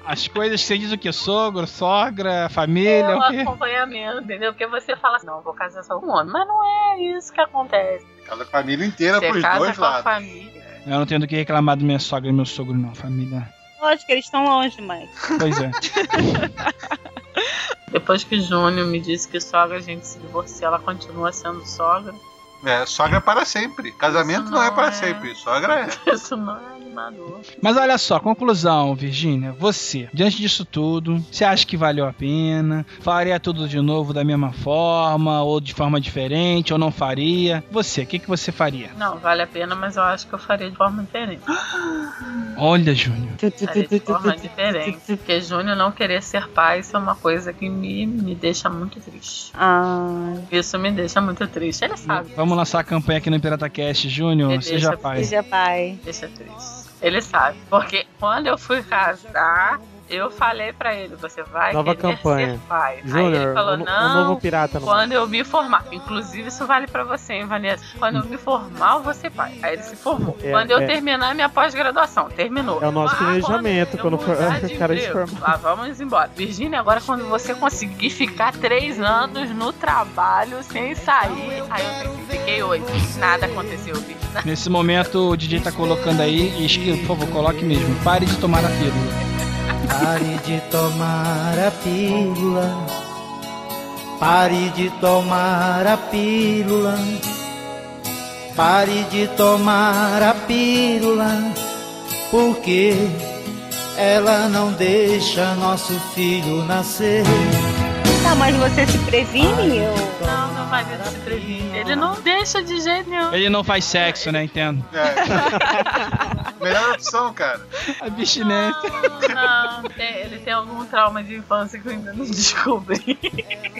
As coisas que você diz o que? Sogro, sogra, família, é o o quê? acompanhamento, entendeu? Porque você fala assim, não, vou casar só com um homem. Mas não é isso que acontece. Cada família inteira Você pros casa dois com a lados. família. Eu não tenho do que reclamar do minha sogra e meu sogro, não, família. Lógico, eles estão longe, mas. Pois é. Depois que Júnior me disse que sogra a gente se divorcia, ela continua sendo sogra. É, sogra para sempre. Casamento Isso não, é não para é. sempre. Sogra é. Isso não é animador. Mas olha só, conclusão, Virgínia. Você, diante disso tudo, você acha que valeu a pena? Faria tudo de novo da mesma forma, ou de forma diferente, ou não faria? Você, o que, que você faria? Não, vale a pena, mas eu acho que eu faria de forma diferente. Olha, Júnior. Faria de forma diferente. Porque Júnior não querer ser pai, isso é uma coisa que me, me deixa muito triste. Ah, Isso me deixa muito triste. Ele sabe. Vamos lançar a campanha aqui no PirataCast, Júnior. Beleza, Seja pai. seja pai. Deixa triste. Ele sabe. Porque quando eu fui casar, Eu falei pra ele, você vai Nova campanha. ser pai. Aí ele Júnior, falou, não, novo pirata quando eu me formar. Inclusive, isso vale pra você, hein, Vanessa? Quando eu me formar, eu vou ser pai. Aí ele se formou. É, quando eu é. terminar minha pós-graduação, terminou. É o nosso Ah, planejamento, quando quando eu for- de o cara se emprego, formar. Lá vamos embora. Virgínia, agora quando você conseguir ficar três anos no trabalho sem sair, aí eu fiquei oito. Nada aconteceu, bicho. Nesse momento, o DJ tá colocando aí, e por favor, coloque mesmo. Pare de tomar a pílula. Pare de tomar a pílula. Pare de tomar a pílula. Pare de tomar a pílula. Porque ela não deixa nosso filho nascer. Tá, mas você se previne? Eu... Não, meu marido se previne. Ele não deixa de jeito nenhum. Ele não faz sexo, né? Entendo. É. Melhor opção, cara. A bichinete. Não, tem- ele tem algum trauma de infância que eu ainda não descobri.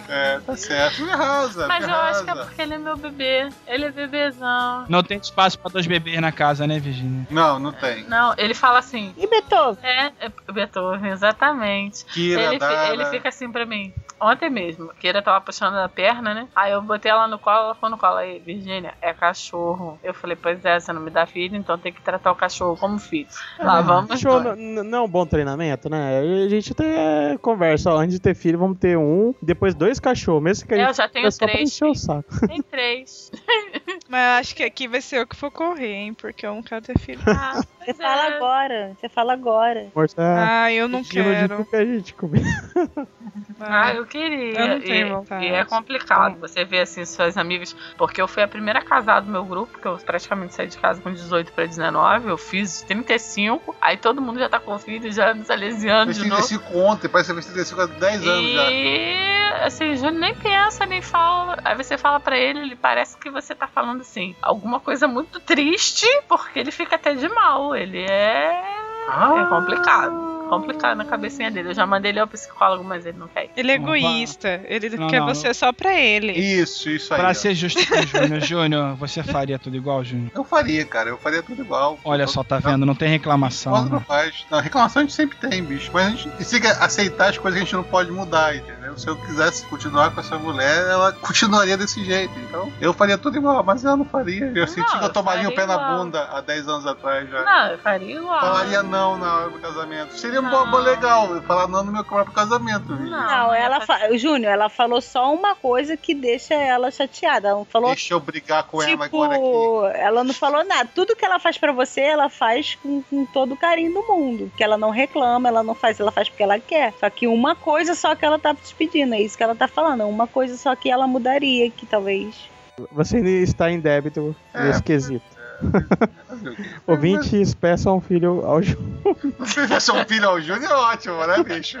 É, tá certo. Me arrasa, Mas me eu acho que é porque ele é meu bebê. Ele é bebezão. Não tem espaço pra dois bebês na casa, né, Virginia? Não, não tem. Não, ele fala assim. E Beethoven? É, é Beethoven, exatamente. Kira, Ele, ele fica assim pra mim. Ontem mesmo, Kira tava puxando a perna, né? Aí eu botei ela no colo, ela ficou no colo. Aí, Virgínia, é cachorro. Eu falei, pois é, você não me dá filho, então tem que tratar o cachorro como filho. Lá vamos Show nós. não, não é um bom treinamento, né? A gente tem é, conversa, ó, antes de ter filho, vamos ter um, depois dois cachorros, mesmo que a Eu gente já tenho é pra três encher o saco. Tem três. Mas eu acho que aqui vai ser eu que for correr, hein? Porque eu não quero ter filho. Ah, Você fala é. agora. Você fala agora. Tá Ah, eu não de quero. que a gente comer. Ah, eu queria. Eu não tenho e, vontade. e é complicado você ver assim suas amigas. Porque eu fui a primeira casada do meu grupo, que eu praticamente saí de casa com 18 pra 19. Eu fiz 35. Aí todo mundo já tá com filho, já me salesiando Fez de novo. 35 ontem, parece que fez 35 há 10 anos já. E assim, o Júnior nem pensa, nem fala. Aí você fala pra ele, ele parece que você tá falando assim, alguma coisa muito triste, porque ele fica até de mal. Ele é. É complicado. Complicado na cabecinha dele. Eu já mandei ele ao psicólogo, mas ele não quer ir. Ele é Não, egoísta. Ele Não, quer não, você só pra ele. Isso, isso aí. Pra ó. ser justo com o Júnior, Júnior, você faria tudo igual, Júnior? Eu faria, cara. Eu faria tudo igual. Olha só, tá vendo? Não tem reclamação. Não Né? faz. Não, reclamação a gente sempre tem, bicho. Mas a gente tem que aceitar as coisas que a gente não pode mudar, entendeu? Se eu quisesse continuar com essa mulher, ela continuaria desse jeito. Então, eu faria tudo igual, mas ela não faria. Eu senti que eu eu tomaria o pé na igual. bunda há 10 anos atrás já. Não, eu faria igual. Falaria não na hora do casamento. Seria um Não. bom legal eu falar não no meu próprio casamento, viu? Não, Não, é ela fa... Júnior, ela falou só uma coisa que deixa ela chateada. Ela não falou Deixa eu brigar com ela tipo, agora aqui. ela não falou nada. Tudo que ela faz pra você, ela faz com, com todo o carinho do mundo. Que ela não reclama, ela não faz, ela faz porque ela quer. Só que uma coisa só que ela tá te pedindo, é isso que ela tá falando. Uma coisa só que ela mudaria, que talvez. Você está em débito É, nesse quesito. Ouvintes, peçam um filho ao. Se tivesse um filho ao Júnior, é ótimo, né, bicho?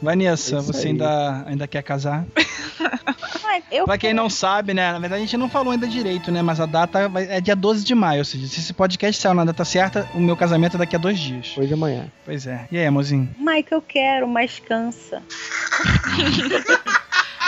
Vanessa, É você ainda, ainda quer casar? Eu Pra quem não sabe, né? Na verdade a gente não falou ainda direito, né? Mas a data vai- é dia 12 de maio. Ou seja, se esse podcast saiu na data certa, o meu casamento é daqui a dois dias. Hoje de amanhã. Pois é. E aí, amorzinho? Mike, eu quero, mas cansa.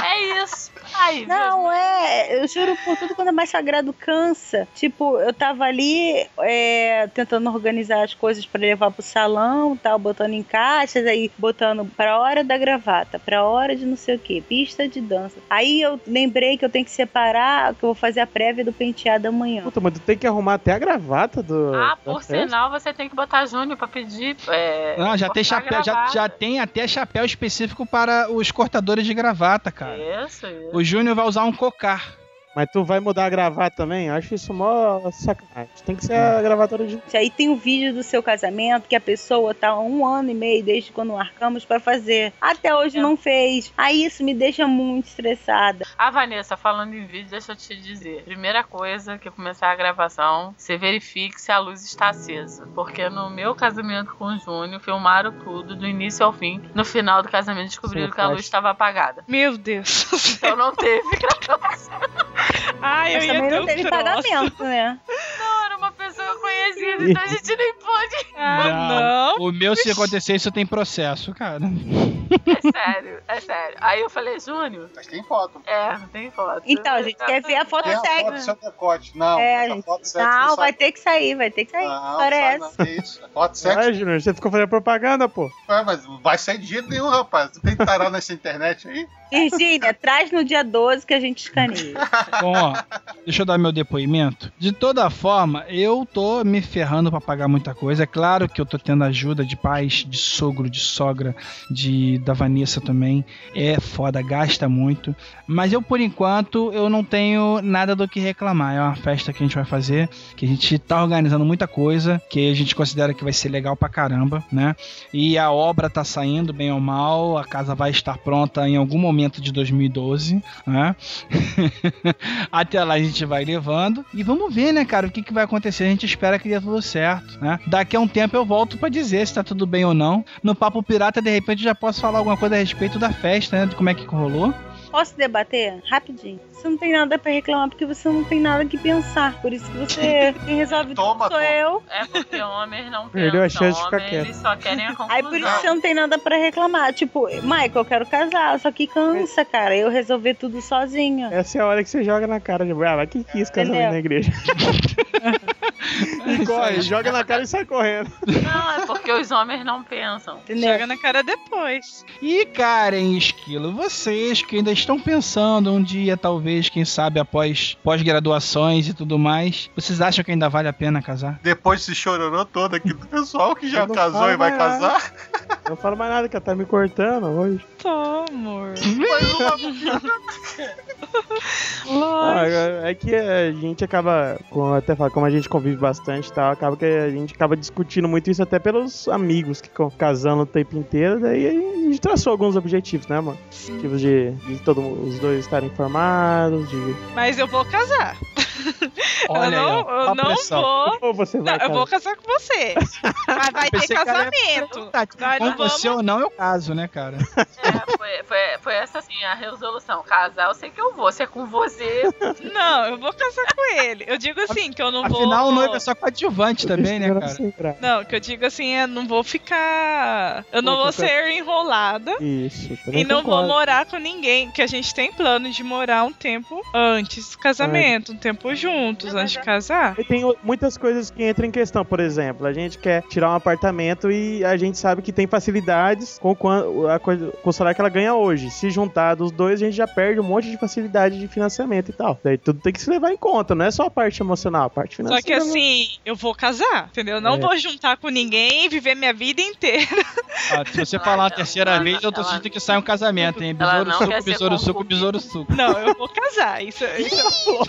É isso. Aí, Não, é, eu juro por tudo, quando é mais sagrado, cansa. Tipo, eu tava ali é, tentando organizar as coisas pra levar pro salão, tal, botando em caixas, aí botando pra hora da gravata, pra hora de não sei o que, pista de dança. Aí eu lembrei que eu tenho que separar, que eu vou fazer a prévia do penteado amanhã. Puta, mas tu tem que arrumar até a gravata do. Ah, por sinal, você tem que botar Júnior pra pedir. É, Não, já tem chapéu, já, já tem até chapéu específico para os cortadores de gravata, cara. Isso, isso. O Júnior vai usar um cocar. Mas tu vai mudar a gravata também? Eu acho isso mó sacanagem. Tem que ser a gravata original. Aí tem o vídeo do seu casamento que a pessoa tá há um ano e meio desde quando marcamos pra fazer. Até hoje não fez. Aí isso me deixa muito estressada. A Vanessa, falando em vídeo, deixa eu te dizer. Primeira coisa que começar a gravação, você verifique se a luz está acesa. Porque no meu casamento com o Júnior, filmaram tudo, do início ao fim. No final do casamento, descobriram Sim, que a luz estava apagada. Meu Deus. Então não teve gravação. Ai, eu Mas ia também ter não um teve troço. pagamento, né? Não, era uma pessoa conhecida então a gente nem pode. Ah, não. O meu, se acontecer isso, tem processo, cara. É sério, é sério. Aí eu falei, Júnior, Mas tem foto. é, tem foto. Então, a gente quer ver a foto Tem a foto seu decote. Não, É, gente. foto sexy Não, vai sai- ter que sair, vai ter que sair. Não, História é não, é isso. Foto sexy. Ah, Júnior, você ficou fazendo propaganda, pô. Ué, mas vai sair de jeito nenhum, rapaz. Tu tem tarado nessa internet aí? Virgínia, traz no dia 12 que a gente escaneia. Bom, ó, deixa eu dar meu depoimento. De toda forma, eu tô me ferrando pra pagar muita coisa. É claro que eu tô tendo ajuda de pais, de sogro, de sogra, de da Vanessa também. É foda, gasta muito. Mas eu, por enquanto, eu não tenho nada do que reclamar. É uma festa que a gente vai fazer, que a gente tá organizando muita coisa, que a gente considera que vai ser legal pra caramba, né? E a obra tá saindo, bem ou mal. A casa vai estar pronta em algum momento de 2012, né? Até lá a gente vai levando. E vamos ver, né, cara, o que, que vai acontecer. A gente espera que dê tudo certo, né? Daqui a um tempo eu volto pra dizer se tá tudo bem ou não. No Papo Pirata, de repente, já posso falar alguma coisa a respeito da festa, né? De como é que rolou. Posso debater? Rapidinho. Você não tem nada pra reclamar porque você não tem nada que pensar. Por isso que você quem resolve Toma, tudo sou toma. eu. É porque homens não Perdeu a pensam, chance de ficar quieto. eles só querem a conclusão. Aí por isso que você não tem nada pra reclamar. Tipo, Michael, eu quero casar, só que cansa, cara. Eu resolver tudo sozinha. Essa é a hora que você joga na cara de. Ah, mas quem quis casamento Entendeu? na igreja? e corre, joga na cara e sai correndo. Não, é porque os homens não pensam. Entendeu? Joga na cara depois. E Karen Esquilo, vocês que ainda estão pensando um dia, talvez, quem sabe, após pós-graduações e tudo mais, vocês acham que ainda vale a pena casar? Depois se chororou todo aqui do pessoal que já casou e vai nada. casar. Não falo mais nada, que ela tá me cortando hoje. Tô, amor. Ah, é que a gente acaba, como até falo, como a gente convive bastante e tal, acaba que a gente acaba discutindo muito isso até pelos amigos que ficam casando o tempo inteiro, daí a gente traçou alguns objetivos, né, mano? Objetivos de, de todo, os dois estarem informados, de... Mas eu vou casar. Olha eu não, aí, eu não vou. Ou você Não, vai eu vou casar com você. Mas vai ter casamento. Tá, Nós com não vamos- você ou não, eu caso, né, cara? É, foi, foi, foi essa assim a resolução. Casar, eu sei que eu vou. Se é com você, Não, eu vou casar com ele. Eu digo assim, que eu não vou. Afinal, o noivo é só coadjuvante também, né, cara? Não, que eu digo assim, é não vou ficar. Eu não Pô, vou ser enrolada. Isso, E não vou concordo. morar com ninguém, que a gente tem plano de morar um tempo antes do casamento, um tempo juntos, antes de casar. E tem muitas coisas que entram em questão, por exemplo, a gente quer tirar um apartamento e a gente sabe que tem facilidades com o salário que ela ganha hoje. Se juntar dos dois, a gente já perde um monte de facilidade de financiamento e tal. Daí tudo tem que se levar em conta, não é só a parte emocional, a parte Só financeira. que assim, eu vou casar, entendeu? Eu não É. vou juntar com ninguém e viver minha vida inteira. Ah, se você falar a terceira Ela- vez, eu tô ela- sentindo que sai um casamento, hein? Ela Besouro suco, besouro suco, besouro suco. Não, eu vou casar. Isso, isso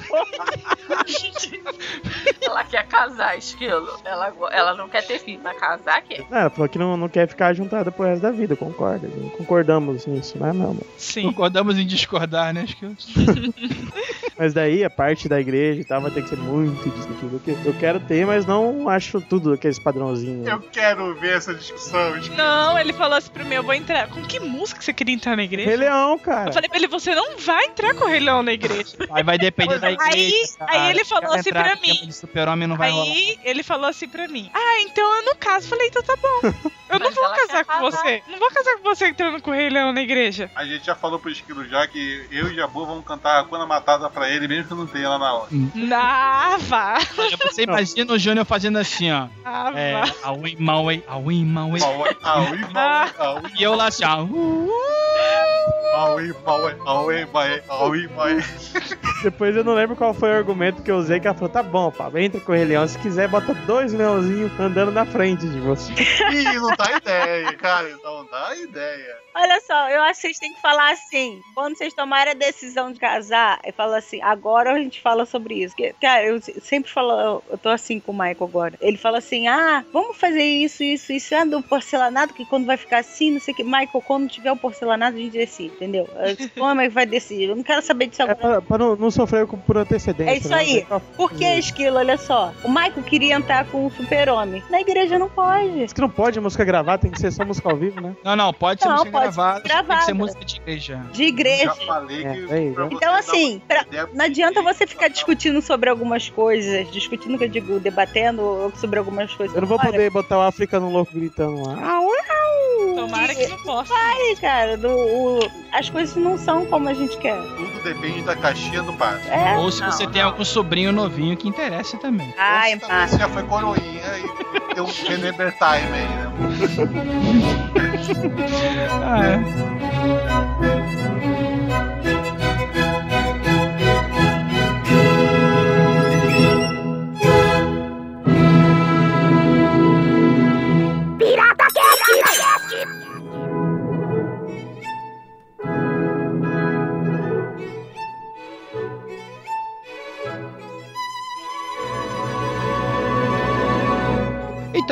ela quer casar, esquilo. Ela, ela não quer ter filho, mas casar quer. Não, ela falou que não, não quer ficar juntada pro resto da vida, concorda? Concordamos nisso, né, não, mano? sim. Concordamos em discordar, né? Acho que eu... Mas daí a parte da igreja e tal vai ter que ser muito discutido. Eu que- Eu quero ter, mas não acho tudo aqueles padrãozinhos. Eu quero ver essa discussão. Não, ele falou assim pra mim, eu vou entrar. Com que música você queria entrar na igreja? Rei Leão, cara. Eu falei pra ele, você não vai entrar com o Rei Leão na igreja. Aí vai depender da Aí- igreja. aí cara. ele falou Quer assim pra mim. tema de super-homem não vai rolar. Aí ele falou assim pra mim: Ah, então eu não caso. Falei, então tá bom. Eu não vou casar com você. Não vou casar com você entrando com o Rei Leão na igreja. A gente já falou pro Esquilo já que eu e Jabu vamos cantar a Quando Matada pra ele, mesmo que não tenha lá na hora. Vá. Olha, Você imagina o Júnior fazendo assim, ó. É. Aui, Maui, Aui, Maui. Maui, Aui, Maui, Aui, E eu lá assim, ó. Aui, Maui, Aui, Maui, Aui, Maui. Depois eu não lembro qual foi o argumento que eu usei, que ela falou, tá bom, pá, entra com o Rei Leão. Se quiser, bota dois leãozinhos andando na frente de você. Ih, não dá ideia, cara. Não dá ideia. Olha só, eu acho que vocês têm que falar assim. Quando vocês tomarem a decisão de casar, eu falo assim, agora a gente fala sobre isso. Porque, cara, eu sempre falo, eu- tô assim com o Michael agora. Ele fala assim: ah, vamos fazer isso, isso, isso. Ah, do porcelanato, que quando vai ficar assim, não sei o que. Michael, quando tiver o porcelanato, a gente decide, entendeu? Como é que vai decidir? Eu não quero saber disso É agora. pra, pra não, não com- por antecedência. É isso né? aí. Por que, Esquilo? Olha só. O Michael queria entrar com o super-homem. Na igreja não pode. Diz que não pode música gravada, tem que ser só música ao vivo, né? Não, não, pode ser Não, música pode gravada, ser tem que gravada. ser música de igreja. De igreja. Já falei É, que. é Então, assim, uma pra- não adianta você ficar discutindo sobre algumas coisas, discutindo que eu digo, debatendo sobre algumas coisas. Eu não vou Olha, poder botar o africano louco gritando lá. Ah, uau! Tomara que não possa. Ai, cara, do- o- as coisas não são como a gente quer. Tudo depende da caixinha do padre. É. Ou se Não, você tem não. algum sobrinho novinho que interesse também. Ai, Ou se já foi coroinha e deu um Remember Time aí, né? Ah, é.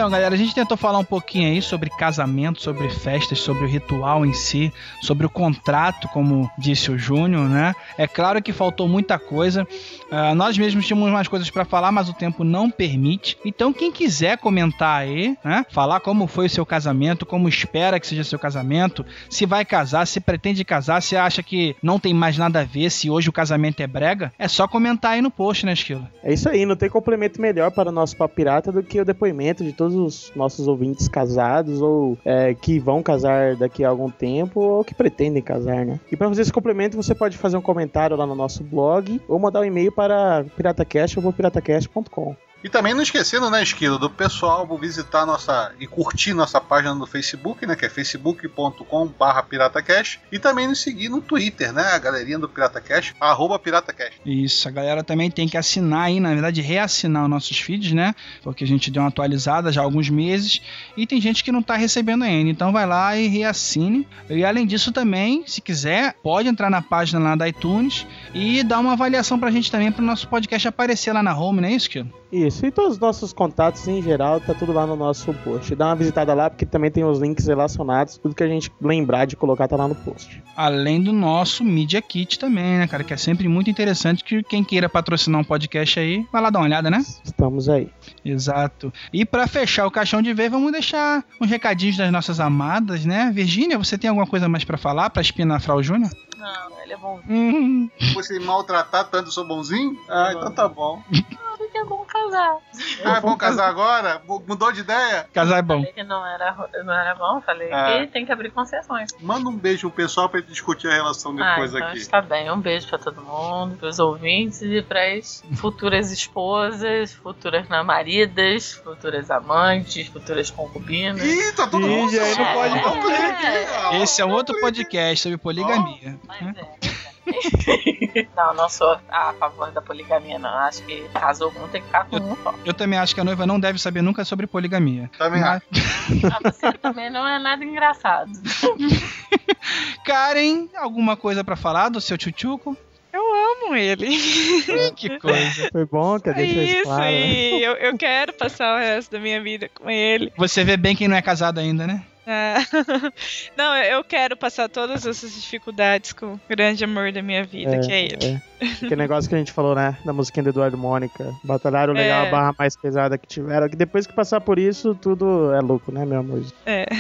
Então, galera, a gente tentou falar um pouquinho aí sobre casamento, sobre festas, sobre o ritual em si, sobre o contrato, como disse o Júnior, né? É claro que faltou muita coisa. Ah, nós mesmos tínhamos mais coisas para falar, mas o tempo não permite. Então, quem quiser comentar aí, né? Falar como foi o seu casamento, como espera que seja seu casamento, se vai casar, se pretende casar, se acha que não tem mais nada a ver, se hoje o casamento é brega, é só comentar aí no post, né, Esquilo? É isso aí, não tem complemento melhor para o nosso papo pirata do que o depoimento de todos os nossos ouvintes casados ou é, que vão casar daqui a algum tempo ou que pretendem casar, né? E para fazer esse complemento, você pode fazer um comentário lá no nosso blog ou mandar um e-mail para piratacast ou piratacast.com. E também não esquecendo, né, Esquilo, do pessoal visitar nossa e curtir nossa página no Facebook, né, que é facebook.com.br piratacast, e também nos seguir no Twitter, né, a galerinha do Piratacast, arroba piratacast. Isso, a galera também tem que assinar aí, na verdade, reassinar os nossos feeds, né? Porque a gente deu uma atualizada já há alguns meses e tem gente que não tá recebendo ainda. Então vai lá e reassine. E além disso também, se quiser, pode entrar na página lá da iTunes e dar uma avaliação pra gente também, pro nosso podcast aparecer lá na home, não é isso, Kilo? Isso, e todos os nossos contatos em geral, tá tudo lá no nosso post. Dá uma visitada lá, porque também tem os links relacionados, tudo que a gente lembrar de colocar tá lá no post. Além do nosso Media Kit também, né, cara? Que é sempre muito interessante que quem queira patrocinar um podcast aí, vai lá dar uma olhada, né? Estamos aí. Exato. E pra fechar o caixão de vez, vamos deixar uns recadinhos das nossas amadas, né? Virgínia, você tem alguma coisa mais pra falar pra espinafrar o Júnior? Não, ele é bom. Hum, Você maltratar tanto, eu sou bonzinho? Ah, então tá bom. É bom casar. Ah, é bom casar agora? Mudou de ideia? casar é bom. Falei que não era, não era bom, falei Ah. que tem que abrir concessões. Manda um beijo pro pessoal pra gente discutir a relação depois ah, então aqui. está bem. Um beijo pra todo mundo, pros ouvintes e pras futuras esposas, futuras namoridas, futuras amantes, futuras concubinas. Ih, tá todo Ih, mundo. aí não pode É. Ler aqui. Esse é um outro podcast sobre poligamia. Mas é. não, não sou a favor da poligamia, não. Acho que casou com um tem que ficar com um só. Eu também acho que a noiva não deve saber nunca sobre poligamia. Também Mas- Ah, você também não é nada engraçado. Karen, alguma coisa pra falar do seu tchutchuco? Eu amo ele. Que coisa. Foi bom que deixou isso isso, claro. né? e eu, eu quero passar o resto da minha vida com ele. Você vê bem quem não é casado ainda, né? Ah, Não, eu quero passar todas essas dificuldades com o grande amor da minha vida, que é ele. Aquele negócio que a gente falou, né? Da musiquinha do Eduardo Mônica. Batalharam legal É. a barra mais pesada que tiveram. Que depois que passar por isso, tudo é louco, né, meu amor? É.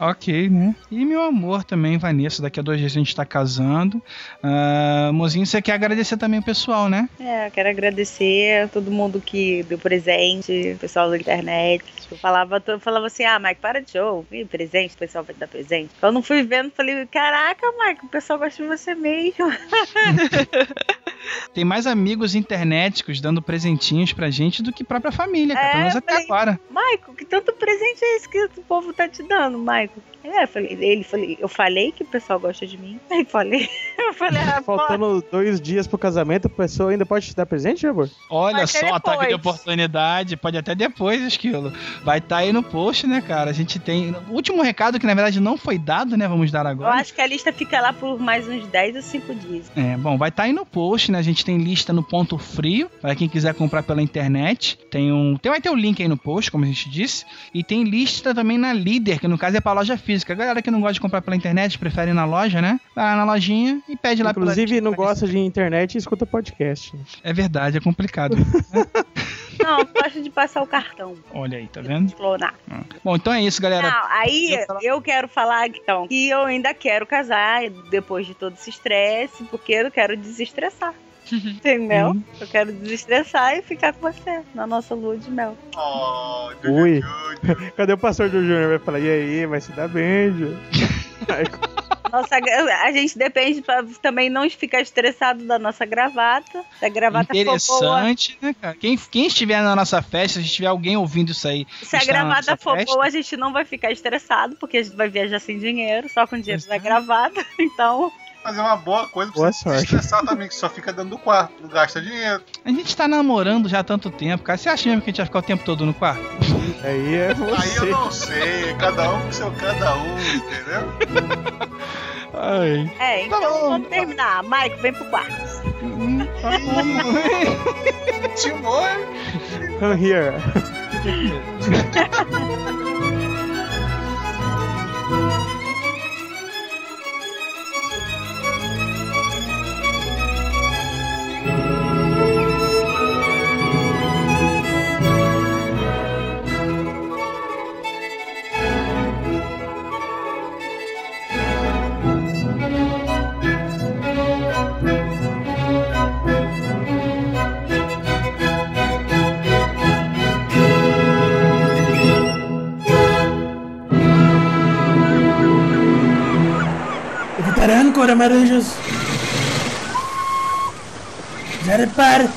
Ok, né? E meu amor também, Vanessa, daqui a dois dias a gente tá casando. Ah, mozinho, você quer agradecer também o pessoal, né? É, quero agradecer a todo mundo que deu presente, o pessoal da internet. Eu falava, eu falava assim, ah, Mike, para de show, Ih, presente, o pessoal vai dar presente. Eu não fui vendo, falei, caraca, Mike, o pessoal gosta de você mesmo. Tem mais amigos internéticos dando presentinhos pra gente do que própria família, cara. É, Pelo menos até falei- agora. Michael, que tanto presente é esse que o povo tá te dando, Michael? É, eu falei, ele, falei, eu falei que o pessoal gosta de mim. Aí falei, eu falei, ah, pô, Faltando dois dias pro casamento, a pessoa ainda pode te dar presente, amor? Olha Vai só, ter ataque de oportunidade. Pode até depois, Esquilo. Vai estar aí no post, né, cara? A gente tem. O último recado que na verdade não foi dado, né? Vamos dar eu agora. acho que a lista fica lá por mais uns 10 ou 5 dias. É, bom, vai estar aí no post, né? A gente tem lista no ponto frio, para quem quiser comprar pela internet. Tem um, tem, vai ter o link aí no post, como a gente disse, e tem lista também na Líder, que no caso é para loja física. A galera que não gosta de comprar pela internet, prefere ir na loja, né? Vai lá na lojinha e pede lá pela- Inclusive, não gosta de internet e escuta podcast. É verdade, é complicado. Não, eu gosto de passar o cartão. Olha aí, tá vendo? Clonar. Bom, então é isso, galera. Não, aí Eu eu quero falar então que eu ainda quero casar depois de todo esse estresse, porque eu quero desestressar. Entendeu? Uhum. Eu quero desestressar e ficar com você na nossa lua de mel. Oh, Ui. Cadê o pastor do Júnior? Vai falar, e aí, vai se dar bem, Júnior? Nossa, a gente depende pra também não ficar estressado da nossa gravata. Da gravata for boa. Interessante, né, cara? Quem, quem estiver na nossa festa, se tiver alguém ouvindo isso aí. Se a gravata for festa, boa, a gente não vai ficar estressado, porque a gente vai viajar sem dinheiro, só com dinheiro da gravata. Então, É uma boa coisa pra Boa você sorte. estressar também, que só fica dentro do quarto, não gasta dinheiro. A gente tá namorando já há tanto tempo, cara. Você acha mesmo que a gente vai ficar o tempo todo no quarto? aí é Aí eu você. não sei, cada um com seu cada um, entendeu? Ai. é, então Tá vamos terminar. Mike, vem pro quarto. Timor, Come here. agora, Maranjas. Zarpar.